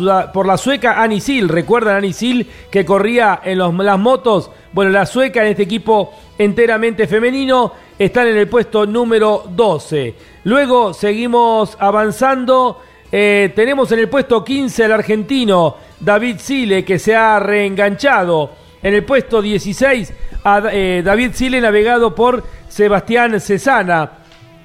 Speaker 2: sueca Annie Sil. ¿Recuerdan a Annie Sil que corría en las motos? Bueno, la sueca en este equipo enteramente femenino están en el puesto número 12. Luego seguimos avanzando. Eh, tenemos en el puesto 15 al argentino David Sile que se ha reenganchado. En el puesto 16 a eh, David Sile navegado por Sebastián Cesana.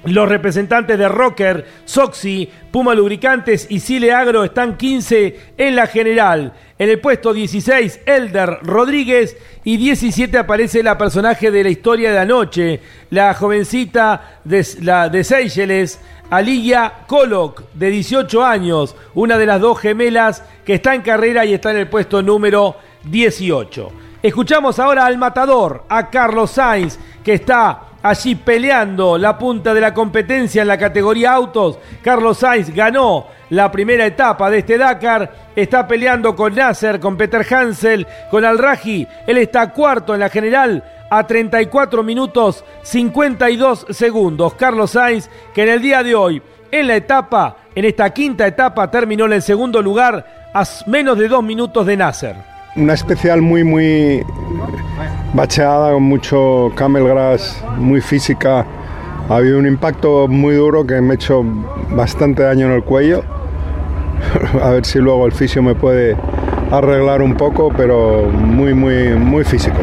Speaker 2: Los representantes de Rocker, Soxy, Puma Lubricantes y Sile Agro están 15 en la general. En el puesto 16, Elder Rodríguez y 17 aparece la personaje de la historia de anoche, la jovencita de, la, Seychelles, Aliyah Kolok, de 18 años, una de las dos gemelas que está en carrera y está en el puesto número 18. Escuchamos ahora al matador, a Carlos Sainz, que está allí peleando la punta de la competencia en la categoría autos. Carlos Sainz ganó la primera etapa de este Dakar. Está peleando con Nasser, con Peter Hansel, con Al-Raji. Él está cuarto en la general a 34 minutos 52 segundos. Carlos Sainz, que en el día de hoy, en la etapa, en esta quinta etapa, terminó en el segundo lugar a menos de dos minutos de Nasser.
Speaker 27: Una especial muy, muy bacheada, con mucho camel grass, muy física. Ha habido un impacto muy duro que me ha hecho bastante daño en el cuello. A ver si luego el fisio me puede arreglar un poco, pero muy, muy, muy físico.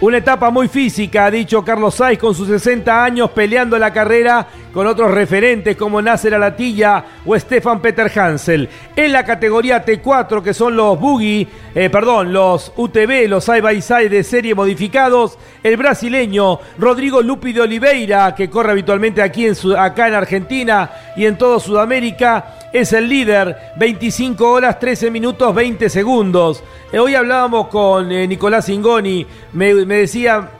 Speaker 2: Una etapa muy física, ha dicho Carlos Sainz, con sus 60 años peleando la carrera con otros referentes como Nasser Alatilla o Stefan Peter Hansel. En la categoría T4, que son los Boogie, eh, perdón, los UTV, los Side by Side de serie modificados, el brasileño Rodrigo Lupi de Oliveira, que corre habitualmente aquí en, acá en Argentina y en todo Sudamérica, es el líder, 25 horas 13 minutos 20 segundos. Eh, hoy hablábamos con eh, Nicolás Ingoni, me, me decía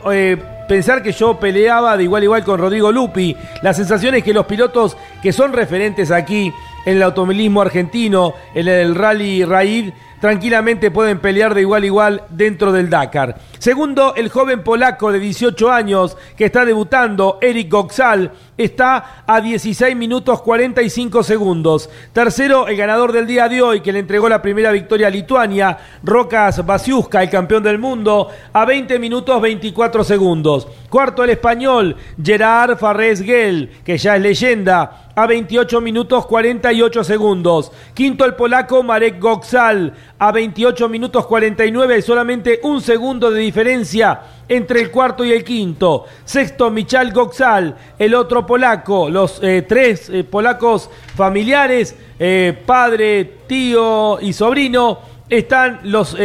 Speaker 2: pensar que yo peleaba de igual a igual con Rodrigo Lupi. La sensación es que los pilotos que son referentes aquí en el automovilismo argentino, en el Rally Raid, tranquilamente pueden pelear de igual a igual dentro del Dakar. Segundo, el joven polaco de 18 años que está debutando, Eric Goxal, está a 16 minutos 45 segundos. Tercero, el ganador del día de hoy que le entregó la primera victoria a Lituania, Rokas Basiuska, el campeón del mundo, a 20 minutos 24 segundos. Cuarto, el español, Gerard Farrés Gel, que ya es leyenda, a 28 minutos 48 segundos. Quinto el polaco Marek Goxal a 28 minutos 49 y solamente un segundo de diferencia entre el cuarto y el quinto. Sexto Michal Goxal, el otro polaco, los eh, tres eh, polacos familiares, eh, padre, tío y sobrino, están los,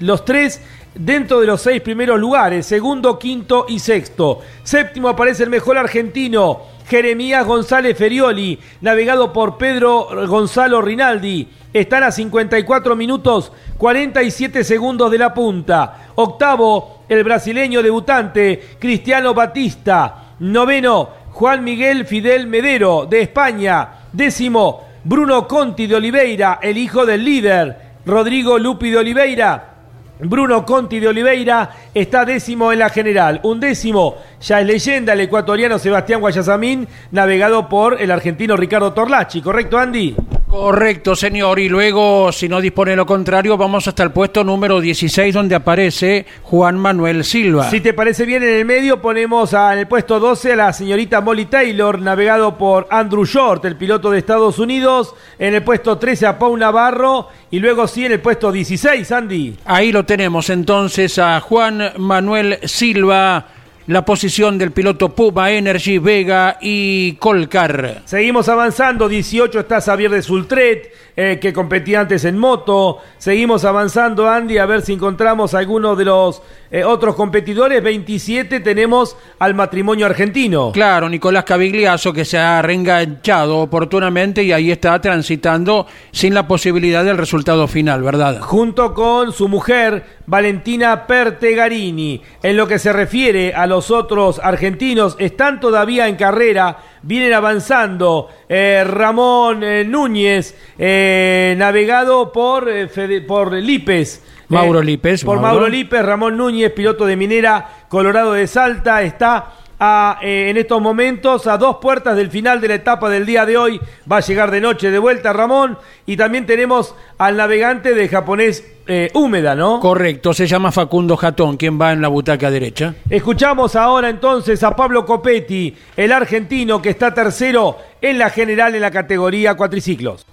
Speaker 2: los tres dentro de los seis primeros lugares, segundo, quinto y sexto. Séptimo aparece el mejor argentino, Jeremías González Ferioli, navegado por Pedro Gonzalo Rinaldi. Están a 54 minutos 47 segundos de la punta. Octavo, el brasileño debutante Cristiano Batista. Noveno, Juan Miguel Fidel Medero de España. Décimo, Bruno Conti de Oliveira, el hijo del líder. Rodrigo Lupi de Oliveira. Bruno Conti de Oliveira está décimo en la general. Un décimo ya es leyenda el ecuatoriano Sebastián Guayasamín, navegado por el argentino Ricardo Torlachi. ¿Correcto, Andy?
Speaker 10: Correcto, señor. Y luego, si no dispone lo contrario, vamos hasta el puesto número 16, donde aparece Juan Manuel Silva.
Speaker 2: Si te parece bien, en el medio ponemos en el puesto 12 a la señorita Molly Taylor, navegado por Andrew Short, el piloto de Estados Unidos. En el puesto 13 a Pau Navarro. Y luego sí, en el puesto 16, Andy.
Speaker 10: Ahí lo tenemos entonces a Juan Manuel Silva, la posición del piloto Puma Energy, Vega y Colcar.
Speaker 2: Seguimos avanzando, 18 está Xavier de Sultret, eh, que competía antes en moto. Seguimos avanzando, Andy, a ver si encontramos alguno de los eh, otros competidores. 27 tenemos al matrimonio argentino.
Speaker 10: Claro, Nicolás Cavigliazo que se ha reenganchado oportunamente y ahí está transitando sin la posibilidad del resultado final, ¿verdad?
Speaker 2: junto con su mujer Valentina Pertegarini. En lo que se refiere a los otros argentinos, están todavía en carrera, vienen avanzando. Eh, Ramón eh, Núñez, eh, navegado por, Fede- por Lípez.
Speaker 10: Mauro Lípez,
Speaker 2: Por
Speaker 10: Mauro.
Speaker 2: Mauro Lípez, Ramón Núñez, piloto de Minera, Colorado de Salta, está a, eh, en estos momentos a dos puertas del final de la etapa del día de hoy. Va a llegar de noche de vuelta Ramón. Y también tenemos al navegante de japonés eh, Húmeda, ¿no?
Speaker 10: Correcto, se llama Facundo Jatón, quien va en la butaca derecha.
Speaker 2: Escuchamos ahora entonces a Pablo Copetti, el argentino que está tercero en la general en la categoría cuatriciclos.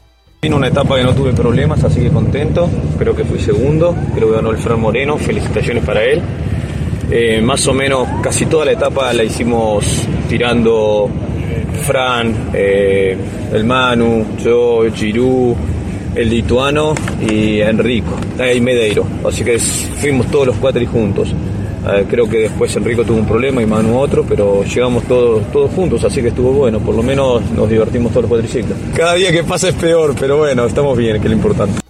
Speaker 28: Vino una etapa que no tuve problemas, así que contento. Creo que fui segundo, creo que ganó el Fran Moreno, felicitaciones para él. Eh, más o menos casi toda la etapa la hicimos tirando Fran, eh, el Manu, yo, el Girú, el lituano y Enrico, eh, y Medeiro. Así que fuimos todos los cuatro juntos. Eh, creo que después Enrico tuvo un problema y Manu otro, pero llegamos todos, todos juntos, así que estuvo bueno. Por lo menos nos divertimos todos los cuatriciclos. Cada día que pasa es peor, pero bueno, estamos bien, que es lo importante.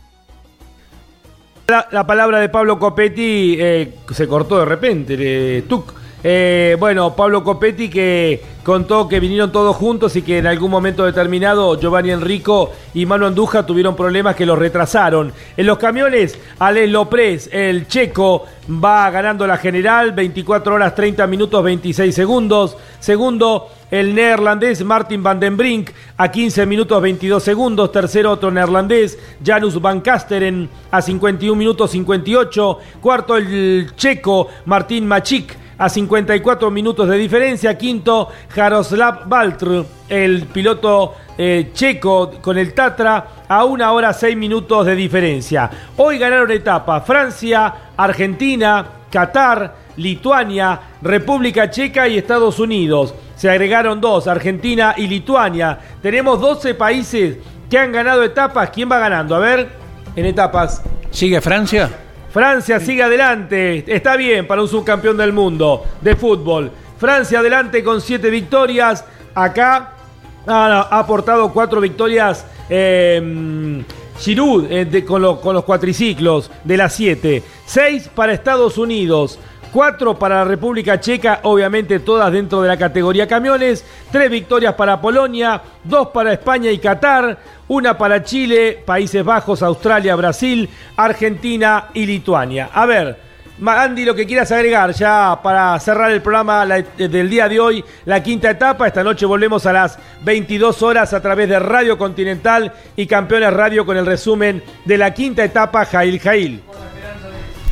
Speaker 2: La, la palabra de Pablo Copetti eh, se cortó de repente, de tuc. Eh, bueno, Pablo Copetti que contó que vinieron todos juntos y que en algún momento determinado Giovanni Enrico y Manu Anduja tuvieron problemas que los retrasaron. En los camiones, Alex López, el checo, va ganando la general, 24 horas 30 minutos 26 segundos. Segundo, el neerlandés Martin van den Brink a 15 minutos 22 segundos. Tercero, otro neerlandés, Janus Van Kasteren a 51 minutos 58. Cuarto, el checo Martín Machik a 54 minutos de diferencia. Quinto, Jaroslav Valtr, el piloto eh, checo con el Tatra, a una hora 6 minutos de diferencia. Hoy ganaron etapa Francia, Argentina, Qatar, Lituania, República Checa y Estados Unidos. Se agregaron dos, Argentina y Lituania. Tenemos 12 países que han ganado etapas. ¿Quién va ganando? A ver, en etapas.
Speaker 10: ¿Sigue Francia?
Speaker 2: Francia sigue adelante. Está bien para un subcampeón del mundo de fútbol. Francia adelante con siete victorias. Acá ha, ha aportado cuatro victorias. Eh, Giroud eh, de- con, lo- con los cuatriciclos de las siete. Seis para Estados Unidos. Cuatro para la República Checa, obviamente todas dentro de la categoría camiones. Tres victorias para Polonia, dos para España y Qatar, una para Chile, Países Bajos, Australia, Brasil, Argentina y Lituania. A ver, Andy, lo que quieras agregar ya para cerrar el programa la- del día de hoy, la quinta etapa. Esta noche volvemos a las 22 horas a través de Radio Continental y Campeones Radio con el resumen de la quinta etapa Jail Jail.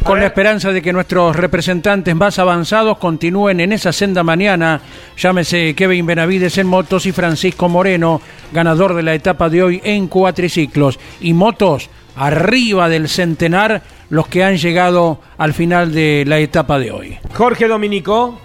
Speaker 10: Con la esperanza de que nuestros representantes más avanzados continúen en esa senda mañana, llámese Kevin Benavides en motos y Francisco Moreno, ganador de la etapa de hoy en cuatriciclos. Y motos arriba del centenar, los que han llegado al final de la etapa de hoy.
Speaker 2: Jorge Dominico.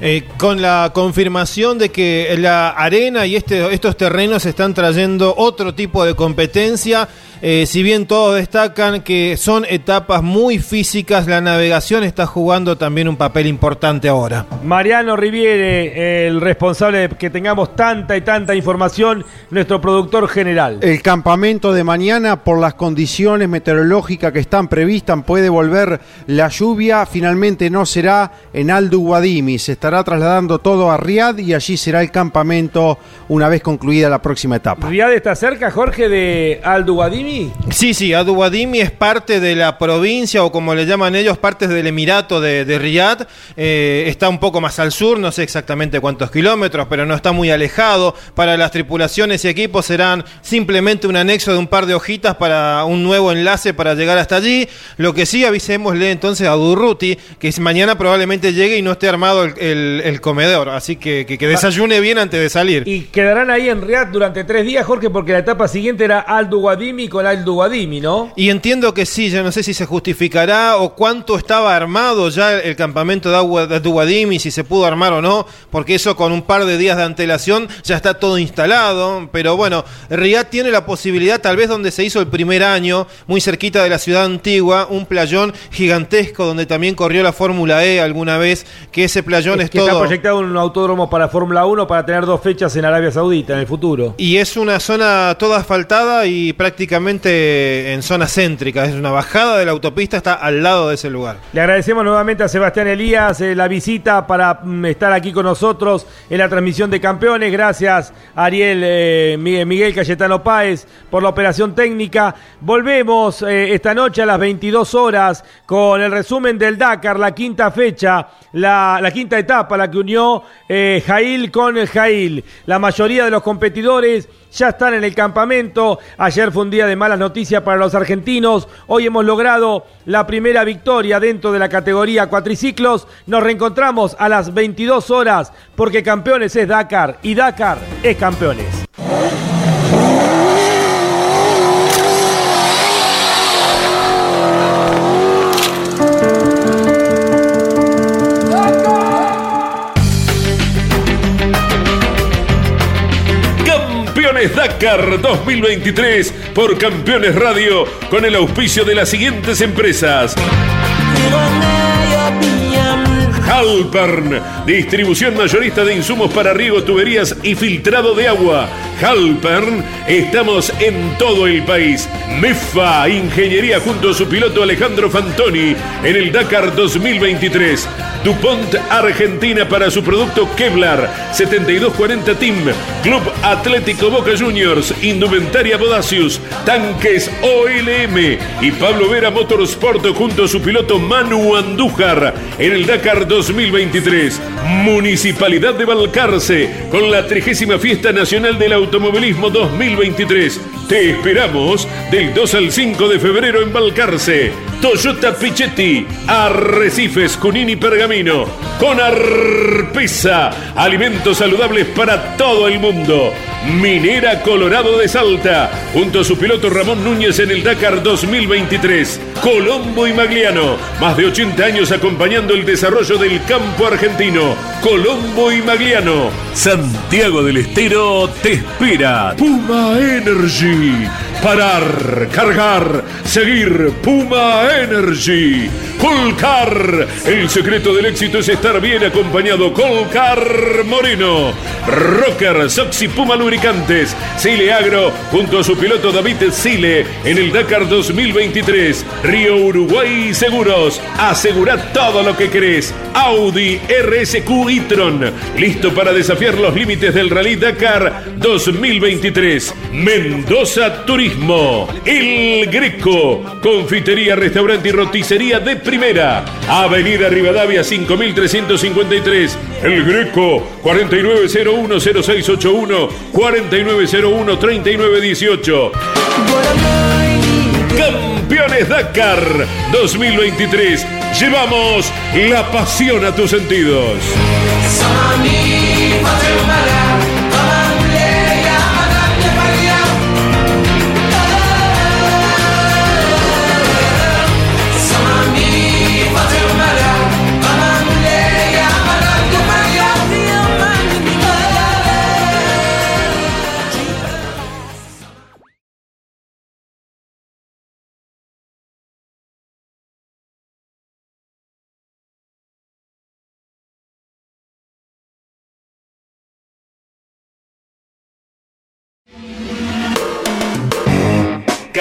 Speaker 11: Eh, con la confirmación de que la arena y este, estos terrenos están trayendo otro tipo de competencia, eh, si bien todos destacan que son etapas muy físicas, la navegación está jugando también un papel importante ahora.
Speaker 2: Mariano Riviere, el responsable de que tengamos tanta y tanta información, nuestro productor general.
Speaker 24: El campamento de mañana, por las condiciones meteorológicas que están previstas, puede volver la lluvia. Finalmente no será en Aldo Guadimi. Se estará trasladando todo a Riad y allí será el campamento una vez concluida la próxima etapa.
Speaker 2: ¿Riad está cerca, Jorge, de Aldo Guadimi
Speaker 3: Sí, sí, Abu Wadimi es parte de la provincia o como le llaman ellos, parte del Emirato de, de Riyadh. Eh, está un poco más al sur, no sé exactamente cuántos kilómetros, pero no está muy alejado. Para las tripulaciones y equipos serán simplemente un anexo de un par de hojitas para un nuevo enlace para llegar hasta allí. Lo que sí, avisémosle entonces a Durruti que mañana probablemente llegue y no esté armado el, el- el comedor. Así que, que, que desayune bien antes de salir.
Speaker 2: Y quedarán ahí en Riyadh durante tres días, Jorge, porque la etapa siguiente era Al Duwadimi con Al Duwadimi, ¿no?
Speaker 3: Y entiendo que sí, yo no sé si se justificará o cuánto estaba armado ya el campamento de Duwadimi, si se pudo armar o no, porque eso con un par de días de antelación ya está todo instalado. Pero bueno, Riyadh tiene la posibilidad, tal vez donde se hizo el primer año, muy cerquita de la ciudad antigua, un playón gigantesco donde también corrió la Fórmula E alguna vez, que ese playón es,
Speaker 2: que está
Speaker 3: todo...
Speaker 2: proyectado un autódromo para Fórmula 1 para tener dos fechas en Arabia Saudita en el futuro.
Speaker 3: Y es una zona toda asfaltada y prácticamente en zona céntrica. Es una bajada de la autopista, está al lado de ese lugar.
Speaker 2: Le agradecemos nuevamente a Sebastián Elías eh, la visita para mm, estar aquí con nosotros en la transmisión de campeones. Gracias Ariel eh, Miguel, Cayetano Páez por la operación técnica. Volvemos eh, esta noche a las 22 horas con el resumen del Dakar, la quinta fecha, la, la quinta etapa, la que unió Jail con Jail. La mayoría de los competidores ya están en el campamento. Ayer fue un día de malas noticias para los argentinos. Hoy hemos logrado la primera victoria dentro de la categoría cuatriciclos. Nos reencontramos a las 22 horas porque campeones es Dakar y Dakar es campeones.
Speaker 1: Dakar 2023 por Campeones Radio con el auspicio de las siguientes empresas. Halpern, distribución mayorista de insumos para riego, tuberías y filtrado de agua. Halpern, estamos en todo el país. MEFA, ingeniería junto a su piloto Alejandro Fantoni en el Dakar 2023. DuPont Argentina para su producto Kevlar 7240 Team, Club Atlético Boca Juniors, Indumentaria Bodacius, Tanques OLM y Pablo Vera Motorsport junto a su piloto Manu Andújar en el Dakar 2023. Municipalidad de Balcarce con la 30 Fiesta Nacional del Automovilismo 2023. Te esperamos del 2 al 5 de febrero en Balcarce. Toyota Pichetti, Arrecifes, Cunini Pergamino, con Arpesa, alimentos saludables para todo el mundo. Minera Colorado de Salta, junto a su piloto Ramón Núñez en el Dakar 2023. Colombo y Magliano, más de 80 años acompañando el desarrollo del campo argentino. Colombo y Magliano, Santiago del Estero te espera. Puma Energy, parar, cargar, seguir. Puma Energy. Colcar, el secreto del éxito es estar bien acompañado. Colcar Moreno. Rocker, Soxy Puma Lubricantes. Sile Agro, junto a su piloto David Sile en el Dakar 2023. Río Uruguay Seguros. Asegura todo lo que querés. Audi RSQ e-tron. Listo para desafiar los límites del Rally Dakar 2023. Mendoza El Greco. Confitería, restaurante y roticería de primera. Avenida Rivadavia 5353. El Greco 49010681 49013918. Campeones Dakar 2023. Llevamos la pasión a tus sentidos.